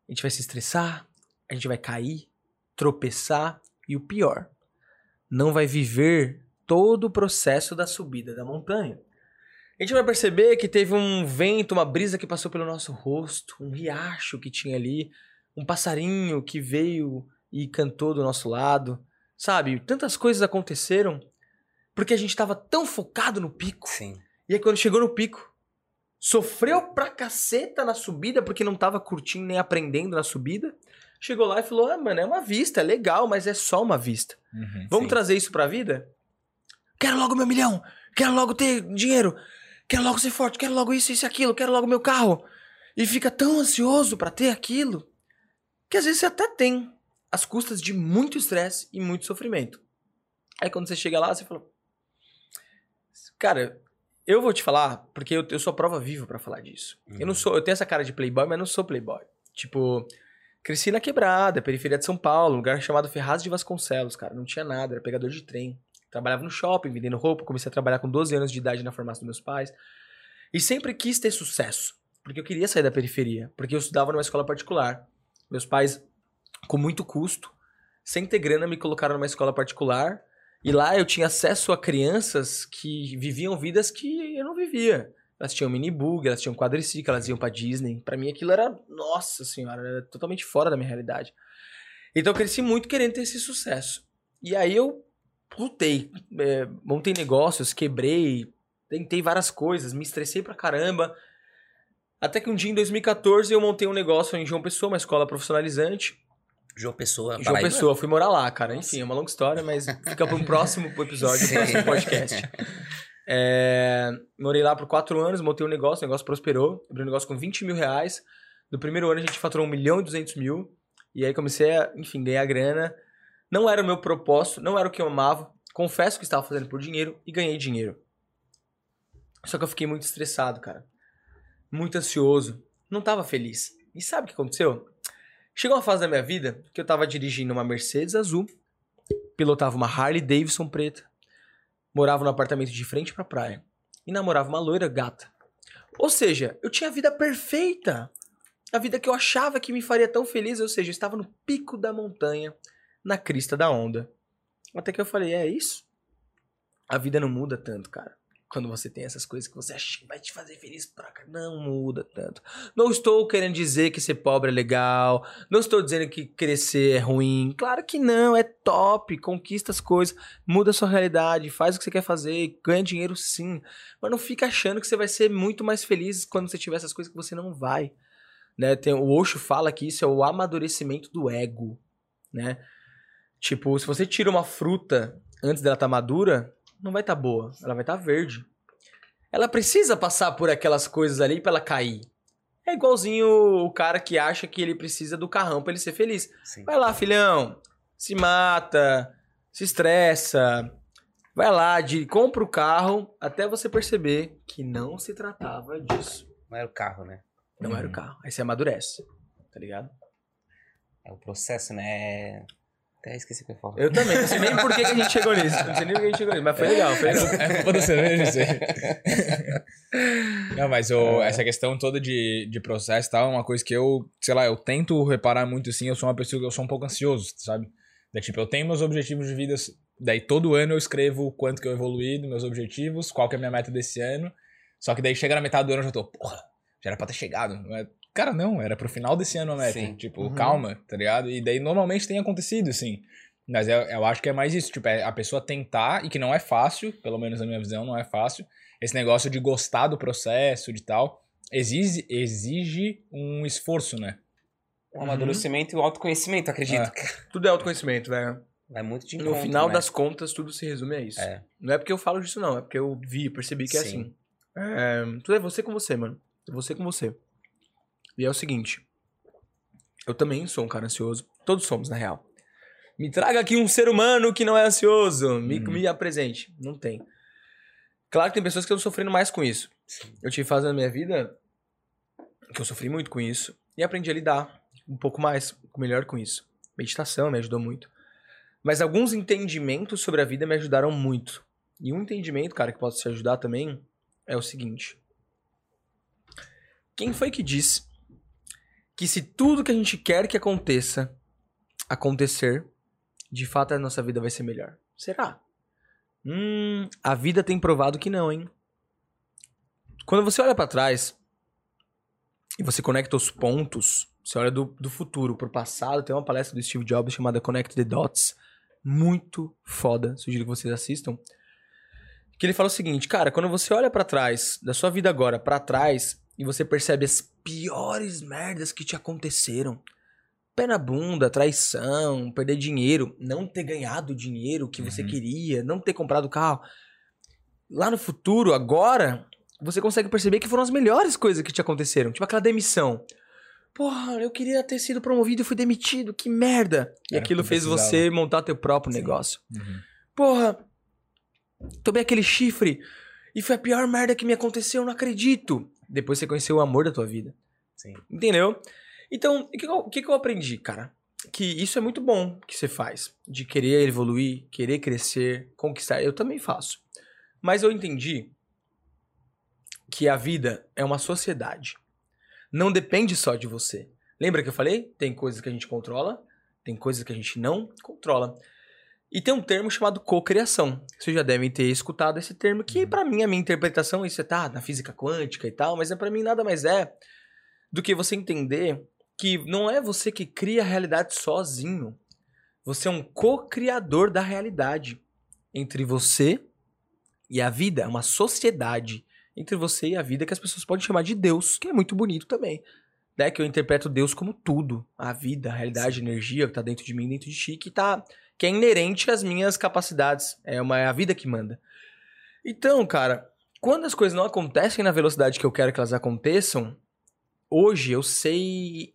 a gente vai se estressar, a gente vai cair, tropeçar e o pior, não vai viver todo o processo da subida da montanha. A gente vai perceber que teve um vento, uma brisa que passou pelo nosso rosto, um riacho que tinha ali, um passarinho que veio e cantou do nosso lado, sabe? Tantas coisas aconteceram porque a gente estava tão focado no pico. Sim. E aí quando chegou no pico, sofreu pra caceta na subida porque não tava curtindo nem aprendendo na subida. Chegou lá e falou: "Ah, mano, é uma vista, é legal, mas é só uma vista. Uhum. Vamos Sim. trazer isso pra vida? Quero logo meu milhão, quero logo ter dinheiro, quero logo ser forte, quero logo isso, isso e aquilo, quero logo meu carro. E fica tão ansioso pra ter aquilo que às vezes você até tem às custas de muito estresse e muito sofrimento. Aí quando você chega lá, você fala: Cara, eu vou te falar, porque eu, eu sou a prova viva pra falar disso. Eu não sou, eu tenho essa cara de playboy, mas não sou playboy. Tipo, cresci na quebrada, periferia de São Paulo, um lugar chamado Ferraz de Vasconcelos, cara. Não tinha nada, era pegador de trem. Trabalhava no shopping, vendendo roupa, comecei a trabalhar com 12 anos de idade na farmácia dos meus pais. E sempre quis ter sucesso, porque eu queria sair da periferia, porque eu estudava numa escola particular. Meus pais, com muito custo, sem ter grana, me colocaram numa escola particular. E lá eu tinha acesso a crianças que viviam vidas que eu não vivia. Elas tinham minibug, elas tinham quadriciclo, elas iam pra Disney. Pra mim aquilo era, nossa senhora, era totalmente fora da minha realidade. Então eu cresci muito querendo ter esse sucesso. E aí eu lutei, é, montei negócios, quebrei, tentei várias coisas, me estressei pra caramba. Até que um dia em 2014 eu montei um negócio em João Pessoa, uma escola profissionalizante. João Pessoa. João Paraíba. Pessoa, fui morar lá, cara. Enfim, é uma longa história, mas fica para um próximo episódio, um próximo podcast. É, morei lá por quatro anos, montei um negócio, o negócio prosperou. Abri um negócio com 20 mil reais. No primeiro ano a gente faturou 1 milhão e 200 mil. E aí comecei a, enfim, ganhar grana. Não era o meu propósito, não era o que eu amava. Confesso que estava fazendo por dinheiro e ganhei dinheiro. Só que eu fiquei muito estressado, cara. Muito ansioso. Não tava feliz. E sabe o que aconteceu? Chegou uma fase da minha vida que eu tava dirigindo uma Mercedes azul, pilotava uma Harley Davidson preta, morava num apartamento de frente pra praia e namorava uma loira gata. Ou seja, eu tinha a vida perfeita. A vida que eu achava que me faria tão feliz, ou seja, eu estava no pico da montanha, na crista da onda. Até que eu falei, é isso? A vida não muda tanto, cara. Quando você tem essas coisas que você acha que vai te fazer feliz pra cá. Não muda tanto. Não estou querendo dizer que ser pobre é legal. Não estou dizendo que crescer é ruim. Claro que não, é top. Conquista as coisas, muda a sua realidade, faz o que você quer fazer, ganha dinheiro sim. Mas não fica achando que você vai ser muito mais feliz quando você tiver essas coisas que você não vai. Né? Tem, o Osho fala que isso é o amadurecimento do ego. Né? Tipo, se você tira uma fruta antes dela estar madura, não vai estar boa, ela vai estar verde. Ela precisa passar por aquelas coisas ali pra ela cair. É igualzinho o cara que acha que ele precisa do carrão pra ele ser feliz. Sim. Vai lá, filhão. Se mata, se estressa. Vai lá, de, compra o carro até você perceber que não se tratava disso. Não era o carro, né? Não era o Uhum. carro. Aí você amadurece. Tá ligado? É o processo, né? Até esqueci o que eu falar. Eu também. Não sei nem por que, que a gente chegou nisso. Não sei nem por que a gente chegou nisso. Mas foi legal, foi legal. É culpa da cerveja, isso aí. Não, mas o- essa questão toda de, de processo e tal é uma coisa que eu, sei lá, eu tento reparar muito assim. Eu sou uma pessoa que eu sou um pouco ansioso, sabe? Da, tipo, eu tenho meus objetivos de vida. Daí todo ano eu escrevo o quanto que eu evoluí dos meus objetivos, qual que é a minha meta desse ano. Só que daí chega na metade do ano eu já tô, porra, já era pra ter chegado. Cara, não, era pro final desse ano a meta. Sim. Tipo, Uhum. calma, tá ligado? E daí normalmente tem acontecido, assim. Mas eu, eu acho que é mais isso, tipo, é a pessoa tentar, e que não é fácil, pelo menos na minha visão, não é fácil, esse negócio de gostar do processo, de tal, exige, exige um esforço, né? O amadurecimento e o autoconhecimento, acredito. Tudo é autoconhecimento, velho. Vai muito de No encontro, final né? das contas, tudo se resume a isso. É. Não é porque eu falo disso, não. É porque eu vi, percebi que é Sim. assim. É, tudo é você com você, mano. É você com você. E é o seguinte. Eu também sou um cara ansioso. Todos somos, na real. Me traga aqui um ser humano que não é ansioso. Me, Uhum. me apresente. Não tem. Claro que tem pessoas que estão sofrendo mais com isso. Eu tive fase na minha vida que eu sofri muito com isso. E aprendi a lidar um pouco mais, melhor com isso. Meditação me ajudou muito. Mas alguns entendimentos sobre a vida me ajudaram muito. E um entendimento, cara, que pode te ajudar também é o seguinte. Quem foi que disse que se tudo que a gente quer que aconteça acontecer, de fato a nossa vida vai ser melhor? Será? Hum, a vida tem provado que não, hein? Quando você olha pra trás e você conecta os pontos, você olha do, do futuro pro passado, tem uma palestra do Steve Jobs chamada Connect the Dots, muito foda, sugiro que vocês assistam. Que ele fala o seguinte, cara, quando você olha pra trás, da sua vida agora pra trás, e você percebe as piores merdas que te aconteceram. Pé na bunda, traição, perder dinheiro, não ter ganhado o dinheiro que você Uhum. queria, não ter comprado o carro. Lá no futuro, agora, você consegue perceber que foram as melhores coisas que te aconteceram. Tipo aquela demissão. Porra, eu queria ter sido promovido e fui demitido, que merda. E Era aquilo fez você montar teu próprio Sim. negócio. Uhum. Porra, tomei aquele chifre e foi a pior merda que me aconteceu, eu não acredito. Depois você conheceu o amor da tua vida. Sim. Entendeu? Então, o que, que eu, aprendi, cara? Que isso é muito bom que você faz. De querer evoluir, querer crescer, conquistar. Eu também faço. Mas eu entendi que a vida é uma sociedade. Não depende só de você. Lembra que eu falei? Tem coisas que a gente controla, tem coisas que a gente não controla. E tem um termo chamado cocriação. Vocês já devem ter escutado esse termo, que Uhum. pra mim, a minha interpretação, isso é tá na física quântica e tal, mas é para mim nada mais é do que você entender que não é você que cria a realidade sozinho. Você é um co-criador da realidade entre você e a vida, é uma sociedade entre você e a vida que as pessoas podem chamar de Deus, que é muito bonito também. Né? Que eu interpreto Deus como tudo, a vida, a realidade, a energia que tá dentro de mim, dentro de ti, que tá que é inerente às minhas capacidades, é uma é a vida que manda. Então, cara, quando as coisas não acontecem na velocidade que eu quero que elas aconteçam, hoje eu sei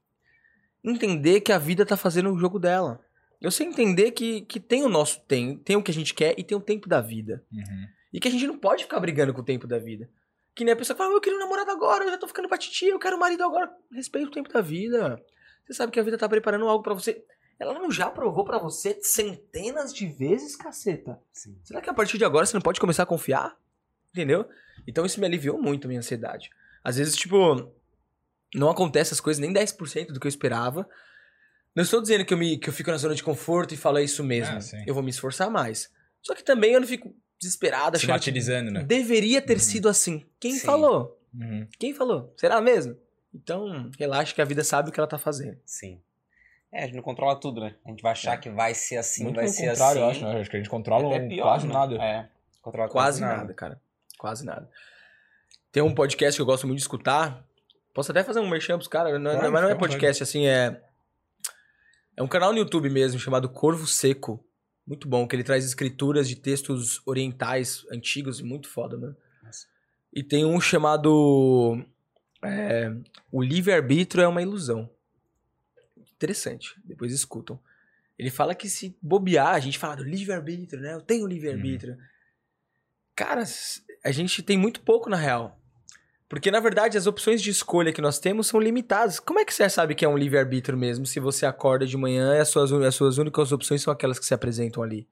entender que a vida tá fazendo o jogo dela. Eu sei entender que, que tem o nosso tempo, tem o que a gente quer e tem o tempo da vida. Uhum. E que a gente não pode ficar brigando com o tempo da vida. Que nem a pessoa fala, "Ah, eu queria um namorado agora, eu já tô ficando pra titia, eu quero um marido agora. Respeita o tempo da vida. Você sabe que a vida tá preparando algo pra você. Ela não já provou pra você centenas de vezes, caceta. Sim. Será que a partir de agora você não pode começar a confiar? Entendeu? Então isso me aliviou muito a minha ansiedade. Às vezes, tipo, não acontece as coisas nem 10% do que eu esperava. Não estou dizendo que eu, me, que eu fico na zona de conforto e falo é isso mesmo. Ah, eu vou me esforçar mais. Só que também eu não fico desesperado, Se martirizando, né? deveria ter Uhum. sido assim. Quem Sim. falou? Uhum. Quem falou? Será mesmo? Então, relaxa que a vida sabe o que ela tá fazendo. Sim. É, a gente não controla tudo, né? A gente vai achar que vai ser assim, Muito vai ser contrário, assim. eu acho, né? Acho que a gente controla Até pior, quase né? nada. É. Controla Quase nada, cara. Quase nada. Tem um podcast que eu gosto muito de escutar. Posso até fazer um merchan pros caras, não, Claro, mas não é fica à podcast, assim, é. É um canal no YouTube mesmo, chamado Corvo Seco. Muito bom, que ele traz escrituras de textos orientais antigos, muito foda, mano. Nossa. E tem um chamado. é, o livre-arbítrio é uma ilusão. Interessante, depois escutam. Ele fala que se bobear, a gente fala do livre-arbítrio, né? Eu tenho livre-arbítrio. Cara, a gente tem muito pouco na real. Porque, na verdade, as opções de escolha que nós temos são limitadas. Como é que você sabe que é um livre-arbítrio mesmo se você acorda de manhã e as suas, as suas únicas opções são aquelas que se apresentam ali?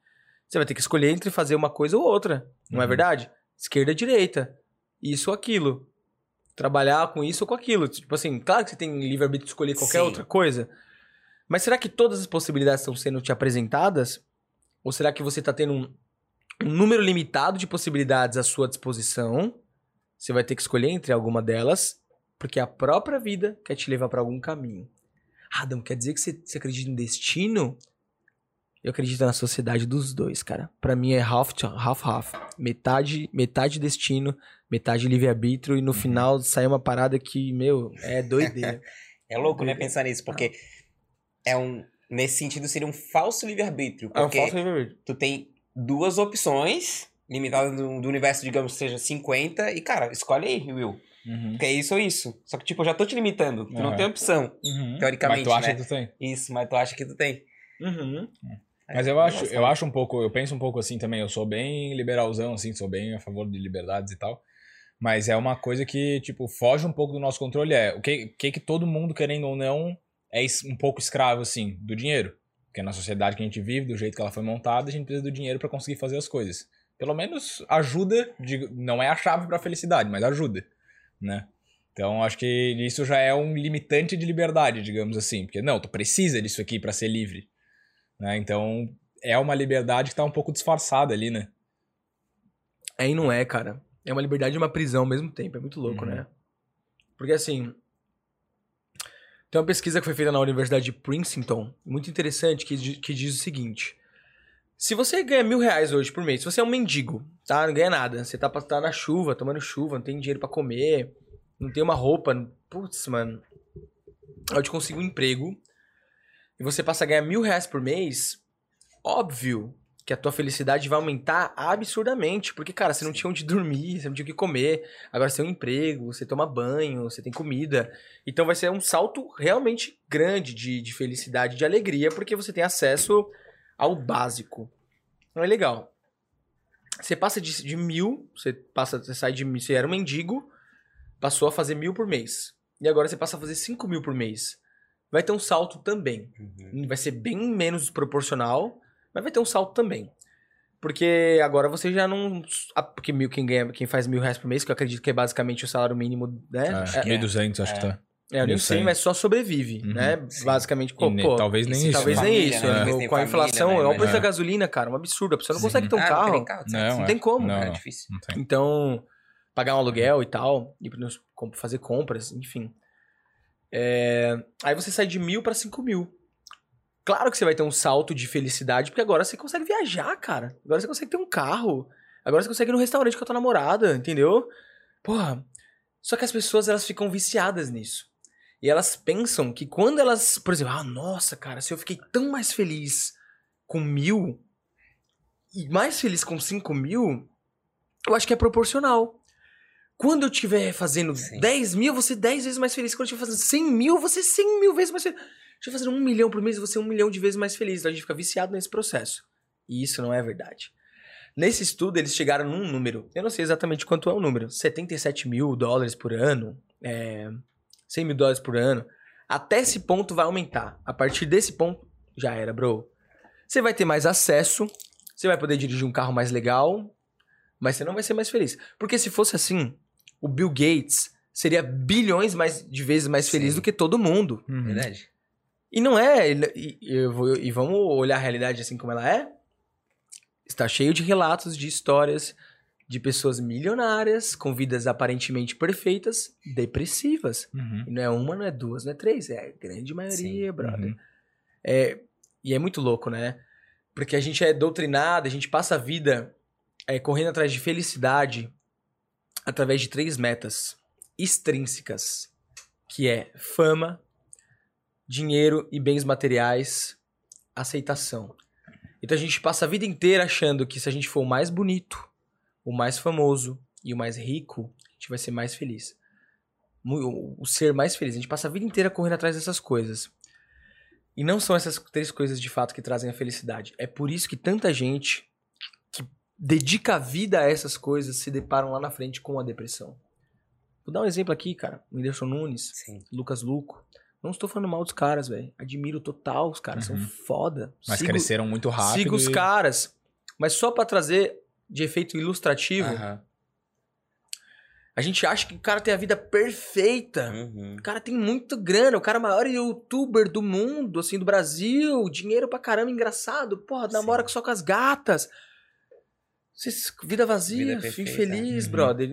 Você vai ter que escolher entre fazer uma coisa ou outra. Não é Uhum. verdade? Esquerda, direita. Isso ou aquilo. Trabalhar com isso ou com aquilo. Tipo assim, claro que você tem livre-arbítrio de escolher qualquer Sim. outra coisa. Mas será que todas as possibilidades estão sendo te apresentadas? Ou será que você está tendo um, um número limitado de possibilidades à sua disposição? Você vai ter que escolher entre alguma delas, porque a própria vida quer te levar para algum caminho. Adam, quer dizer que você, você acredita em destino? Eu acredito na sociedade dos dois, cara. Pra mim é half half half. Metade, metade destino, metade livre-arbítrio e no final sai uma parada que, meu, é doideira. É louco, né, pensar nisso, porque é um, Nesse sentido, seria um falso livre-arbítrio. É um falso livre-arbítrio. tu tem duas opções, limitadas do, do universo, digamos, que seja 50, e, cara, escolhe aí, Will. Uhum. Porque é isso ou isso. Só que, tipo, eu já tô te limitando. Tu não Aham. tem opção. Uhum. Teoricamente, Mas tu acha né? que tu tem? Isso, mas tu acha que tu tem. Uhum. Mas É, eu acho, eu acho um pouco, eu penso um pouco assim também, eu sou bem liberalzão, assim, sou bem a favor de liberdades e tal. Mas é uma coisa que, tipo, foge um pouco do nosso controle. É o que, que que todo mundo, querendo ou não, é um pouco escravo, assim, do dinheiro. Porque na sociedade que a gente vive, do jeito que ela foi montada, a gente precisa do dinheiro pra conseguir fazer as coisas. Pelo menos ajuda, digo, não é a chave pra felicidade, mas ajuda, né? Então acho que isso já é um limitante de liberdade, digamos assim. Porque não, tu precisa disso aqui pra ser livre. Né? Então é uma liberdade que tá um pouco disfarçada ali, né? Aí não é, cara. É uma liberdade e uma prisão ao mesmo tempo. É muito louco, Uhum. né? Porque assim. Tem uma pesquisa que foi feita na Universidade de Princeton, muito interessante, que, que diz o seguinte: se você ganha mil reais hoje por mês, se você é um mendigo, tá? Não ganha nada. Você tá, tá na chuva, tomando chuva, não tem dinheiro pra comer, não tem uma roupa. Putz, mano. Eu te consigo um emprego e você passa a ganhar mil reais por mês, óbvio que a tua felicidade vai aumentar absurdamente. Porque, cara, você não tinha onde dormir, você não tinha o que comer. Agora você tem um emprego, você toma banho, você tem comida. Então vai ser um salto realmente grande de, de felicidade, de alegria, porque você tem acesso ao básico. Não é legal. Você passa de, de mil, você passa, você sai de mil, você era um mendigo, passou a fazer mil por mês. E agora você passa a fazer cinco mil por mês. Vai ter um salto também. Vai ser bem menos proporcional, mas vai ter um salto também. Porque agora você já não. ah, Porque mil, quem, ganha, quem faz mil reais por mês, que eu acredito que é basicamente o salário mínimo, né? É, 1.200 acho que tá. É, eu nem mil sei, cem. mas só sobrevive, Uhum. né? Sim. Basicamente, E pô, ne- pô, talvez nem e isso. talvez né? nem família, isso. né? né? Talvez nem Com a família, inflação, né? é o preço da gasolina, cara, um absurdo. A pessoa não Sim. consegue ter um Ah, carro. tem carro, Não, Não é. tem como. Não, é não. difícil. Não tem. Então, pagar um aluguel e tal, pra com- fazer compras, enfim. É, Aí você sai de mil pra cinco mil. Claro que você vai ter um salto de felicidade, porque agora você consegue viajar, cara. Agora você consegue ter um carro. Agora você consegue ir no restaurante com a tua namorada, entendeu? Porra. Só que as pessoas, elas ficam viciadas nisso. E elas pensam que quando elas, por exemplo, ah, nossa, cara, se eu fiquei tão mais feliz com mil e mais feliz com cinco mil, eu acho que é proporcional. Quando eu estiver fazendo Sim. 10 mil, eu vou ser 10 vezes mais feliz. Quando eu estiver fazendo 100 mil, eu vou ser 100 mil vezes mais feliz. Se eu fazendo um milhão por mês, eu vou ser um milhão de vezes mais feliz. Então a gente fica viciado nesse processo. E isso não é verdade. Nesse estudo, eles chegaram num número. Eu não sei exatamente quanto é o número. 77 mil dólares por ano. É, 100 mil dólares por ano. Até esse ponto vai aumentar. A partir desse ponto, já era, bro. Você vai ter mais acesso. Você vai poder dirigir um carro mais legal. Mas você não vai ser mais feliz. Porque se fosse assim, o Bill Gates seria bilhões mais, de vezes mais feliz Sim. do que todo mundo. Uhum. Verdade. E não é. E, e eu vou- e vamos olhar a realidade assim como ela é? Está cheio de relatos, de histórias de pessoas milionárias, com vidas aparentemente perfeitas, depressivas. Uhum. E não é uma, não é duas, não é três. É a grande maioria, Sim. brother. Uhum. É, e é muito louco, né? Porque a gente é doutrinado, a gente passa a vida é, correndo atrás de felicidade através de três metas extrínsecas, que é fama, dinheiro e bens materiais, aceitação. Então a gente passa a vida inteira achando que se a gente for o mais bonito, o mais famoso e o mais rico, a gente vai ser mais feliz. O ser mais feliz. A gente passa a vida inteira correndo atrás dessas coisas. E não são essas três coisas de fato que trazem a felicidade. É por isso que tanta gente que dedica a vida a essas coisas se deparam lá na frente com a depressão. Vou dar um exemplo aqui, cara. Whindersson Nunes, Sim. Lucas Luco. Não estou falando mal dos caras, velho. Admiro total, os caras Uhum. são foda. Mas Sigo- cresceram muito rápido. Siga os e- caras. Mas só pra trazer de efeito ilustrativo, Aham. a gente acha que o cara tem a vida perfeita. Uhum. O cara tem muita grana, o cara é o maior youtuber do mundo, assim, do Brasil, dinheiro pra caramba, engraçado, porra, namora Sim. só com as gatas. Vocês- vida vazia, Vida perfeita. infeliz, Uhum. brother,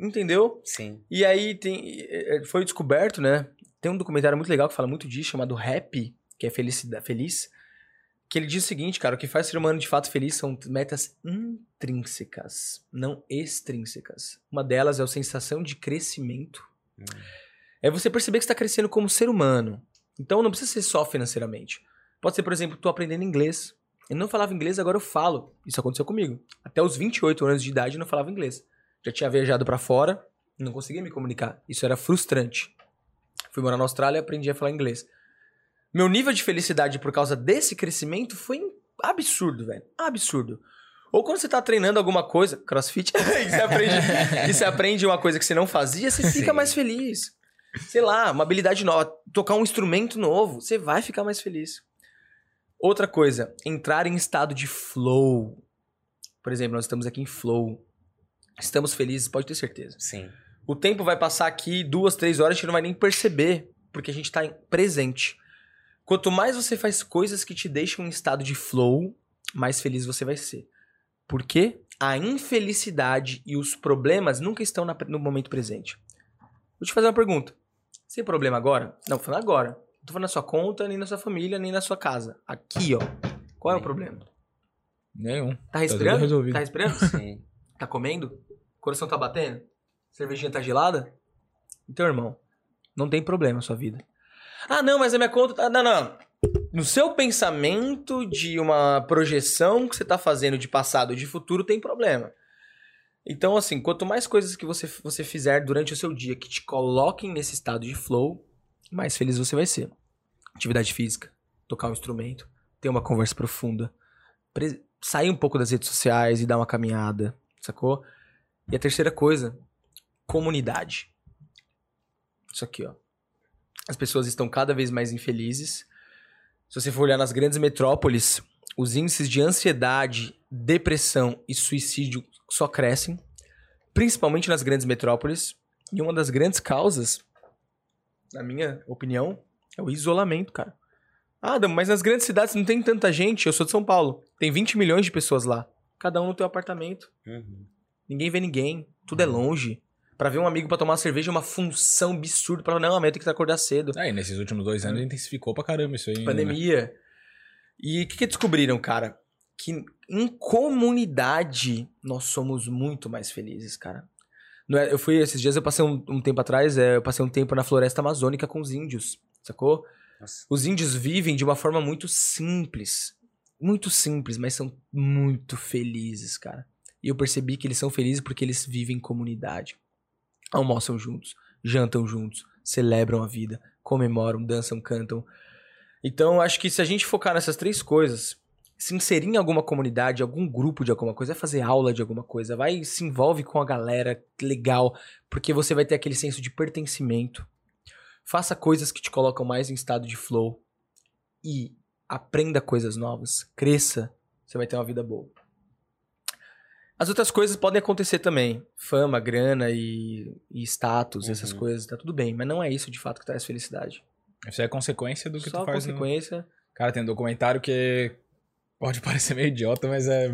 entendeu? Sim. E aí tem, é, é, foi descoberto, né? Tem um documentário muito legal que fala muito disso, chamado Happy, que é felicidade, feliz, que ele diz o seguinte, cara, o que faz o ser humano de fato feliz são metas intrínsecas, não extrínsecas. Uma delas é a sensação de crescimento. Hum. É você perceber que você está crescendo como ser humano. Então não precisa ser só financeiramente. Pode ser, por exemplo, tô aprendendo inglês. Eu não falava inglês, agora eu falo. Isso aconteceu comigo. Até os 28 anos de idade eu não falava inglês. Já tinha viajado pra fora, não conseguia me comunicar. Isso era frustrante. Fui morar na Austrália e aprendi a falar inglês. Meu nível de felicidade por causa desse crescimento foi absurdo, velho. Absurdo. Ou quando você tá treinando alguma coisa, crossfit, e, você aprende, e você aprende uma coisa que você não fazia, você fica Sim. mais feliz. Sei lá, uma habilidade nova, tocar um instrumento novo, você vai ficar mais feliz. Outra coisa, entrar em estado de flow. Por exemplo, nós estamos aqui em flow. Estamos felizes, pode ter certeza. Sim. O tempo vai passar aqui duas, três horas, a gente não vai nem perceber, porque a gente tá em presente. Quanto mais você faz coisas que te deixam em estado de flow, mais feliz você vai ser. Por quê? A infelicidade e os problemas nunca estão na- no momento presente. Vou te fazer uma pergunta. Tem problema agora? Não, tô falando agora. Não tô falando na sua conta, nem na sua família, nem na sua casa. Aqui, ó. Qual é o problema? Nenhum. Tá tudo respirando? resolvido. Tá respirando? Sim. Tá comendo? Coração tá batendo? Cervejinha tá gelada? Então, irmão, não tem problema na sua vida. Ah, não, mas a minha conta tá. Não, não. No seu pensamento de uma projeção que você tá fazendo de passado ou de futuro, tem problema. Então, assim, quanto mais coisas que você, você fizer durante o seu dia que te coloquem nesse estado de flow, mais feliz você vai ser. Atividade física, tocar um instrumento, ter uma conversa profunda, sair um pouco das redes sociais e dar uma caminhada, sacou? E a terceira coisa, comunidade. Isso aqui, ó. As pessoas estão cada vez mais infelizes. Se você for olhar nas grandes metrópoles, os índices de ansiedade, depressão e suicídio só crescem, principalmente nas grandes metrópoles. E uma das grandes causas, na minha opinião, é o isolamento, cara. Ah, Adam, mas nas grandes cidades não tem tanta gente. Eu sou de São Paulo. Tem 20 milhões de pessoas lá. Cada um no teu apartamento. Uhum. Ninguém vê ninguém. Tudo é longe. Pra ver um amigo pra tomar uma cerveja é uma função absurda. Pra não, amanhã tem que acordar cedo. Aí, nesses últimos dois anos intensificou pra caramba isso aí. né? Pandemia. E o que, que descobriram, cara? Que em comunidade nós somos muito mais felizes, cara. Não é- eu fui esses dias, eu passei um, um tempo atrás, é, eu passei um tempo na floresta amazônica com os índios, sacou? Nossa. Os índios vivem de uma forma muito simples. Muito simples, mas são muito felizes, cara. E eu percebi que eles são felizes porque eles vivem em comunidade. Almoçam juntos, jantam juntos, celebram a vida, comemoram, dançam, cantam. Então, acho que se a gente focar nessas três coisas, se inserir em alguma comunidade, algum grupo de alguma coisa, vai fazer aula de alguma coisa, vai se envolve com a galera legal, porque você vai ter aquele senso de pertencimento. Faça coisas que te colocam mais em estado de flow e aprenda coisas novas, cresça, você vai ter uma vida boa. As outras coisas podem acontecer também, fama, grana e, e status, essas Uhum. coisas, tá tudo bem, mas não é isso de fato que traz felicidade. Isso é consequência do que Só tu faz. no- consequência. Cara, tem um documentário que pode parecer meio idiota, mas é.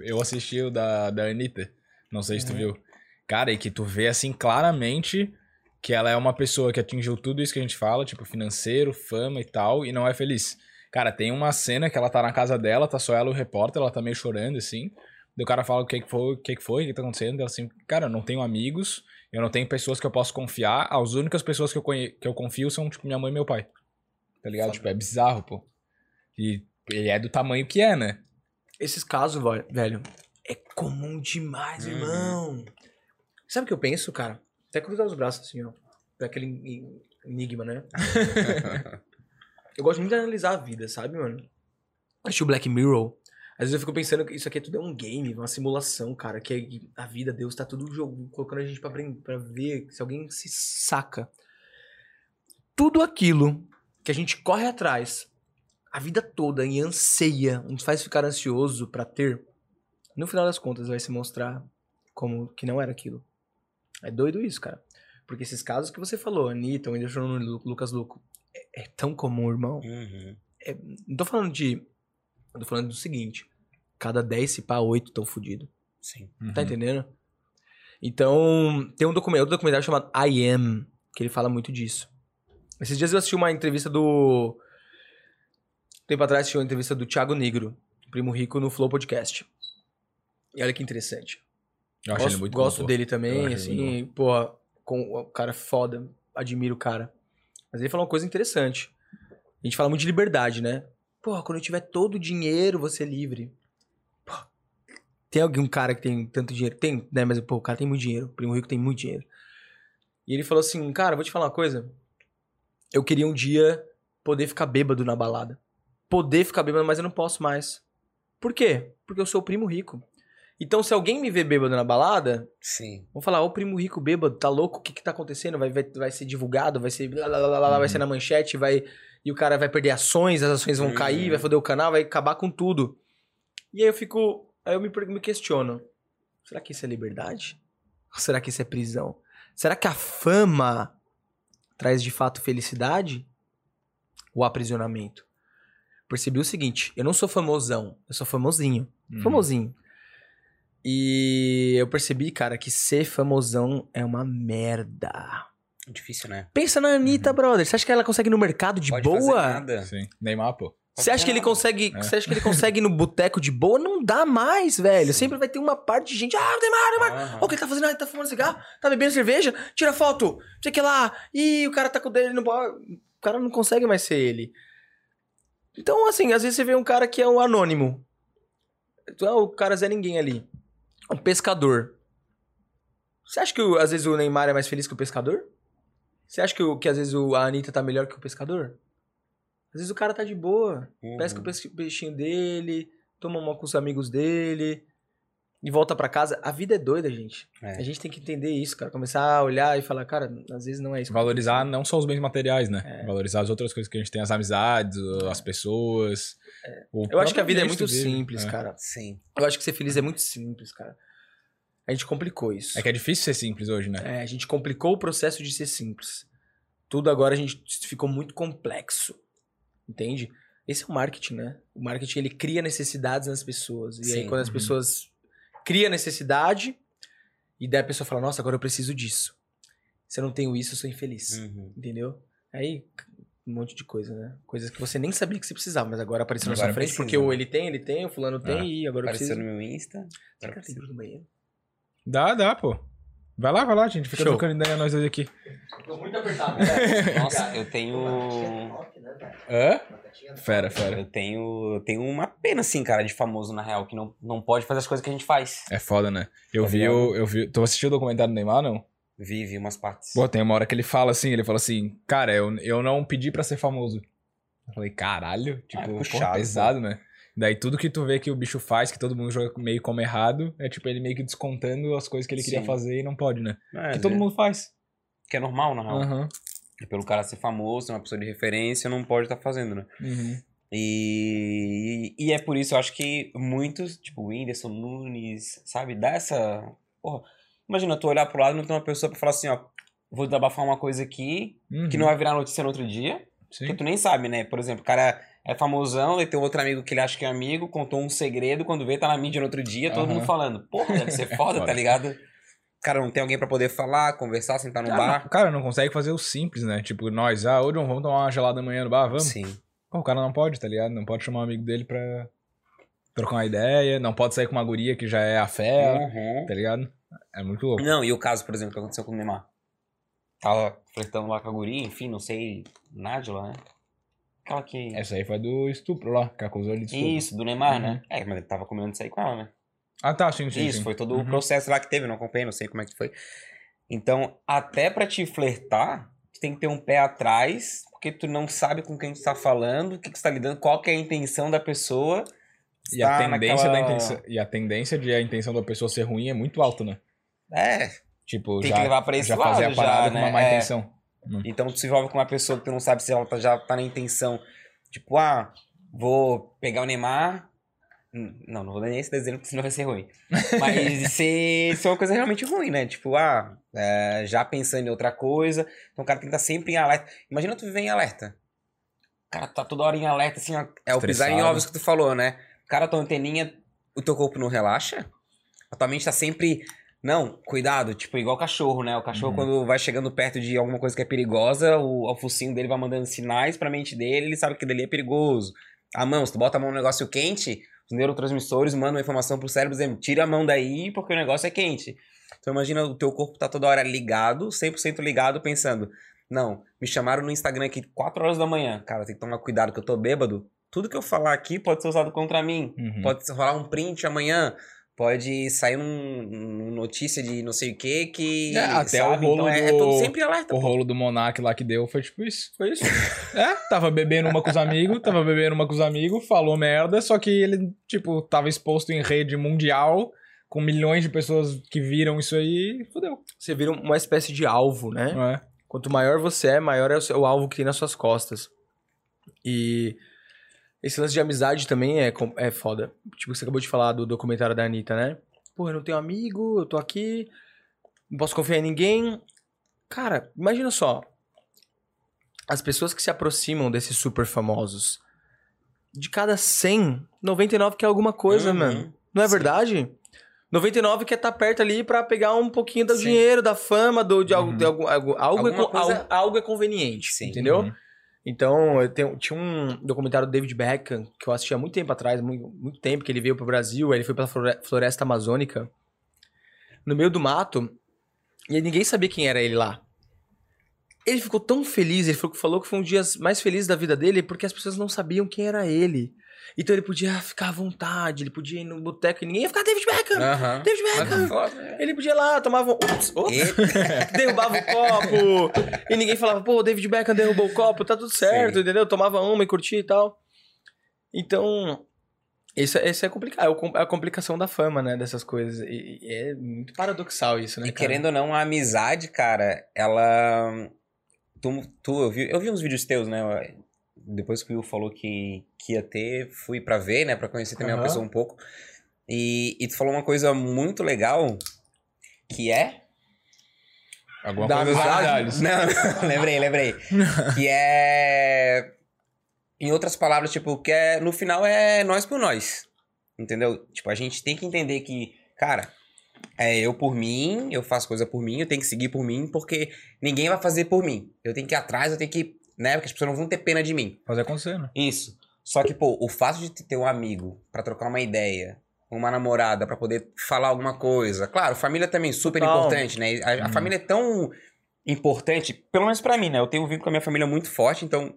Eu assisti o da, da Anitta. Não sei se tu Uhum. viu. Cara, e que tu vê assim claramente que ela é uma pessoa que atingiu tudo isso que a gente fala, tipo, financeiro, fama e tal, e não é feliz. Cara, tem uma cena que ela tá na casa dela, tá só ela e o repórter, ela tá meio chorando, assim. Daí o cara fala o que que foi, o que que foi, o que tá acontecendo. Ela assim, cara, eu não tenho amigos, eu não tenho pessoas que eu posso confiar. As únicas pessoas que eu, conhe... que eu confio são, tipo, minha mãe e meu pai. Tá ligado? Foda. Tipo, é bizarro, pô. E ele é do tamanho que é, né? Esses casos, velho, é comum demais, Uhum. irmão. Sabe o que eu penso, cara? Até cruzar os braços assim, ó. Pra aquele en- enigma, né? eu gosto muito de analisar a vida, sabe, mano? Assisti o Black Mirror. Às vezes eu fico pensando que isso aqui é tudo é um game, uma simulação, cara. Que é- a vida, Deus tá tudo jogo, colocando a gente pra, aprender, pra ver se alguém se saca. Tudo aquilo que a gente corre atrás a vida toda e anseia, nos faz ficar ansioso pra ter, no final das contas vai se mostrar como que não era aquilo. É doido isso, cara. Porque esses casos que você falou, Anitta, Whindersson Lucas Luco, é, é tão comum, irmão. Uhum. Não tô falando de. Eu tô falando do seguinte: cada 10 se pá, 8 tão fudido. Sim. Tá Uhum. entendendo? Então, tem um documentário, outro documentário chamado I Am, que ele fala muito disso. Esses dias eu assisti uma entrevista do. Tempo atrás assisti uma entrevista do Thiago Negro, Primo Rico, no Flow Podcast. E olha que interessante. Eu gosto ele muito gosto bom, dele também, assim, pô, com, o cara é foda, admiro o cara. Mas ele falou uma coisa interessante. A gente fala muito de liberdade, né? Quando eu tiver todo o dinheiro, vou ser livre. Pô, tem alguém, um cara que tem tanto dinheiro? Tem, né? Mas, pô, o cara tem muito dinheiro. O primo rico tem muito dinheiro. E ele falou assim, cara, vou te falar uma coisa. Eu queria um dia poder ficar bêbado na balada. Poder ficar bêbado, mas eu não posso mais. Por quê? Porque eu sou o primo rico. Então, se alguém me vê bêbado na balada, Sim. Vão falar, ó, o primo rico bêbado, tá louco? O que que tá acontecendo? Vai, vai, vai ser divulgado, vai ser. blá, blá, blá, blá, blá, vai Uhum. ser na manchete, vai. E o cara vai perder ações, as ações vão Uhum. cair, vai foder o canal, vai acabar com tudo. E aí eu fico. Aí eu me, me questiono: será que isso é liberdade? Ou será que isso é prisão? Será que a fama traz de fato felicidade? Ou aprisionamento? Percebi o seguinte: eu não sou famosão, eu sou famosinho. Uhum. Famosinho. E eu percebi, cara, que ser famosão é uma merda. Difícil, né? Pensa na Anitta, brother. Você acha que ela consegue ir no mercado de Pode fazer boa? nada. Sim. Neymar, pô. Você acha que ele consegue, É. você acha que ele consegue ir no boteco de boa? Não dá mais, velho. Sempre vai ter uma parte de gente, ah, o Neymar, Neymar. Olha o que ele tá fazendo, ah, ele tá fumando cigarro, tá bebendo cerveja, tira foto, sei o que lá. Ih, o cara tá com o dele no bar. O cara não consegue mais ser ele. Então, assim, às vezes você vê um cara que é um anônimo. Então, o cara Zé Ninguém ali. Um pescador. Você acha que às vezes o Neymar é mais feliz que o pescador? Você acha que, o- que às vezes o- a Anitta tá melhor que o pescador? Às vezes o cara tá de boa. Pesca o Uhum. peixinho dele, toma uma com os amigos dele e volta pra casa. A vida é doida, gente. É. A gente tem que entender isso, cara. Começar a olhar e falar, cara, às vezes não é isso. Valorizar não só os bens materiais, né? É. Valorizar as outras coisas que a gente tem, as amizades, as pessoas. o Eu acho que a vida é muito vive. simples, É. cara. Sim. Eu acho que ser feliz é muito simples, cara. A gente complicou isso. É que é difícil ser simples hoje, né? É, a gente complicou o processo de ser simples. Tudo agora a gente ficou muito complexo. Entende? Esse é o marketing, né? O marketing ele cria necessidades nas pessoas. E aí Sim. quando as Uhum. pessoas criam necessidade, e daí a pessoa fala, nossa, agora eu preciso disso. Se eu não tenho isso, eu sou infeliz. Uhum. Entendeu? Aí um monte de coisa, né? Coisas que você nem sabia que você precisava, mas agora apareceu na Agora sua frente, precisa, porque o ele tem, ele tem, o fulano tem, É. e agora eu Apareceu preciso. no meu Insta. Será que ela tem no banheiro? Dá, dá, pô. Vai lá, vai lá, gente. Fica Show. trocando ideia nós dois aqui. Tô muito apertado. Nossa, eu tenho. Hã? Batatinha Fera, fera. Eu tenho, eu tenho uma pena, assim, cara, de famoso, na real, que não, não pode fazer as coisas que a gente faz. É foda, né? Eu Tá vi, o, eu vi. Tu assistiu o documentário do Neymar, não? Vive umas partes. Pô, tem uma hora que ele fala assim, ele fala assim, cara, eu, eu não pedi pra ser famoso. Eu falei, caralho, tipo, pô, puxado, pesado, né? Daí tudo que tu vê que o bicho faz, que todo mundo joga meio como errado, é tipo ele meio que descontando as coisas que ele queria Sim. fazer e não pode, né? É, que todo é- mundo faz. Que é normal, na real. Aham. E Pelo cara ser famoso, ser uma pessoa de referência, não pode estar fazendo, né? Uhum. E, e é por isso, eu acho que muitos, tipo o Whindersson Nunes, sabe, dá essa. Porra, imagina tu olhar pro lado e não ter uma pessoa pra falar assim, ó, vou desabafar uma coisa aqui que Uhum. não vai virar notícia no outro dia, Sim. porque tu nem sabe, né? Por exemplo, o cara é famosão, ele tem outro amigo que ele acha que é amigo, contou um segredo, quando vê, tá na mídia no outro dia, todo Aham. mundo falando. Porra, deve ser foda, tá ligado? Cara, não tem alguém pra poder falar, conversar, sentar no Ah, bar. não- cara, não consegue fazer o simples, né? Tipo, nós, ah, hoje vamos tomar uma gelada amanhã no bar, vamos? Sim. Pô, o cara não pode, tá ligado? Não pode chamar um amigo dele pra trocar uma ideia, não pode sair com uma guria que já é a fé, Uhum. tá ligado? É muito louco. Não, e o caso, por exemplo, que aconteceu com o Neymar? Tava flertando lá com a guria, enfim, não sei, Nádila, né? Aquela que... Essa aí foi do estupro lá, que acusou ele de estupro. Isso, do Neymar, Uhum. né? É, mas ele tava combinando sair com ela, né? Ah, tá, sim, sim. Isso, sim. foi todo Uhum. o processo lá que teve, não acompanhei, não sei como é que foi. Então, até pra te flertar, tu tem que ter um pé atrás, porque tu não sabe com quem tu tá falando, o que, que tu tá lidando, qual que é a intenção da pessoa. E a Tá tendência naquela- da intenção, e a tendência de a intenção da pessoa ser ruim é muito alta, né? É, Tipo, Tem já, que levar pra esse já fazer lado a parada já, com né? uma má É. intenção. Então tu se envolve com uma pessoa que tu não sabe se ela tá- já tá na intenção. Tipo, ah, vou pegar o Neymar. Hum, Não, não vou dar nem esse desenho porque senão vai ser ruim. Mas ser, ser uma coisa realmente ruim, né? Tipo, ah, é, já pensando em outra coisa. Então o cara tem que estar sempre em alerta. Imagina tu viver em alerta. O cara tá toda hora em alerta, assim, ó, é o pisar em ovos que tu falou, né? O cara, tua anteninha, o teu corpo não relaxa? A tua mente tá sempre. Não, cuidado, tipo, igual o cachorro, né? O cachorro, Uhum. quando vai chegando perto de alguma coisa que é perigosa, o, o focinho dele vai mandando sinais pra mente dele, ele sabe que dali é perigoso. A mão, se tu bota a mão no negócio quente, os neurotransmissores mandam informação pro cérebro dizendo, tira a mão daí porque o negócio é quente. Então imagina o teu corpo tá toda hora ligado, 100% ligado, pensando, não, me chamaram no Instagram aqui 4 horas da manhã, cara, tem que tomar cuidado que eu tô bêbado, tudo que eu falar aqui pode ser usado contra mim. Uhum. Pode rolar um print amanhã. Pode sair um, um notícia de não sei o que que. É, até o sabe? rolo então, é, é do- todo sempre alerta. O pô. rolo do Monark lá que deu foi tipo isso. Foi isso. é, tava bebendo uma com os amigos, tava bebendo uma com os amigos, falou merda, só que ele, tipo, tava exposto em rede mundial, com milhões de pessoas que viram isso aí, e fodeu. Você vira uma espécie de alvo, né? Não é? Quanto maior você é, maior é o, seu- o alvo que tem nas suas costas. E esse lance de amizade também é, é foda. Tipo, você acabou de falar do documentário da Anitta, né? Pô, eu não tenho amigo, eu tô aqui, não posso confiar em ninguém. Cara, imagina só. As pessoas que se aproximam desses super famosos, de cada 100, 99 quer alguma coisa, Uhum. mano. Não é Sim. verdade? 99 quer estar perto ali pra pegar um pouquinho do Sim. dinheiro, da fama, do, de algo, Uhum. de algo, algo, algo, é, coisa- algo, algo é conveniente, Sim. entendeu? Uhum. Então, eu tenho- tinha um documentário do David Beckham, que eu assisti há muito tempo atrás, muito, muito tempo, que ele veio pro Brasil, aí ele foi pela flore- floresta amazônica, no meio do mato, e ninguém sabia quem era ele lá. Ele ficou tão feliz, ele falou, que foi um dos dias mais felizes da vida dele, porque as pessoas não sabiam quem era ele. Então ele podia ficar à vontade, ele podia ir no boteco e ninguém ia ficar David Beckham! David Beckham! né? Ele podia ir lá, tomava um... Ups, Eita. derrubava o copo. e ninguém falava, pô, o David Beckham derrubou o copo, tá tudo certo, Sim. entendeu? Tomava uma e curtia e tal. Então, isso, isso é complicado. É é a complicação da fama, né? Dessas coisas. E, e é muito paradoxal isso, né? E cara? querendo ou não, a amizade, cara, ela. Tu, tu, eu, vi, eu vi uns vídeos teus, né? Depois que o Will falou que, que ia ter, fui pra ver, né? Pra conhecer também a Aham. pessoa um pouco. E, e tu falou uma coisa muito legal, que é. Alguma Da coisa amizades. Não, não, lembrei, lembrei. que é. Em outras palavras, tipo, que é. No final é nós por nós. Entendeu? Tipo, a gente tem que entender que, cara, é eu por mim, eu faço coisa por mim, eu tenho que seguir por mim, porque ninguém vai fazer por mim. Eu tenho que ir atrás, eu tenho que. Né? Porque as pessoas não vão ter pena de mim. Fazer acontecer, né? Isso. Só que, pô, o fato de ter um amigo pra trocar uma ideia, uma namorada pra poder falar alguma coisa. Claro, família também super Total. importante, né? A, a Uhum. família é tão importante, pelo menos pra mim, né? Eu tenho um vínculo com a minha família muito forte, então.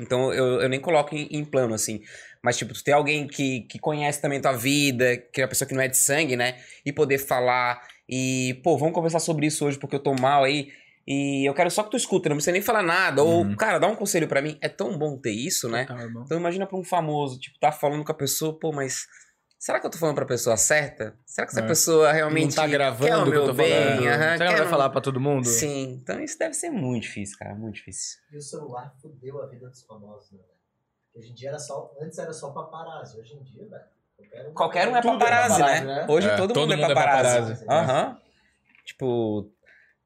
Então eu, eu nem coloco em, em plano, assim. Mas, tipo, tu ter alguém que, que conhece também tua vida, que é uma pessoa que não é de sangue, né? E poder falar. E, pô, vamos conversar sobre isso hoje porque eu tô mal aí. E eu quero só que tu escuta, não precisa nem falar nada. Uhum. Ou, cara, dá um conselho pra mim. É tão bom ter isso, né? Irmão. Então imagina pra um famoso, tipo, tá falando com a pessoa, pô, mas será que eu tô falando pra pessoa certa? Será que essa É. pessoa realmente Não tá gravando quer o o que eu meu tô bem? falando. Aham, Será que ela vai um- falar pra todo mundo? Sim, então isso deve ser muito difícil, cara, muito difícil. E o celular fudeu a vida dos famosos, né? Hoje em dia era só. Antes era só paparazzi. Hoje em dia, velho. Qualquer um, Qualquer um é Tudo é paparazzi, paparazzi, né? né? Hoje É, todo, todo mundo, mundo é é paparazzi. paparazzi. Aham. Tipo,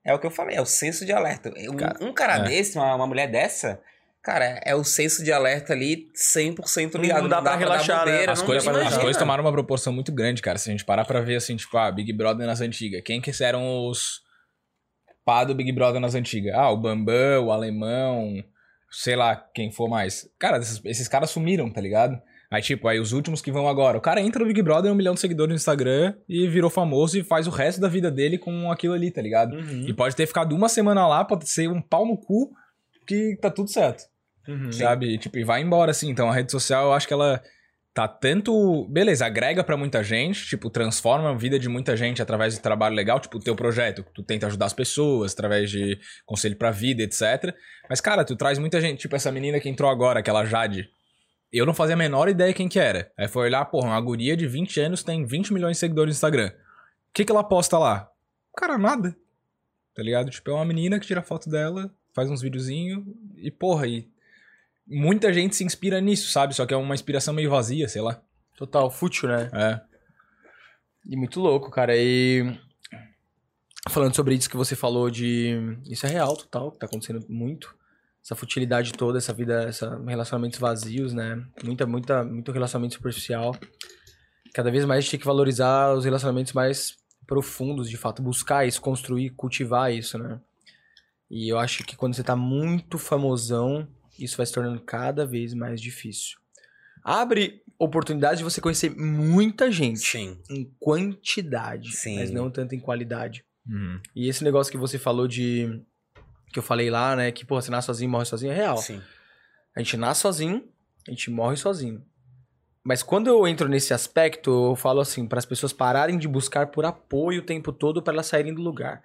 é o que eu falei, é o senso de alerta. Um Cara, um cara é. desse, uma, uma mulher dessa, cara, é o senso de alerta ali 100% Não ligado. dá pra relaxar, né? bobeira, As não coisas, as coisas tomaram uma proporção muito grande, cara. Se a gente parar pra ver, assim, tipo, ah, Big Brother nas antigas. Quem que eram os pá do Big Brother nas antigas? Ah, o Bambam, o Alemão, sei lá quem for mais. Cara, esses, esses caras sumiram, tá ligado? Aí, tipo, aí os últimos que vão agora. O cara entra no Big Brother, um milhão de seguidores no Instagram e virou famoso e faz o resto da vida dele com aquilo ali, tá ligado? Uhum. E pode ter ficado uma semana lá, pode ser um pau no cu que tá tudo certo Uhum. sabe? E, Tipo, e vai embora, assim. Então a rede social, eu acho que ela tá tanto. Beleza, agrega pra muita gente, tipo, transforma a vida de muita gente através de trabalho legal, tipo, o teu projeto. Tu tenta ajudar as pessoas através de conselho pra vida, etc. Mas, cara, tu traz muita gente, tipo, essa menina que entrou agora, aquela Jade. Eu não fazia a menor ideia quem que era. Aí foi olhar, porra, uma guria de 20 anos tem 20 milhões de seguidores no Instagram. O que que ela posta lá? Cara, nada. Tá ligado? Tipo, é uma menina que tira foto dela, faz uns videozinhos e, porra, e muita gente se inspira nisso, sabe? Só que é uma inspiração meio vazia, sei lá. Total, fútil, né? É. E muito louco, cara. E falando sobre isso que você falou de. Isso é real, total, que tá acontecendo muito. Essa futilidade toda, essa vida, essa relacionamentos vazios, né? Muita, muita, muito relacionamento superficial. Cada vez mais a gente tem que valorizar os relacionamentos mais profundos, de fato, buscar isso, construir, cultivar isso, né? E eu acho que quando você tá muito famosão, isso vai se tornando cada vez mais difícil. Abre oportunidade de você conhecer muita gente Sim. em quantidade, Sim. mas não tanto em qualidade. Uhum. E esse negócio que você falou de. Que eu falei lá, né? Que, pô, você nasce sozinho, morre sozinho, é real. Sim. A gente nasce sozinho A gente morre sozinho. Mas quando eu entro nesse aspecto, eu falo assim, para as pessoas pararem de buscar por apoio o tempo todo para elas saírem do lugar.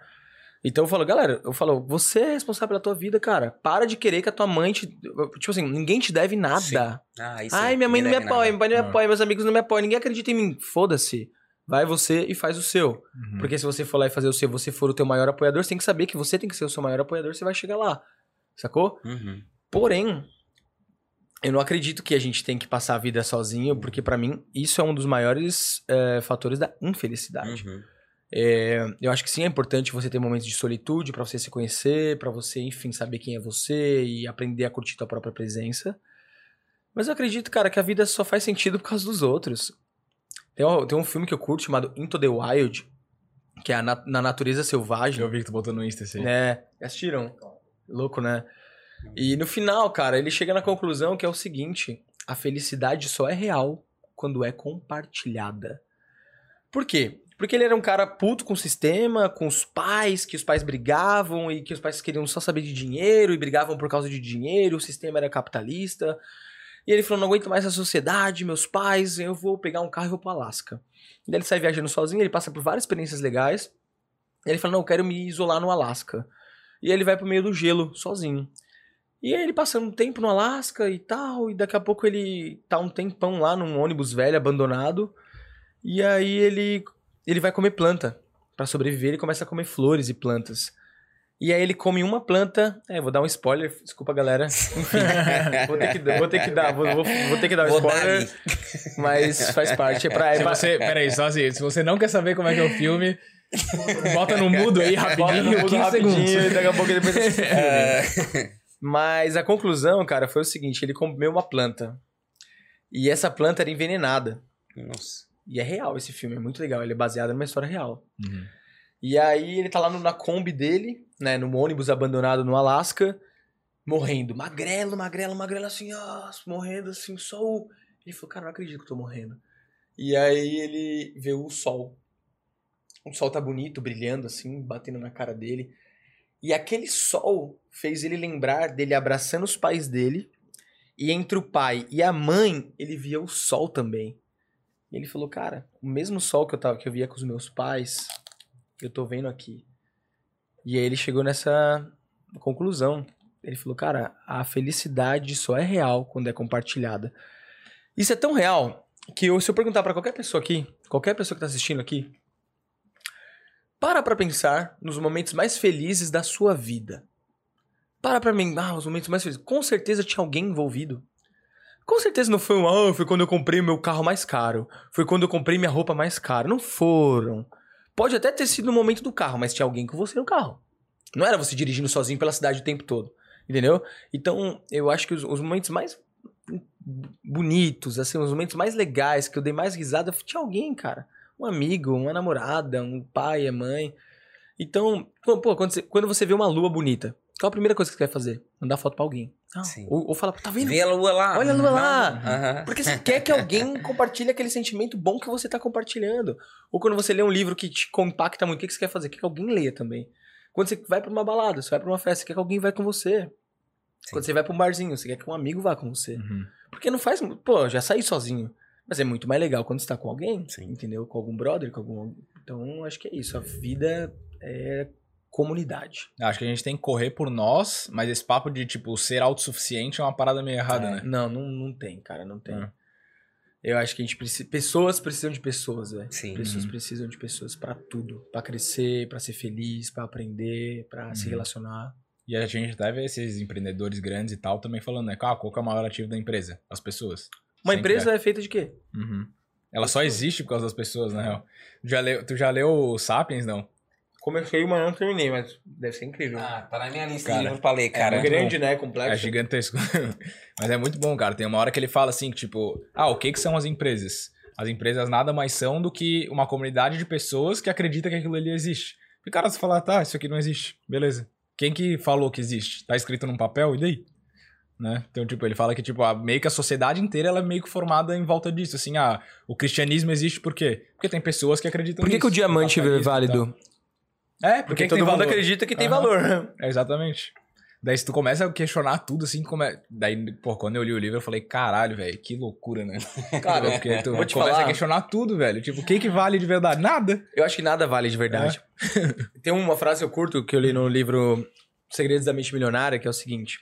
Então eu falo, galera, eu falo, você é responsável pela tua vida, cara. Para de querer que a tua mãe te. Tipo assim, ninguém te deve nada. Sim. Ah, isso Ai, minha mãe não me apoia, nada. meu pai não me apoia, meus amigos não me apoiam, ninguém acredita em mim. Foda-se. Vai você e faz o seu. Uhum. Porque se você for lá e fazer o seu, você for o teu maior apoiador, você tem que saber que você tem que ser o seu maior apoiador, você vai chegar lá. Sacou? Uhum. Porém, eu não acredito que a gente tem que passar a vida sozinho, porque pra mim isso é um dos maiores eh, fatores da infelicidade. Uhum. É, eu acho que sim, é importante você ter momentos de solitude pra você se conhecer, pra você, enfim, saber quem é você e aprender a curtir tua própria presença. Mas eu acredito, cara, que a vida só faz sentido por causa dos outros. Tem um, tem um filme que eu curto chamado Into the Wild, que é na, na natureza selvagem. Eu vi que tu botou no Insta esse aí. É, assistiram? Louco, né? E no final, cara, ele chega na conclusão que é o seguinte: a felicidade só é real quando é compartilhada. Por quê? Porque ele era um cara puto com o sistema, com os pais, que os pais brigavam e que os pais queriam só saber de dinheiro e brigavam por causa de dinheiro, o sistema era capitalista. E ele falou: não aguento mais a sociedade, meus pais, eu vou pegar um carro e vou pro Alasca. E daí ele sai viajando sozinho, ele passa por várias experiências legais. E ele fala: não, eu quero me isolar no Alasca. E ele vai pro meio do gelo, sozinho. E aí ele passando um tempo no Alasca e tal, e daqui a pouco ele tá um tempão lá num ônibus velho, abandonado. E aí ele, ele vai comer planta. Pra sobreviver, ele começa a comer flores e plantas. E aí ele come uma planta. É, vou dar um spoiler, desculpa galera. Enfim, vou ter que, dar- vou ter que dar, vou, vou- vou ter que dar um Vou dar spoiler, ali. mas faz parte. É pra, é Se pra- você, peraí, só assim, se você não quer saber como é que é o filme, bota no mudo aí Bota rapidinho, no mudo 15 rapidinho segundos. e daqui a pouco depois assiste. É. Mas a conclusão, cara, foi o seguinte: ele comeu uma planta. E essa planta era envenenada. Nossa. E é real esse filme, é muito legal. Ele é baseado numa história real. Uhum. E aí ele tá lá no- na Kombi dele, né, no ônibus abandonado no Alasca, morrendo. Magrelo, magrelo, magrelo, assim, ó, morrendo assim, só o. Ele falou, cara, não acredito que eu tô morrendo. E aí ele vê o sol. O sol tá bonito, brilhando, assim, batendo na cara dele. E aquele sol fez ele lembrar dele abraçando os pais dele. E entre o pai e a mãe, ele via o sol também. E ele falou, cara, o mesmo sol que eu, tava, que eu via com os meus pais, eu tô vendo aqui. E aí ele chegou nessa conclusão. Ele falou, cara, a felicidade só é real quando é compartilhada. Isso é tão real que eu, se eu perguntar pra qualquer pessoa aqui, qualquer pessoa que tá assistindo aqui, para pra pensar nos momentos mais felizes da sua vida. Para pra mim, ah, os momentos mais felizes. Com certeza tinha alguém envolvido. Com certeza não foi um, ah, foi quando eu comprei o meu carro mais caro. Foi quando eu comprei minha roupa mais cara. Não foram. Pode até ter sido no momento do carro, mas tinha alguém com você no carro. Não era você dirigindo sozinho pela cidade o tempo todo. Entendeu? Então, eu acho que os, os momentos mais bonitos, assim, os momentos mais legais, que eu dei mais risada, tinha alguém, cara. Um amigo, uma namorada, um pai, a mãe. Então, pô, quando você, quando você vê uma lua bonita, qual a primeira coisa que você quer fazer? Mandar foto pra alguém. Ah, ou, ou falar, tá vendo? Vê a lua lá. Olha a lua lá. Aham. Porque você quer que alguém compartilhe aquele sentimento bom que você tá compartilhando. Ou quando você lê um livro que te compacta muito, o que que você quer fazer? Quer que alguém leia também. Quando você vai pra uma balada, você vai pra uma festa, você quer que alguém vá com você. Sim. Quando você vai pra um barzinho, você quer que um amigo vá com você. Uhum. Porque não faz. Pô, já saí sozinho. Mas é muito mais legal quando você tá com alguém, Sim. entendeu? Com algum brother, com algum. Então, acho que é isso. A vida é comunidade. Acho que a gente tem que correr por nós, mas esse papo de, tipo, ser autossuficiente é uma parada meio errada, É, né? Não, não, não tem, cara, não tem. É. Eu acho que a gente precisa. Pessoas precisam de pessoas, velho. Sim. Pessoas Uhum. precisam de pessoas pra tudo. Pra crescer, pra ser feliz, pra aprender, pra se Uhum. relacionar. E a gente até vê esses empreendedores grandes e tal também falando, né? Ah, qual que é o maior ativo da empresa? As pessoas. Uma Sempre empresa é. feita de quê? Uhum. Ela só existe por causa das pessoas, na real. Tu já leu, tu já leu o Sapiens, não? Comecei, mas não terminei, mas deve ser incrível. Ah, tá na minha lista Cara, de livros pra ler, é cara. muito grande, né? Complexo. É gigantesco. Mas é muito bom, cara. Tem uma hora que ele fala assim, que, tipo, ah, o que que são as empresas? As empresas nada mais são do que uma comunidade de pessoas que acredita que aquilo ali existe. E cara, você fala, tá, isso aqui não existe. Beleza. Quem que falou que existe? Tá escrito num papel, e daí? Né? Então, tipo, ele fala que, tipo, a, meio que a sociedade inteira ela é meio que formada em volta disso. Assim, ah, o cristianismo existe por quê? Porque tem pessoas que acreditam Por que, nisso. que o diamante é válido? tal. É, porque, Porque que todo tem mundo valor. acredita que tem valor. É, exatamente. Daí se tu começa a questionar tudo, assim, come... daí, pô, quando eu li o livro, eu falei, caralho, velho, que loucura, né? Cara, Porque tu começa falar- a questionar tudo, velho. Tipo, o que que vale de verdade? Nada. Eu acho que nada vale de verdade. Tem uma frase que eu curto que eu li no livro Segredos da Mente Milionária, que é o seguinte: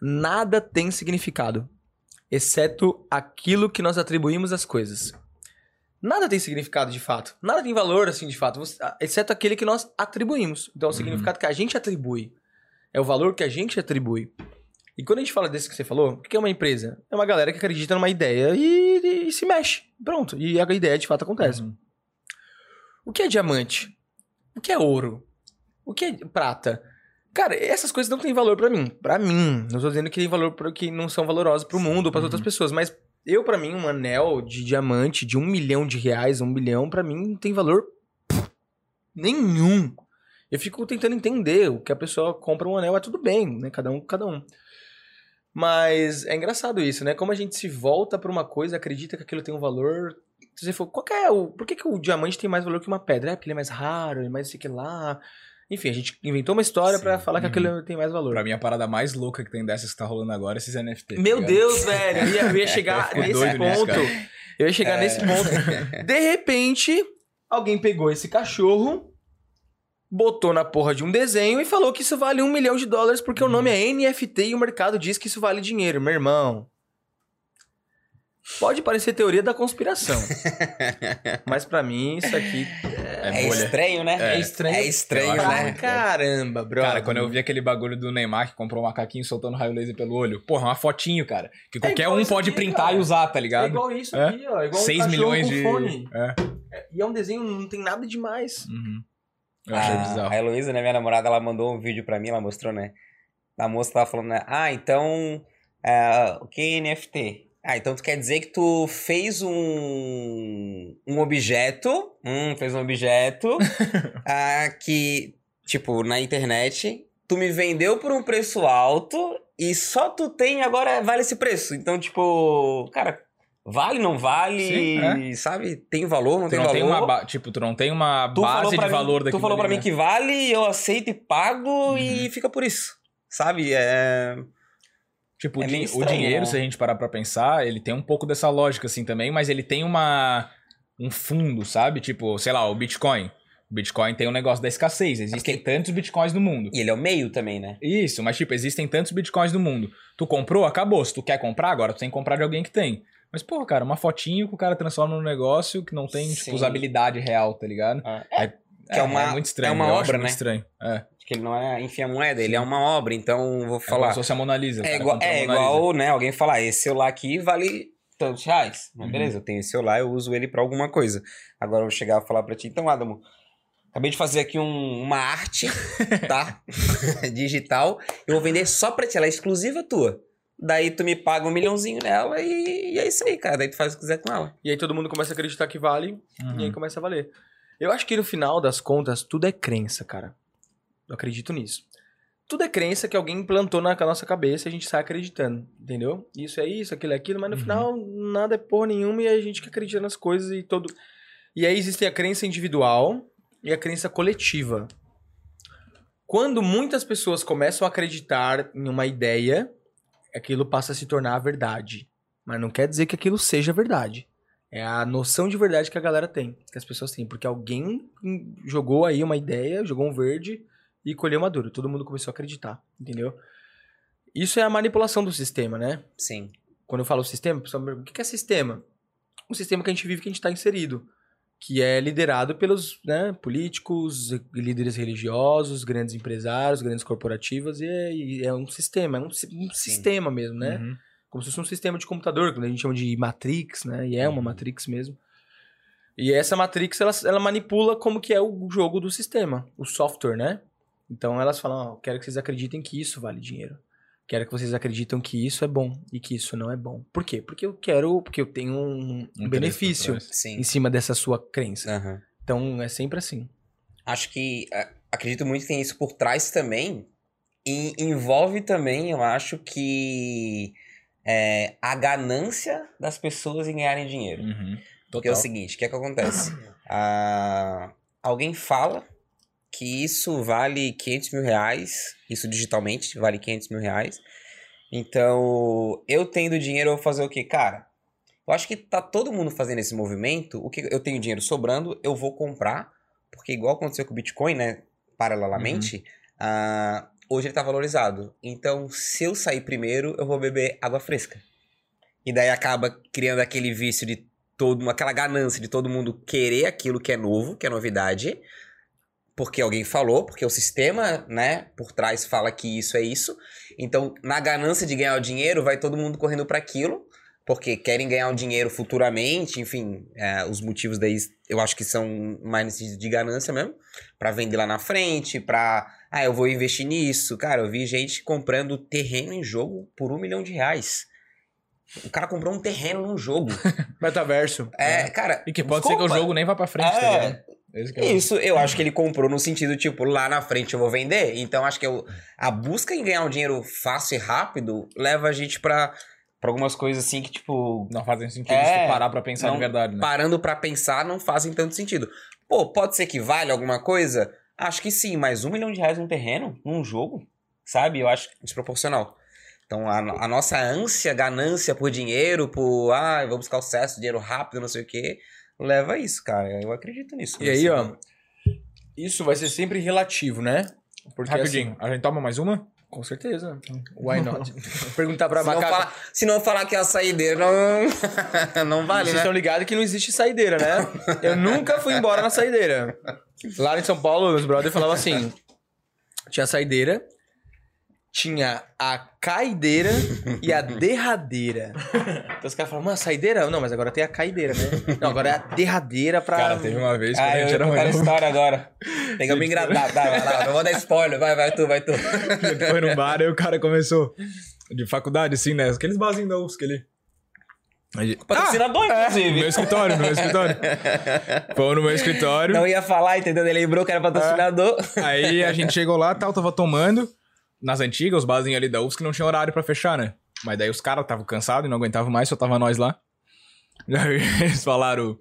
Nada tem significado, exceto aquilo que nós atribuímos às coisas. Nada tem significado de fato. Nada tem valor assim de fato, exceto aquele que nós atribuímos. Então, é o Uhum. significado que a gente atribui. É o valor que a gente atribui. E quando a gente fala desse que você falou, o que é uma empresa? É uma galera que acredita numa ideia e, e se mexe. Pronto. E a ideia de fato acontece. Uhum. O que é diamante? O que é ouro? O que é prata? Cara, essas coisas não têm valor pra mim. Pra mim. Não tô dizendo que tem valor para que não são valorosas pro mundo ou Uhum. outras pessoas, mas eu, pra mim, um anel de diamante de um milhão de reais, um milhão, pra mim, não tem valor nenhum. Eu fico tentando entender o que a pessoa compra um anel, é tudo bem, né? Cada um, cada um. Mas é engraçado isso, né? Como a gente se volta pra uma coisa, acredita que aquilo tem um valor. Se você for, qual é o. Por que, que o diamante tem mais valor que uma pedra? É porque ele é mais raro, ele é mais sei que lá. Enfim, a gente inventou uma história pra falar que uhum. aquilo tem mais valor. Pra mim, a parada mais louca que tem dessas que tá rolando agora é esses NFT. tá Meu ligado? Deus, velho. Eu ia, eu ia chegar Eu fico nesse nisso, ponto. cara. eu ia chegar É. nesse ponto. De repente, alguém pegou esse cachorro, botou na porra de um desenho e falou que isso vale um milhão de dólares porque o nome é NFT e o mercado diz que isso vale dinheiro. Meu irmão. Pode parecer teoria da conspiração. mas pra mim, isso aqui É, bolha. estranho, né? é, estranho. É estranho, acho pra né? muito. caramba, bro. Cara, quando eu vi aquele bagulho do Neymar que comprou um macaquinho soltando raio laser pelo olho, porra, uma fotinho, cara. Que qualquer igual um pode aqui, printar cara. e usar, tá É ligado? igual isso É? aqui, ó. Igual um 6 cachorro milhões de. fone. É. E é um desenho, não tem nada demais. Uhum. Eu achei a, bizarro. a Heloísa, né, minha namorada, ela mandou um vídeo pra mim, ela mostrou, né? A moça tava falando, né? Ah, então. é, o que é NFT? Ah, então tu quer dizer que tu fez um. um objeto. Hum, fez um objeto. ah, que, tipo, na internet, tu me vendeu por um preço alto e só tu tem agora vale esse preço. Então, tipo, cara. Vale, não vale, Sim, sabe? Tem valor, não Tu tem não valor. tem uma Tipo, tu não tem uma Tu base de mim- valor daquilo Tu falou pra ali, mim né? que vale, eu aceito e pago Uhum. e fica por isso. Sabe? É. Tipo, É o, meio din- o estranho, dinheiro, né? se a gente parar pra pensar, ele tem um pouco dessa lógica, assim, também, mas ele tem uma... um fundo, sabe? Tipo, sei lá, o Bitcoin. O Bitcoin tem um negócio da escassez. Existem tantos Bitcoins no mundo. E ele é o meio também, né? Isso, mas tipo, existem tantos bitcoins no mundo. Tu comprou, acabou. Se tu quer comprar, agora tu tem que comprar de alguém que tem. Mas, pô, cara, uma fotinho que o cara transforma num negócio que não tem, Sim. tipo, usabilidade real, tá ligado? É, que é uma- muito estranho. é uma obra, muito né? estranho. É. que ele não é, enfim, a moeda, ele é uma obra, então vou É como falar. se fosse a Mona Lisa. É igual, a é igual, né? Alguém falar, esse celular aqui vale tantos reais. Mas Uhum. beleza, eu tenho esse celular, eu uso ele pra alguma coisa. Agora eu vou chegar e falar pra ti, então, Adamo, acabei de fazer aqui um- uma arte, tá? Digital. Eu vou vender só pra ti, ela é exclusiva tua. Daí tu me paga um milhãozinho nela e, e é isso aí, cara. Daí tu faz o que quiser com ela. E aí todo mundo começa a acreditar que vale, Uhum. e aí começa a valer. Eu acho que no final das contas, tudo é crença, cara. Eu acredito nisso. Tudo é crença que alguém implantou na nossa cabeça e a gente sai acreditando, entendeu? Isso é isso, aquilo é aquilo, mas no Uhum. final nada é porra nenhuma e a gente que acredita nas coisas e todo. E aí existe a crença individual e a crença coletiva. Quando muitas pessoas começam a acreditar em uma ideia, aquilo passa a se tornar a verdade. Mas não quer dizer que aquilo seja verdade. É a noção de verdade que a galera tem, que as pessoas têm. Porque alguém jogou aí uma ideia, jogou um verde e colheu maduro. Todo mundo começou a acreditar, entendeu? Isso é a manipulação do sistema, né? Sim. Quando eu falo sistema, o pessoal me pergunta, o que é sistema? Um sistema que a gente vive, que a gente está inserido. Que é liderado pelos né, políticos, líderes religiosos, grandes empresários, grandes corporativas. E é, e é um sistema, é um, um sistema mesmo, né? Uhum. como se fosse um sistema de computador, que a gente chama de Matrix, né? E é uma Uhum. Matrix mesmo. E essa Matrix, ela, ela manipula como que é o jogo do sistema, o software, né? Então elas falam, ó, quero que vocês acreditem que isso vale dinheiro. Quero que vocês acreditem que isso é bom e que isso não é bom. Por quê? Porque eu quero, porque eu tenho um, um benefício em cima dessa sua crença. Aham. Então é sempre assim. Acho que a- acredito muito que tem isso por trás também. E envolve também, eu acho que é, a ganância das pessoas em ganharem dinheiro. Uhum. Porque é o seguinte, o que é que acontece? Ah, alguém fala que isso vale 500 mil reais. Isso digitalmente vale 500 mil reais. Então, eu tendo dinheiro, eu vou fazer o quê? Cara, eu acho que tá todo mundo fazendo esse movimento. O que eu tenho dinheiro sobrando, eu vou comprar. Porque igual aconteceu com o Bitcoin, né? Paralelamente, ah, hoje ele tá valorizado. Então, se eu sair primeiro, eu vou beber água fresca. E daí acaba criando aquele vício de todo, aquela ganância de todo mundo querer aquilo que é novo, que é novidade, porque alguém falou, porque o sistema, né, por trás fala que isso é isso. Então, na ganância de ganhar o dinheiro, vai todo mundo correndo para aquilo, porque querem ganhar o dinheiro futuramente, enfim, é, os motivos daí eu acho que são mais nesse de ganância mesmo, para vender lá na frente, pra, ah, eu vou investir nisso. Cara, eu vi gente comprando terreno em jogo por um milhão de reais. O cara comprou um terreno num jogo. Metaverso. É, cara. E que pode ser que o jogo nem vá pra frente, tá É. ligado? É Isso eu acho que ele comprou no sentido, tipo, lá na frente eu vou vender. Então acho que eu- a busca em ganhar um dinheiro fácil e rápido leva a gente pra, pra algumas coisas assim que, tipo, Não fazem sentido É, se parar pra pensar de verdade, né? parando pra pensar não fazem tanto sentido. Pô, pode ser que vale alguma coisa? Acho que sim, mas um milhão de reais num terreno, num jogo, sabe? Eu acho desproporcional. Então a, a nossa ânsia, ganância por dinheiro, por, ah, eu vou buscar o sucesso, dinheiro rápido, não sei o quê, leva a isso, cara. Eu acredito nisso. E aí, ó, isso vai ser sempre relativo, né? Porque Rapidinho, assim, a gente toma mais uma? com certeza. Why not? Perguntar pra Se não, falar, se não falar que é a saideira, não, não vale, Vocês né? estão ligados que não existe saideira, né? Eu nunca fui embora na saideira. Lá em São Paulo, meus brothers falavam assim: tinha a saideira, tinha a caideira e a derradeira. Então os caras falavam, mano, a saideira? Não, mas agora tem a caideira, né? Não, agora é a derradeira pra. Cara, teve uma vez que Ah, a eu gente ia era mais novo. história agora. Tem que me engraçar. Vai, vai, vai, não vou dar spoiler. Vai, vai tu, vai tu. Foi num bar e o cara começou. De faculdade, assim, né? Aqueles barzinhos UFSC ali. Aí- Patrocinador, Ah, no inclusive. meu escritório, no meu escritório. Foi no meu escritório. Não ia falar, entendeu? Ele lembrou que era patrocinador. Aí a gente chegou lá, tal, tava tomando. Nas antigas, os barzinhos ali da UFSC não tinha horário pra fechar, né? Mas daí os caras estavam cansados e não aguentavam mais, só tava nós lá. Aí eles falaram: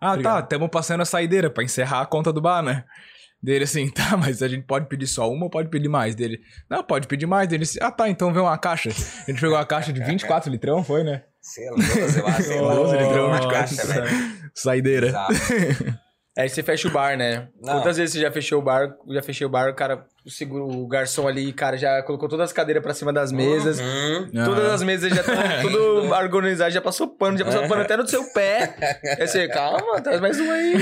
Ah, tá, tamo passando a saideira pra encerrar a conta do bar, né? Dele assim, tá, mas a gente pode pedir só uma ou pode pedir mais? Dele, não, pode pedir mais. Dele, assim, ah, tá, então vem uma caixa. A gente pegou uma caixa de 24 litrão, foi, né? Sei lá, sei lá, sei lá. 12 litrão, 24 caixa, velho. Saideira. Exato. Aí você fecha o bar, né? Não. Quantas vezes você já fechou o bar? Já fechei o bar, o cara, o, seguro, o garçom ali, cara, já colocou todas as cadeiras pra cima das mesas. Uhum. Todas as mesas já estão tudo organizado, já passou pano, já passou pano até no seu pé. Aí você, calma, traz mais um aí.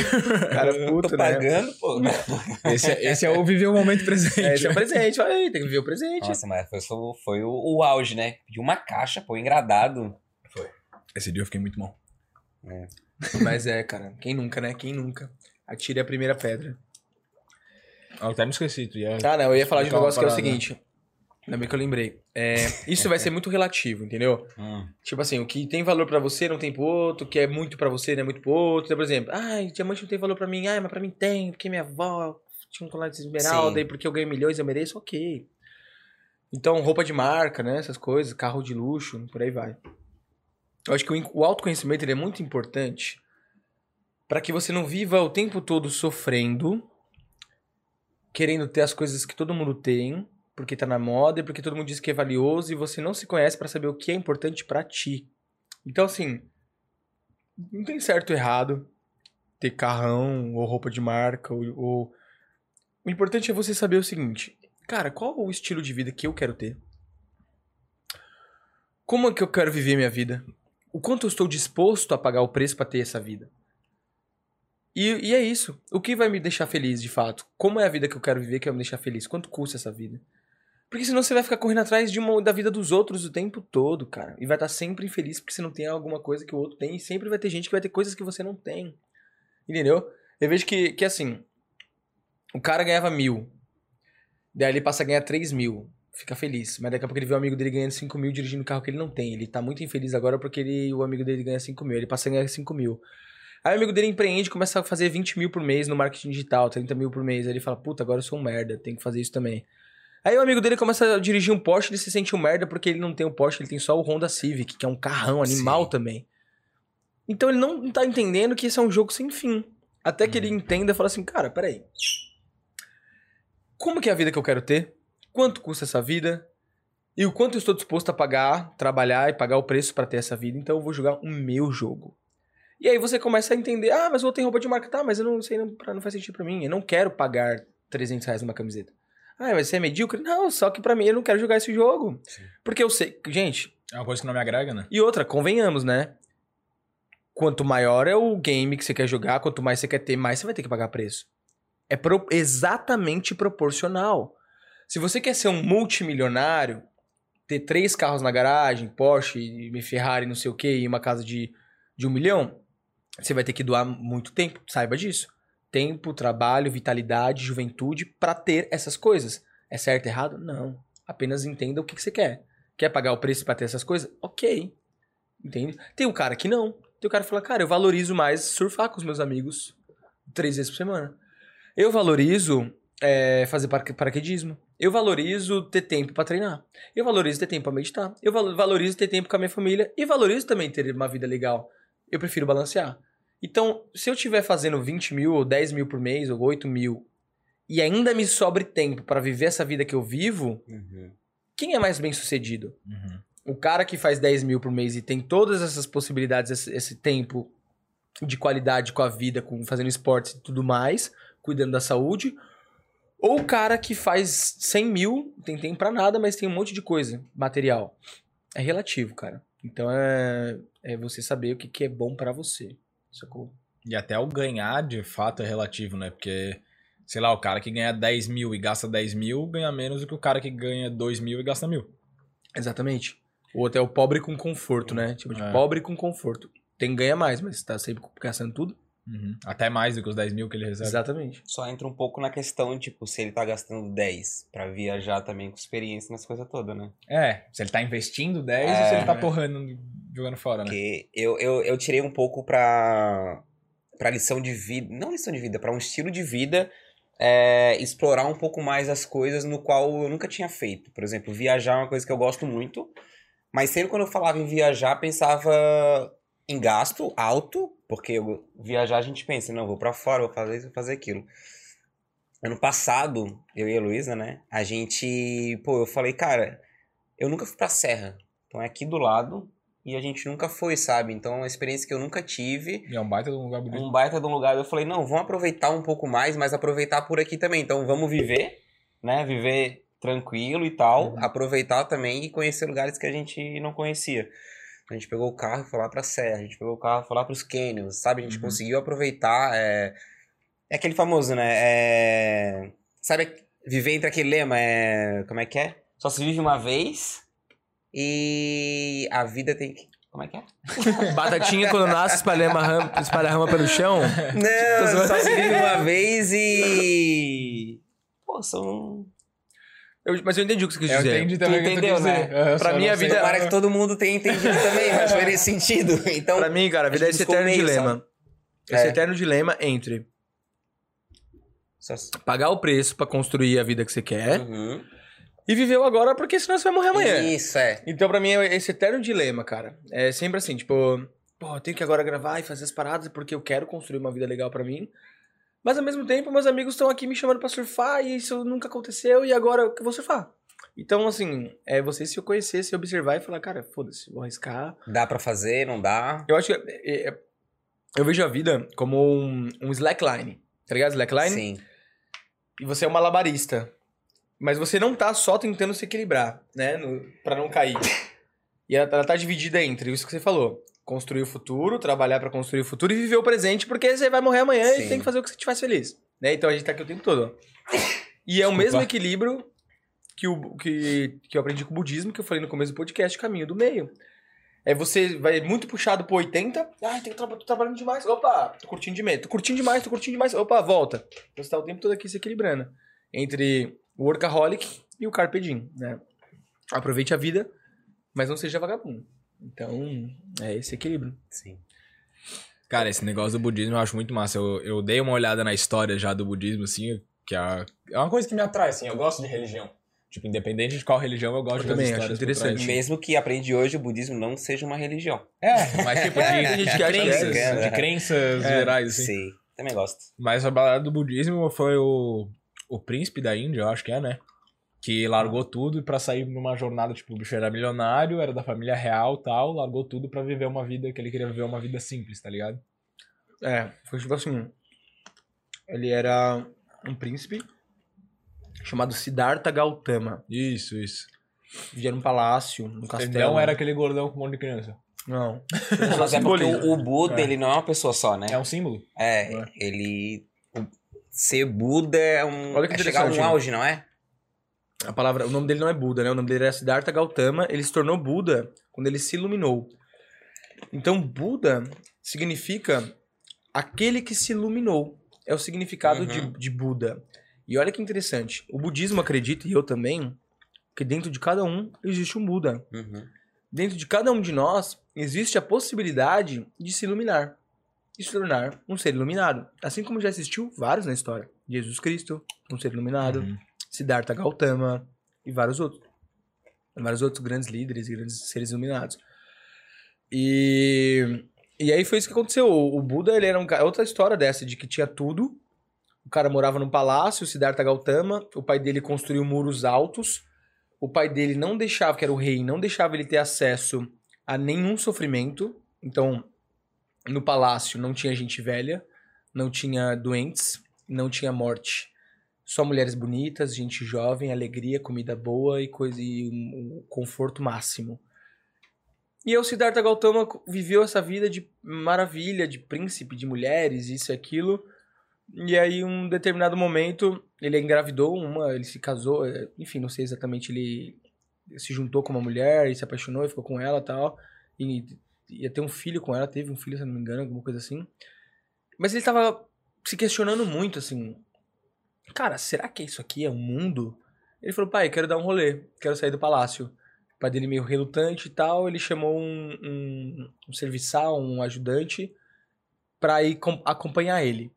Cara, puto, Tô né? pagando, pô. Esse, é- esse é o viver o momento presente. É, esse é o presente, vai, tem que viver o presente. Nossa, mas foi, foi o, o auge, né? De uma caixa, pô, engradado. Esse dia eu fiquei muito mal. Mas é, cara, quem nunca, né? Quem nunca? Atire a primeira pedra. Eu até me esqueci, tu ia... Ah, não, eu ia falar de um negócio que é o seguinte. Ainda bem que eu lembrei. É, isso vai ser muito relativo, entendeu? Hum. Tipo assim, o que tem valor pra você não tem pro outro, o que é muito pra você não é muito pro outro. Então, por exemplo, ai, diamante não tem valor pra mim, ai, mas pra mim tem, porque minha avó tinha um colar de esmeralda Sim. e porque eu ganho milhões eu mereço, ok. Então, roupa de marca, né, essas coisas, carro de luxo, por aí vai. Eu acho que o o autoconhecimento é muito importante pra que você não viva o tempo todo sofrendo, querendo ter as coisas que todo mundo tem, porque tá na moda e porque todo mundo diz que é valioso e você não se conhece pra saber o que é importante pra ti. Então, assim, não tem certo ou errado ter carrão ou roupa de marca ou, ou- O importante é você saber o seguinte, cara, qual o estilo de vida que eu quero ter? Como é que eu quero viver minha vida? O quanto eu estou disposto a pagar o preço pra ter essa vida? E, e é isso. O que vai me deixar feliz, de fato? Como é a vida que eu quero viver que vai me deixar feliz? Quanto custa essa vida? Porque senão você vai ficar correndo atrás de uma, da vida dos outros o tempo todo, cara. E vai estar sempre infeliz porque você não tem alguma coisa que o outro tem. E sempre vai ter gente que vai ter coisas que você não tem. Entendeu? Eu vejo que, que assim, o cara ganhava mil. Daí ele passa a ganhar três mil. Fica feliz. Mas daqui a pouco ele vê o amigo dele ganhando cinco mil dirigindo um carro que ele não tem. Ele tá muito infeliz agora porque ele, o amigo dele ganha cinco mil. Ele passa a ganhar cinco mil. Aí o amigo dele empreende, começa a fazer 20 mil por mês no marketing digital, 30 mil por mês. Aí ele fala, puta, agora eu sou um merda, tenho que fazer isso também. Aí o amigo dele começa a dirigir um Porsche, ele se sente um merda porque ele não tem um Porsche, ele tem só o Honda Civic, que é um carrão animal Sim. também. Então ele não tá entendendo que esse é um jogo sem fim. Até que ele entenda e fala assim, cara, peraí. como que é a vida que eu quero ter? Quanto custa essa vida? E o quanto eu estou disposto a pagar, trabalhar e pagar o preço para ter essa vida? Então eu vou jogar o meu jogo. E aí você começa a entender, ah, mas eu tenho roupa de marca, tá, mas eu não sei, não, não faz sentido pra mim. Eu não quero pagar 300 reais numa camiseta. Ah, mas você é medíocre? Não, só que pra mim eu não quero jogar esse jogo. Sim. Porque eu sei, gente, É uma coisa que não me agrega, né? e outra, convenhamos, né? Quanto maior é o game que você quer jogar, quanto mais você quer ter, mais você vai ter que pagar preço. É pro- exatamente proporcional. Se você quer ser um multimilionário, ter três carros na garagem, Porsche, Ferrari, não sei o que, e uma casa de, de um milhão, você vai ter que doar muito tempo. Saiba disso. Tempo, trabalho, vitalidade, juventude pra ter essas coisas. É certo, errado? Não. Apenas entenda o que, que você quer. Quer pagar o preço pra ter essas coisas? Ok. Entende? Tem um cara que não. Tem um cara que fala, cara, eu valorizo mais surfar com os meus amigos três vezes por semana. Eu valorizo é, fazer paraquedismo. Eu valorizo ter tempo pra treinar. Eu valorizo ter tempo pra meditar. Eu valo- valorizo ter tempo com a minha família. E valorizo também ter uma vida legal. Eu prefiro balancear. Então, se eu estiver fazendo 20 mil, ou 10 mil por mês, ou 8 mil, e ainda me sobre tempo pra viver essa vida que eu vivo, Uhum. quem é mais bem sucedido? Uhum. O cara que faz 10 mil por mês e tem todas essas possibilidades, esse, esse tempo de qualidade com a vida, com fazendo esportes e tudo mais, cuidando da saúde. Ou o cara que faz 100 mil, tem tempo pra nada, mas tem um monte de coisa, material. É relativo, cara. Então é, é você saber o que, que é bom pra você. Sacou? E até o ganhar, de fato, é relativo, né? Porque, sei lá, o cara que ganha 10 mil e gasta 10 mil ganha menos do que o cara que ganha 2 mil e gasta mil. Exatamente. O outro é o pobre com conforto, né? Tipo de É. pobre com conforto. Tem ganha mais, mas tá sempre gastando tudo. Uhum. Até mais do que os 10 mil que ele recebe. Exatamente. Só entra um pouco na questão, tipo, se ele tá gastando 10 pra viajar também com experiência nessa coisa toda, né? É, se ele tá investindo 10 É. ou se ele tá torrando, jogando fora, né? Porque eu, eu, eu tirei um pouco pra, pra lição de vida, não lição de vida, pra um estilo de vida, é, explorar um pouco mais as coisas no qual eu nunca tinha feito. Por exemplo, viajar é uma coisa que eu gosto muito, mas sempre quando eu falava em viajar, pensava em gasto alto, porque eu- viajar a gente pensa, não, vou pra fora, vou fazer isso, vou fazer aquilo. Ano passado, eu e a Luísa, né, a gente, pô, eu falei, cara, eu nunca fui pra serra, então é aqui do lado, e a gente nunca foi, sabe? Então é uma experiência que eu nunca tive. E é um baita de um lugar bonito. Um baita de um lugar. Eu falei, não, vamos aproveitar um pouco mais, mas aproveitar por aqui também. Então vamos viver, né? Viver tranquilo e tal. Uhum. Aproveitar também e conhecer lugares que a gente não conhecia. A gente pegou o carro e foi lá pra Serra. A gente pegou o carro e foi lá pros canyons, sabe? A gente Uhum. conseguiu aproveitar. É... é aquele famoso, né? É... Sabe, viver entre aquele lema, é... como é que é? Só se vive uma vez e a vida tem que. Como é que é? Batatinha quando nasce espalha rama, espalha a rama pelo chão. Não, só se vive uma vez e. Pô, são. Eu- mas eu entendi o que você quis Eu dizer. entendi também tu entendeu, né? dizer. Aham, Pra mim, a vida- Tomara que todo mundo tenha entendido também, mas foi nesse sentido. Então. Pra mim, cara, a vida é esse eterno meio, dilema. Esse É. eterno dilema entre pagar o preço pra construir a vida que você quer Uhum. e viver o agora porque senão você vai morrer amanhã. Isso, é. Então, pra mim, é esse eterno dilema, cara. É sempre assim, tipo, pô, eu tenho que agora gravar e fazer as paradas porque eu quero construir uma vida legal pra mim. Mas ao mesmo tempo, meus amigos estão aqui me chamando pra surfar e isso nunca aconteceu e agora eu vou surfar. Então, assim, é você se conhecer, se observar e falar, cara, foda-se, vou arriscar. Dá pra fazer, não dá? Eu acho que. é, é, eu vejo a vida como um, um slackline. Tá ligado? Slackline? Sim. E você é um malabarista. Mas você não tá só tentando se equilibrar, né? No, pra não cair. E ela, ela tá dividida entre isso que você falou. Construir o futuro, trabalhar pra construir o futuro e viver o presente, porque você vai morrer amanhã Sim. e tem que fazer o que você te faz feliz. Né? Então a gente tá aqui o tempo todo. E é o mesmo equilíbrio que, o, que, que eu aprendi com o budismo, que eu falei no começo do podcast, caminho do meio. É você vai muito puxado pro 80. Ai, tem que tra tô trabalhando demais. Opa, tô curtindo demais. Tô curtindo demais, tô curtindo demais. Opa, volta. Então você tá o tempo todo aqui se equilibrando. Entre o workaholic e o carpe diem, né? Aproveite a vida, mas não seja vagabundo. Então, é esse equilíbrio. Sim. Cara, esse negócio do budismo eu acho muito massa. Eu, eu dei uma olhada na história já do budismo, assim, que é, é uma coisa que me atrai, assim. Eu gosto de religião. Tipo, independente de qual religião, eu gosto Eu de também acho interessante. Mesmo que aprende hoje o budismo não seja uma religião. É, mas tipo, de, É, acha que crenças, é. de crenças É, gerais, assim. Sim. Também gosto. Mas a balada do budismo foi o, o príncipe da Índia, eu acho que é, né? Que largou tudo pra sair numa jornada, tipo, o bicho era milionário, era da família real tal, largou tudo pra viver uma vida que ele queria viver uma vida simples, tá ligado? É, foi tipo assim. Ele era um príncipe chamado Siddhartha Gautama. Isso, isso. Vivia num palácio, num Ele castelo. não era aquele gordão com um monte de criança. Não. Mas é porque o, o Buda, É. ele não é uma pessoa só, né? É um símbolo. É, É. ele. o- ser Buda é um. Olha que é chegar a um auge, não é? A palavra, o nome dele não é Buda, né? O nome dele era Siddhartha Gautama. Ele se tornou Buda quando ele se iluminou. Então, Buda significa aquele que se iluminou. É o significado Uhum. de, de Buda. E olha que interessante. O budismo acredita, e eu também, que dentro de cada um existe um Buda. Uhum. Dentro de cada um de nós existe a possibilidade de se iluminar. E se tornar um ser iluminado. Assim como já existiu vários na história. Jesus Cristo, um ser iluminado. Uhum. Siddhartha Gautama e vários outros. Vários outros grandes líderes e grandes seres iluminados. E, e aí foi isso que aconteceu. O, Buda, ele era um cara. Outra história dessa, de que tinha tudo. O cara morava num palácio, Siddhartha Gautama. O pai dele construiu muros altos. O pai dele não deixava, que era o rei, não deixava ele ter acesso a nenhum sofrimento. Então, no palácio não tinha gente velha, não tinha doentes, não tinha morte. Só mulheres bonitas, gente jovem, alegria, comida boa e coisa e um, um conforto máximo. E o Siddhartha Gautama viveu essa vida de maravilha, de príncipe, de mulheres, isso e aquilo. E aí, um determinado momento, ele engravidou uma, ele se casou, eh, enfim, não sei exatamente, ele se juntou com uma mulher e se apaixonou e ficou com ela tal. E ia ter um filho com ela, teve um filho, se eu não me engano, alguma coisa assim. Mas ele tava se questionando muito, assim, cara, será que isso aqui é o mundo? Ele falou, pai, quero dar um rolê, quero sair do palácio. O pai dele meio relutante e tal, ele chamou um, um, um serviçal, um ajudante, pra ir com- acompanhar ele.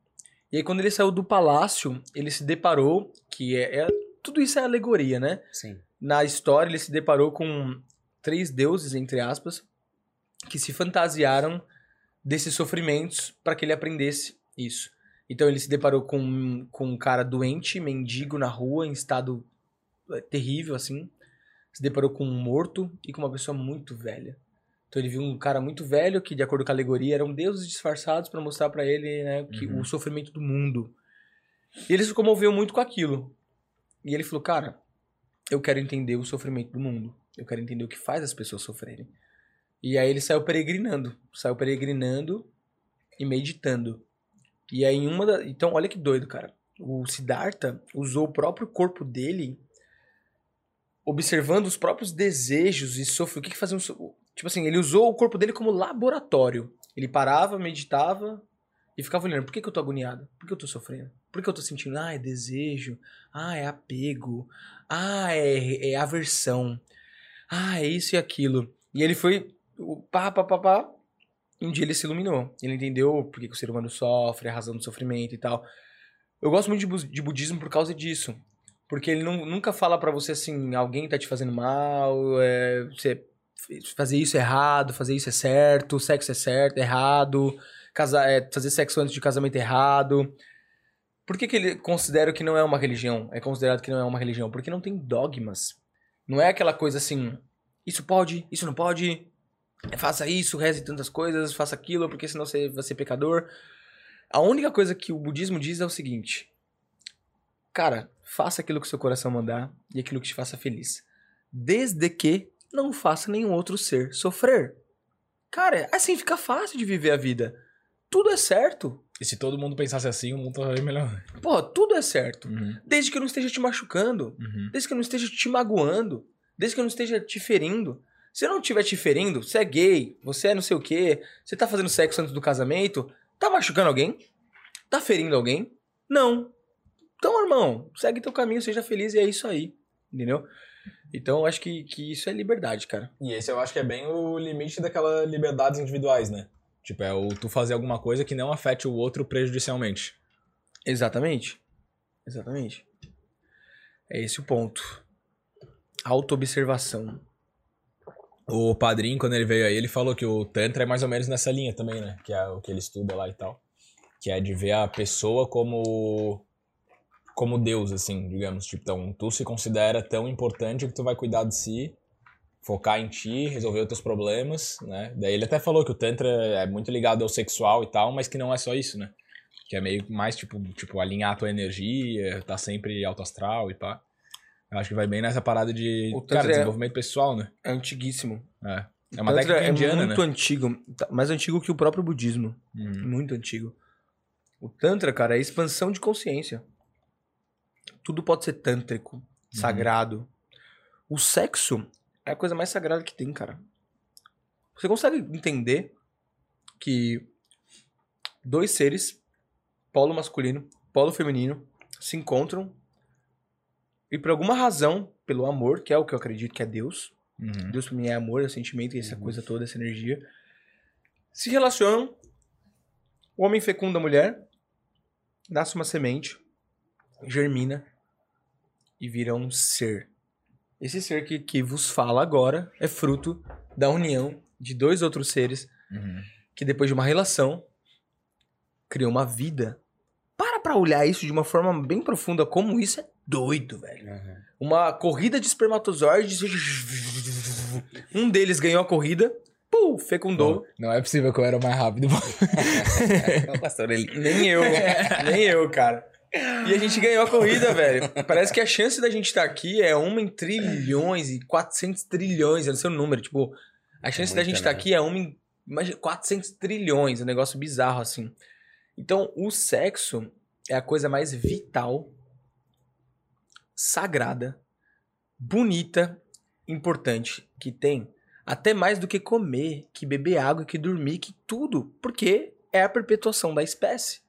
E aí quando ele saiu do palácio, ele se deparou, que é, é- tudo isso é alegoria, né? Sim. Na história ele se deparou com três deuses, entre aspas, que se fantasiaram desses sofrimentos para que ele aprendesse isso. Então ele se deparou com, com um cara doente, mendigo na rua, em estado eh, terrível, assim. Se deparou com um morto e com uma pessoa muito velha. Então ele viu um cara muito velho que, de acordo com a alegoria, eram deuses disfarçados para mostrar para ele né, que, Uhum. o sofrimento do mundo. E ele se comoveu muito com aquilo. E ele falou, cara, eu quero entender o sofrimento do mundo. Eu quero entender o que faz as pessoas sofrerem. E aí ele saiu peregrinando. Saiu peregrinando e meditando. E aí em uma da... Então, olha que doido, cara. O Siddhartha usou o próprio corpo dele observando os próprios desejos e sofre. O que que fazia um... Tipo assim, ele usou o corpo dele como laboratório. Ele parava, meditava e ficava olhando. Por que, que eu tô agoniado? Por que eu tô sofrendo? Por que eu tô sentindo? Ah, é desejo. Ah, é apego. Ah, é, é aversão. Ah, é isso e aquilo. E ele foi. Pá, pá, pá, pá. Um dia ele se iluminou. Ele entendeu por que, o ser humano sofre, a razão do sofrimento e tal. Eu gosto muito de, de budismo por causa disso. Porque ele não- nunca fala pra você assim, alguém tá te fazendo mal, é, você fazer isso é errado, fazer isso é certo, sexo é certo, é errado, casar, é, fazer sexo antes de casamento é errado. Por que, que ele considera que não é uma religião? É considerado que não é uma religião? Porque não tem dogmas. Não é aquela coisa assim, isso pode, isso não pode, faça isso, reze tantas coisas, faça aquilo, porque senão você vai ser pecador. A única coisa que o budismo diz é o seguinte: Cara, faça aquilo que seu coração mandar e aquilo que te faça feliz. Desde que não faça nenhum outro ser sofrer. Cara, assim fica fácil de viver a vida. Tudo é certo. E se todo mundo pensasse assim, o mundo estaria melhor. Pô, tudo é certo. Uhum, Desde que eu não esteja te machucando. uhum. Desde que eu não esteja te magoando. Desde que eu não esteja te ferindo. Se eu não estiver te ferindo, você é gay, você é não sei o quê, você tá fazendo sexo antes do casamento, tá machucando alguém? Tá ferindo alguém? Não. Então, irmão, segue teu caminho, seja feliz e é isso aí. Entendeu? Então, eu acho que, que isso é liberdade, cara. E esse eu acho que é bem o limite daquelas liberdades individuais, né? Tipo, é o tu fazer alguma coisa que não afete o outro prejudicialmente. Exatamente. Exatamente. É esse o ponto. Autoobservação. O padrinho, quando ele veio aí, ele falou que o Tantra é mais ou menos nessa linha também, né? Que é o que ele estuda lá e tal. Que é de ver a pessoa como. como Deus, assim, digamos. Tipo, então, tu se considera tão importante que tu vai cuidar de si, focar em ti, resolver os teus problemas, né? Daí ele até falou que o Tantra é muito ligado ao sexual e tal, mas que não é só isso, né? Que é meio mais, tipo, tipo alinhar a tua energia, tá sempre alto astral e pá. Eu acho que vai bem nessa parada de, cara, é- desenvolvimento pessoal, né? É antiguíssimo. É. É uma técnica é indiana, muito né? antigo. tá- Mais antigo que o próprio budismo. Uhum. Muito antigo. O Tantra, cara, é expansão de consciência. Tudo pode ser tântrico, sagrado. O sexo é a coisa mais sagrada que tem, cara. Você consegue entender que dois seres, polo masculino, polo feminino, se encontram e por alguma razão, pelo amor, que é o que eu acredito que é Deus, Uhum. Deus pra mim é amor, é sentimento, e essa coisa toda, essa energia. Se relacionam. O homem fecunda a mulher. Nasce uma semente. Germina. E vira um ser. Esse ser que, que vos fala agora é fruto da união de dois outros seres Uhum. que depois de uma relação criou uma vida. Para pra olhar isso de uma forma bem profunda, como isso é doido, velho Uhum. uma corrida de espermatozoides. Um deles ganhou a corrida, pum, fecundou. Pô, não é possível que eu era o mais rápido. Nem eu, nem eu, cara. E a gente ganhou a corrida, velho. Parece que a chance da gente estar aqui é uma em trilhões e 400 trilhões, não sei o número. Tipo, a chance da muita, gente estar né? aqui é uma em imagina, 400 trilhões, é um negócio bizarro assim. Então, o sexo é a coisa mais vital, sagrada, bonita, importante que tem. Até mais do que comer, que beber água, que dormir, que tudo. Porque é a perpetuação da espécie.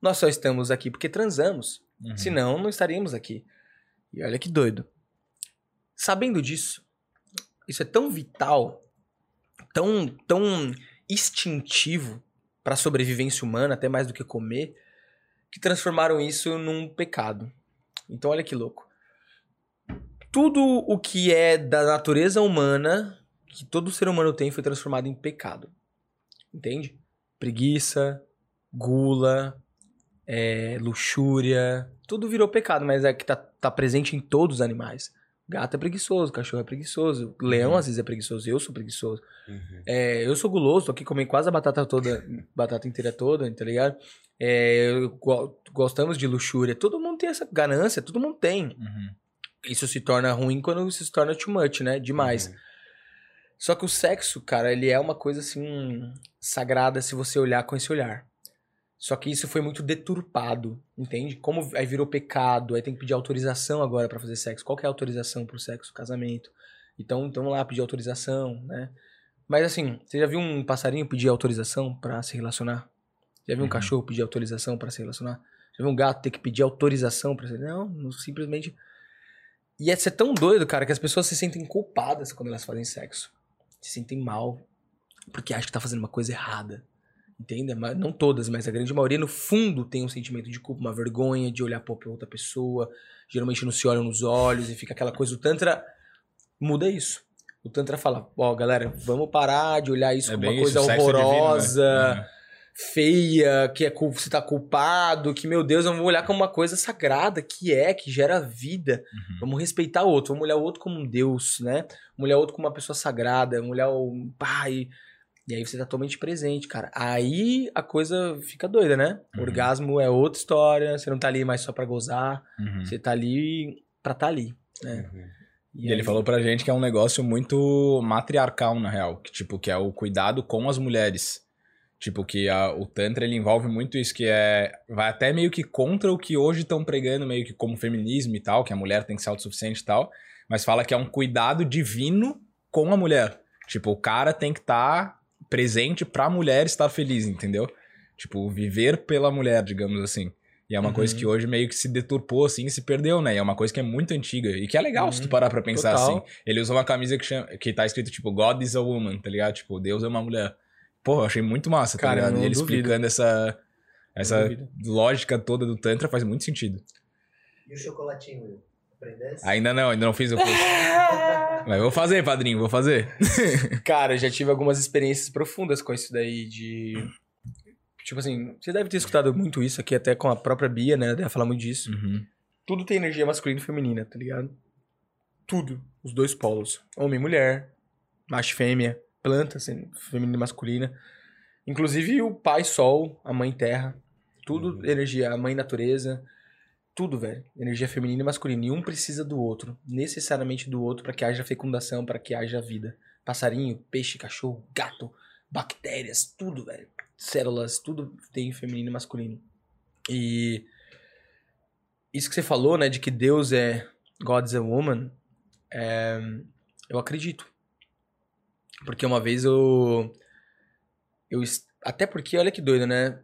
Nós só estamos aqui porque transamos. Uhum. Senão, não estaríamos aqui. E olha que doido. Sabendo disso, isso é tão vital, tão, tão instintivo para a sobrevivência humana, até mais do que comer, que transformaram isso num pecado. Então, olha que louco. Tudo o que é da natureza humana, que todo ser humano tem, foi transformado em pecado. Entende? Preguiça, gula, é, luxúria, tudo virou pecado, mas é que tá, tá presente em todos os animais. Gato é preguiçoso, cachorro é preguiçoso, leão Uhum. às vezes é preguiçoso, eu sou preguiçoso. Uhum. É, eu sou guloso, tô aqui comendo quase a batata toda, batata inteira toda, tá ligado? É, eu go- gostamos de luxúria, todo mundo tem essa ganância, todo mundo tem. Uhum. Isso se torna ruim quando isso se torna too much, né? Demais. Uhum. Só que o sexo, cara, ele é uma coisa assim sagrada se você olhar com esse olhar. Só que isso foi muito deturpado, entende? Como aí virou pecado, aí tem que pedir autorização agora pra fazer sexo. Qual que é a autorização pro sexo? Casamento. Então, então lá pedir autorização, né? Mas assim, você já viu um passarinho pedir autorização pra se relacionar? Já viu um Uhum. cachorro pedir autorização pra se relacionar? Já viu um gato ter que pedir autorização pra se não simplesmente e é ser tão doido, cara, que as pessoas se sentem culpadas quando elas fazem sexo. Se sentem mal. Porque acham que tá fazendo uma coisa errada. Entende? Mas não todas, mas a grande maioria, no fundo, tem um sentimento de culpa, uma vergonha de olhar pra outra pessoa. Geralmente não se olham nos olhos e fica aquela coisa. O Tantra muda isso. O Tantra fala: Ó, galera, vamos parar de olhar isso É como uma coisa isso, é né? horrorosa. Feia, que é você tá culpado, que, meu Deus, vamos olhar como uma coisa sagrada, que é, que gera vida. Uhum. Vamos respeitar o outro, vamos olhar o outro como um Deus, né? Vamos olhar o outro como uma pessoa sagrada, vamos olhar o pai. E aí você tá totalmente presente, cara. Aí a coisa fica doida, né? Uhum. Orgasmo é outra história, você não tá ali mais só pra gozar, Uhum. você tá ali pra tá ali, né? Uhum. E ele aí- falou pra gente que é um negócio muito matriarcal, na real. Que, tipo, que é o cuidado com as mulheres. Tipo, que a- o Tantra, ele envolve muito isso, que é... Vai até meio que contra o que hoje estão pregando, meio que como feminismo e tal, que a mulher tem que ser autossuficiente e tal. Mas fala que é um cuidado divino com a mulher. Tipo, o cara tem que estar presente pra mulher estar feliz, entendeu? Tipo, viver pela mulher, digamos assim. E é uma Uhum. coisa que hoje meio que se deturpou, assim, e se perdeu, né? E é uma coisa que é muito antiga. E que é legal se tu Uhum. parar pra pensar Total. assim. Ele usa uma camisa que, chama, que tá escrito, tipo, God is a woman, tá ligado? Tipo, Deus é uma mulher. Pô, eu achei muito massa, tá Cara, ligado? E ele duvido. explicando essa, essa lógica toda do Tantra faz muito sentido. E o chocolatinho, Will? Aprendesse? Ainda não, ainda não fiz o curso. Mas eu vou fazer, padrinho, vou fazer. Cara, eu já tive algumas experiências profundas com isso daí de. Tipo assim, você deve ter escutado muito isso aqui, até com a própria Bia, né? Ela deve falar muito disso. Uhum. Tudo tem energia masculina e feminina, tá ligado? Tudo. Os dois polos. Homem e mulher, macho e fêmea, planta, assim, feminina e masculina. Inclusive o pai sol, a mãe terra. Tudo Uhum. energia, a mãe natureza. Tudo, velho. Energia feminina e masculina. E um precisa do outro. Necessariamente do outro para que haja fecundação, para que haja vida. Passarinho, peixe, cachorro, gato, bactérias, tudo, velho. Células, tudo tem feminino e masculino. E isso que você falou, né, de que Deus é God's a woman, é, eu acredito. Porque uma vez eu eu até porque olha que doido, né?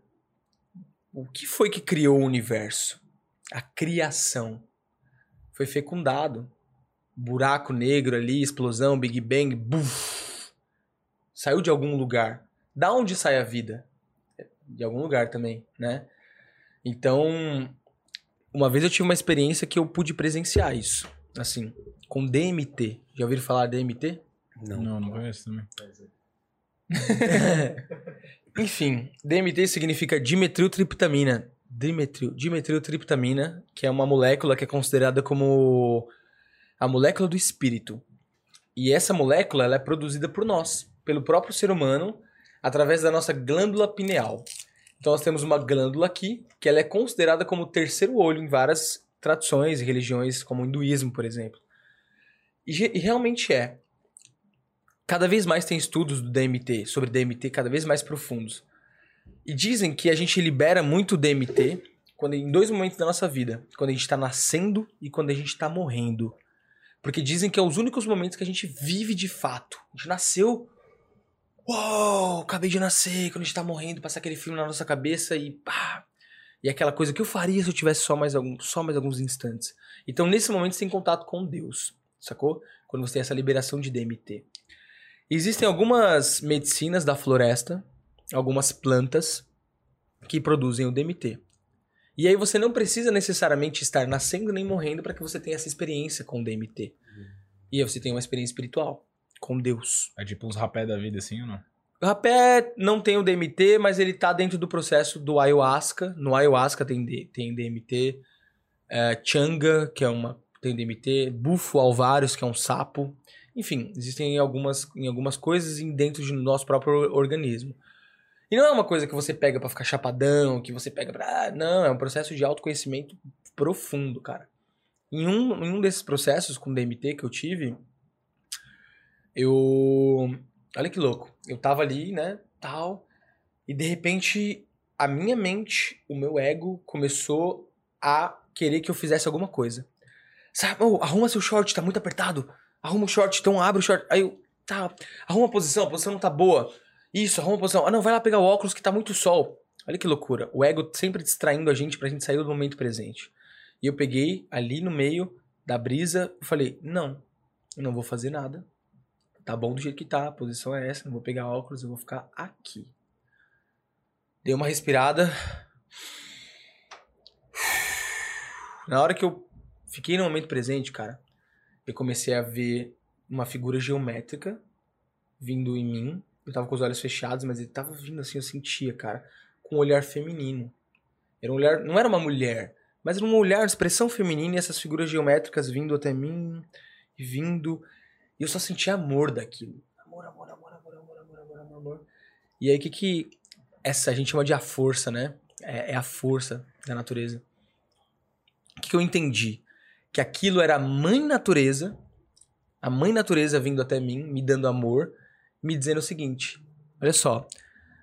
O que foi que criou o universo? A criação. Foi fecundado. Buraco negro ali, explosão, Big Bang, buf. Saiu de algum lugar. Da onde sai a vida? De algum lugar também, né? Então, uma vez eu tive uma experiência que eu pude presenciar isso, assim, com DMT. Já ouviram falar DMT? Não. Não, não conheço também. É, Enfim, DMT significa dimetiltriptamina. Dimetril, dimetiltriptamina, que é uma molécula que é considerada como a molécula do espírito. E essa molécula ela é produzida por nós, pelo próprio ser humano, através da nossa glândula pineal. Então nós temos uma glândula aqui, que ela é considerada como o terceiro olho em várias tradições e religiões, como o hinduísmo, por exemplo. E, e realmente é. Cada vez mais tem estudos do DMT, sobre DMT, cada vez mais profundos. E dizem que a gente libera muito DMT quando, em dois momentos da nossa vida. Quando a gente está nascendo e quando a gente está morrendo. Porque dizem que é os únicos momentos que a gente vive de fato. A gente nasceu. Uou, acabei de nascer. Quando a gente tá morrendo, passa aquele filme na nossa cabeça e pá. E aquela coisa que eu faria se eu tivesse só mais, algum, só mais alguns instantes. Então, nesse momento, você tem contato com Deus. Sacou? Quando você tem essa liberação de DMT. Existem algumas medicinas da floresta, algumas plantas que produzem o DMT. E aí você não precisa necessariamente estar nascendo nem morrendo para que você tenha essa experiência com o DMT. E aí você tem uma experiência espiritual com Deus. É tipo uns rapé da vida assim ou não? O rapé não tem o DMT, mas ele tá dentro do processo do ayahuasca. No ayahuasca tem, D- tem DMT. É, changa, que é uma tem DMT. Bufo alvários, que é um sapo. Enfim, existem em algumas, em algumas coisas dentro do nosso próprio organismo. E não é uma coisa que você pega pra ficar chapadão, que você pega pra... ah, Não, é um processo de autoconhecimento profundo, cara. Em um, em um desses processos com DMT que eu tive, eu... Olha que louco. Eu tava ali, né, tal, e de repente a minha mente, o meu ego começou a querer que eu fizesse alguma coisa. Sabe, "Ô, arruma seu short, tá muito apertado. Arruma o short, então abre o short. Aí eu, tá, arruma a posição, a posição não tá boa. Isso, arruma a posição. Ah, não, vai lá pegar o óculos que tá muito sol. Olha que loucura. O ego sempre distraindo a gente pra gente sair do momento presente. E eu peguei ali no meio da brisa e falei: não, eu não vou fazer nada. Tá bom do jeito que tá, a posição é essa, não vou pegar óculos, eu vou ficar aqui. Dei uma respirada. Na hora que eu fiquei no momento presente, cara, eu comecei a ver uma figura geométrica vindo em mim. Eu tava com os olhos fechados, mas ele tava vindo assim, eu sentia, cara, com um olhar feminino. Era um olhar, não era uma mulher, mas era um olhar, expressão feminina e essas figuras geométricas vindo até mim e vindo. E eu só sentia amor daquilo. Amor, amor, amor, amor, amor, amor, amor, amor, amor. E aí o que que essa a gente chama de a força, né? É, é a força da natureza. O que, que eu entendi? Que aquilo era a mãe natureza, a mãe natureza vindo até mim, me dando amor, me dizendo o seguinte: olha só,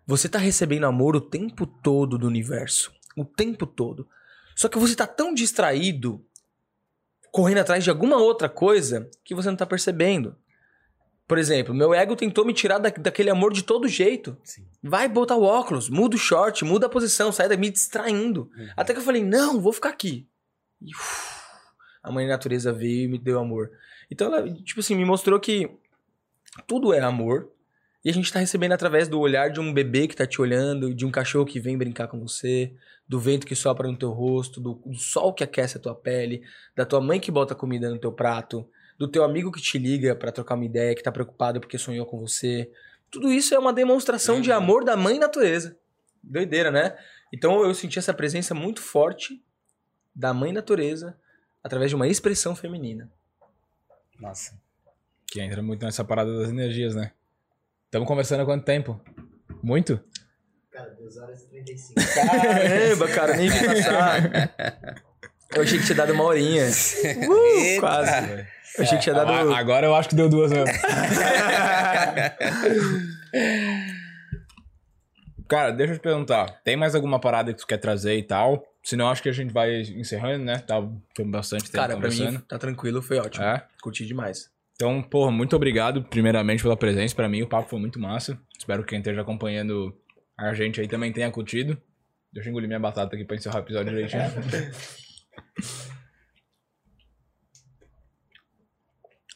você tá recebendo amor o tempo todo do universo. O tempo todo. Só que você tá tão distraído, correndo atrás de alguma outra coisa, que você não tá percebendo. Por exemplo, meu ego tentou me tirar da, daquele amor de todo jeito. Sim. Vai botar o óculos, muda o short, muda a posição, sai daí me distraindo. Uhum. Até que eu falei, não, vou ficar aqui. E uf, a mãe natureza veio e me deu amor. Então ela, tipo assim, me mostrou que tudo é amor. E a gente tá recebendo através do olhar de um bebê que tá te olhando, de um cachorro que vem brincar com você, do vento que sopra no teu rosto, do, do sol que aquece a tua pele, da tua mãe que bota comida no teu prato, do teu amigo que te liga pra trocar uma ideia, que tá preocupado porque sonhou com você. Tudo isso é uma demonstração de Uhum. amor da mãe natureza. Doideira, né? Então eu senti essa presença muito forte da mãe natureza através de uma expressão feminina. Nossa. Que entra muito nessa parada das energias, né? Estamos conversando há quanto tempo? Muito? Cara, 2 horas e 35. Caramba, cara, nem vi passar. Eu achei que tinha dado uma horinha. Uh, quase. Eu achei que tinha dado. Agora eu acho que deu duas mesmo. Cara, deixa eu te perguntar. Tem mais alguma parada que tu quer trazer e tal? Senão acho que a gente vai encerrando, né? Tá foi bastante tempo Cara, pra mim tá tranquilo, foi ótimo. É? Curti demais. Então, porra, muito obrigado, primeiramente, pela presença. Pra mim, o papo foi muito massa. Espero que quem esteja acompanhando a gente aí também tenha curtido. Deixa eu engolir minha batata aqui pra encerrar o episódio direitinho.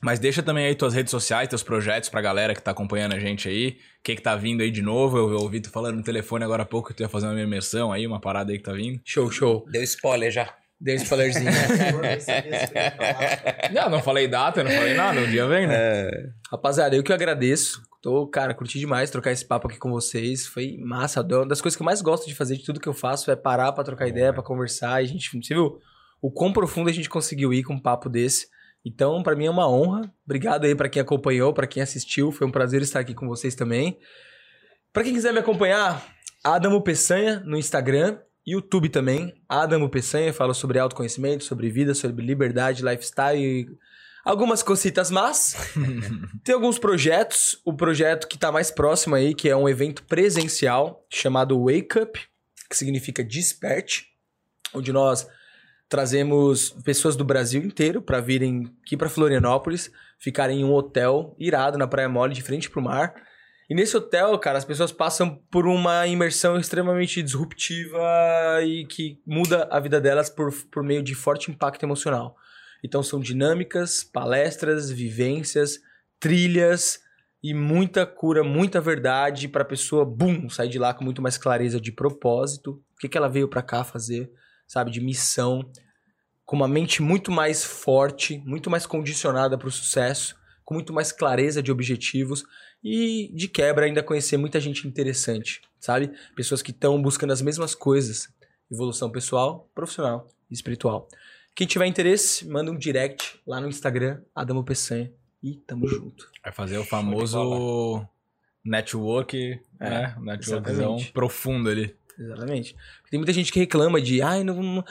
Mas deixa também aí tuas redes sociais, teus projetos pra galera que tá acompanhando a gente aí. O que que tá vindo aí de novo? Eu ouvi tu falando no telefone agora há pouco que tu ia fazer uma imersão aí, uma parada aí que tá vindo. Show, show. Deu spoiler já. Dei um spoilerzinho. Não, não falei data, não falei nada, um dia vem, né? Rapaziada, eu que agradeço. Tô, cara, curti demais trocar esse papo aqui com vocês. Foi massa. Uma das coisas que eu mais gosto de fazer de tudo que eu faço é parar pra trocar ideia, pra conversar. E a gente, você viu o quão profundo a gente conseguiu ir com um papo desse. Então, pra mim é uma honra. Obrigado aí pra quem acompanhou, pra quem assistiu. Foi um prazer estar aqui com vocês também. Pra quem quiser me acompanhar, Adamo Peçanha no Instagram, YouTube também. Adamo Peçanha, fala sobre autoconhecimento, sobre vida, sobre liberdade, lifestyle e algumas cositas más. Tem alguns projetos. O projeto que tá mais próximo aí, que é um evento presencial chamado Wake Up, que significa desperte, onde nós trazemos pessoas do Brasil inteiro para virem aqui para Florianópolis, ficarem em um hotel irado na Praia Mole, de frente pro mar. E nesse hotel, cara, as pessoas passam por uma imersão extremamente disruptiva e que muda a vida delas por, por meio de forte impacto emocional. Então são dinâmicas, palestras, vivências, trilhas e muita cura, muita verdade para a pessoa, bum, sair de lá com muito mais clareza de propósito, o que, que ela veio para cá fazer, sabe, de missão, com uma mente muito mais forte, muito mais condicionada para o sucesso, com muito mais clareza de objetivos e de quebra ainda conhecer muita gente interessante, sabe? Pessoas que estão buscando as mesmas coisas, evolução pessoal, profissional e espiritual. Quem tiver interesse, manda um direct lá no Instagram, Adamo Peçanha. E tamo junto. Vai fazer o famoso network, né? Networkzão exatamente. profundo ali. Exatamente. Tem muita gente que reclama de, ai, não, não,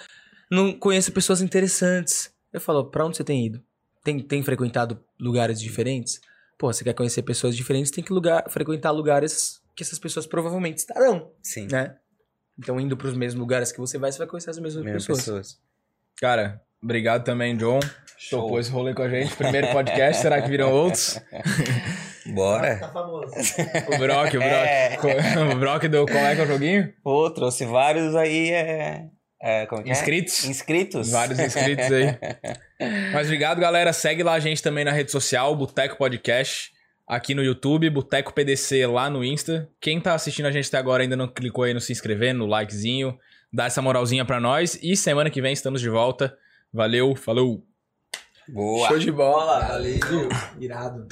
não conheço pessoas interessantes. Eu falo, pra onde você tem ido? Tem, tem frequentado lugares diferentes? Pô, você quer conhecer pessoas diferentes, tem que lugar, frequentar lugares que essas pessoas provavelmente estarão, Sim. né? Então, indo pros mesmos lugares que você vai, você vai conhecer as mesmas Mesmas pessoas. pessoas. Cara, obrigado também, John. Show. Topou esse rolê com a gente. Primeiro podcast, será que viram outros? Bora. Tá famoso. O Brock, o Brock. É. O Brock do qual é que é o joguinho? Pô, trouxe vários aí, é... é como que é? Inscritos? Inscritos. Vários inscritos aí. Mas obrigado, galera. Segue lá a gente também na rede social, Boteco Podcast, aqui no YouTube, Boteco PDC lá no Insta. Quem tá assistindo a gente até agora ainda não clicou aí no se inscrever, no likezinho, dá essa moralzinha pra nós. E semana que vem estamos de volta. Valeu, falou! Boa. Show de bola. Valeu. Irado.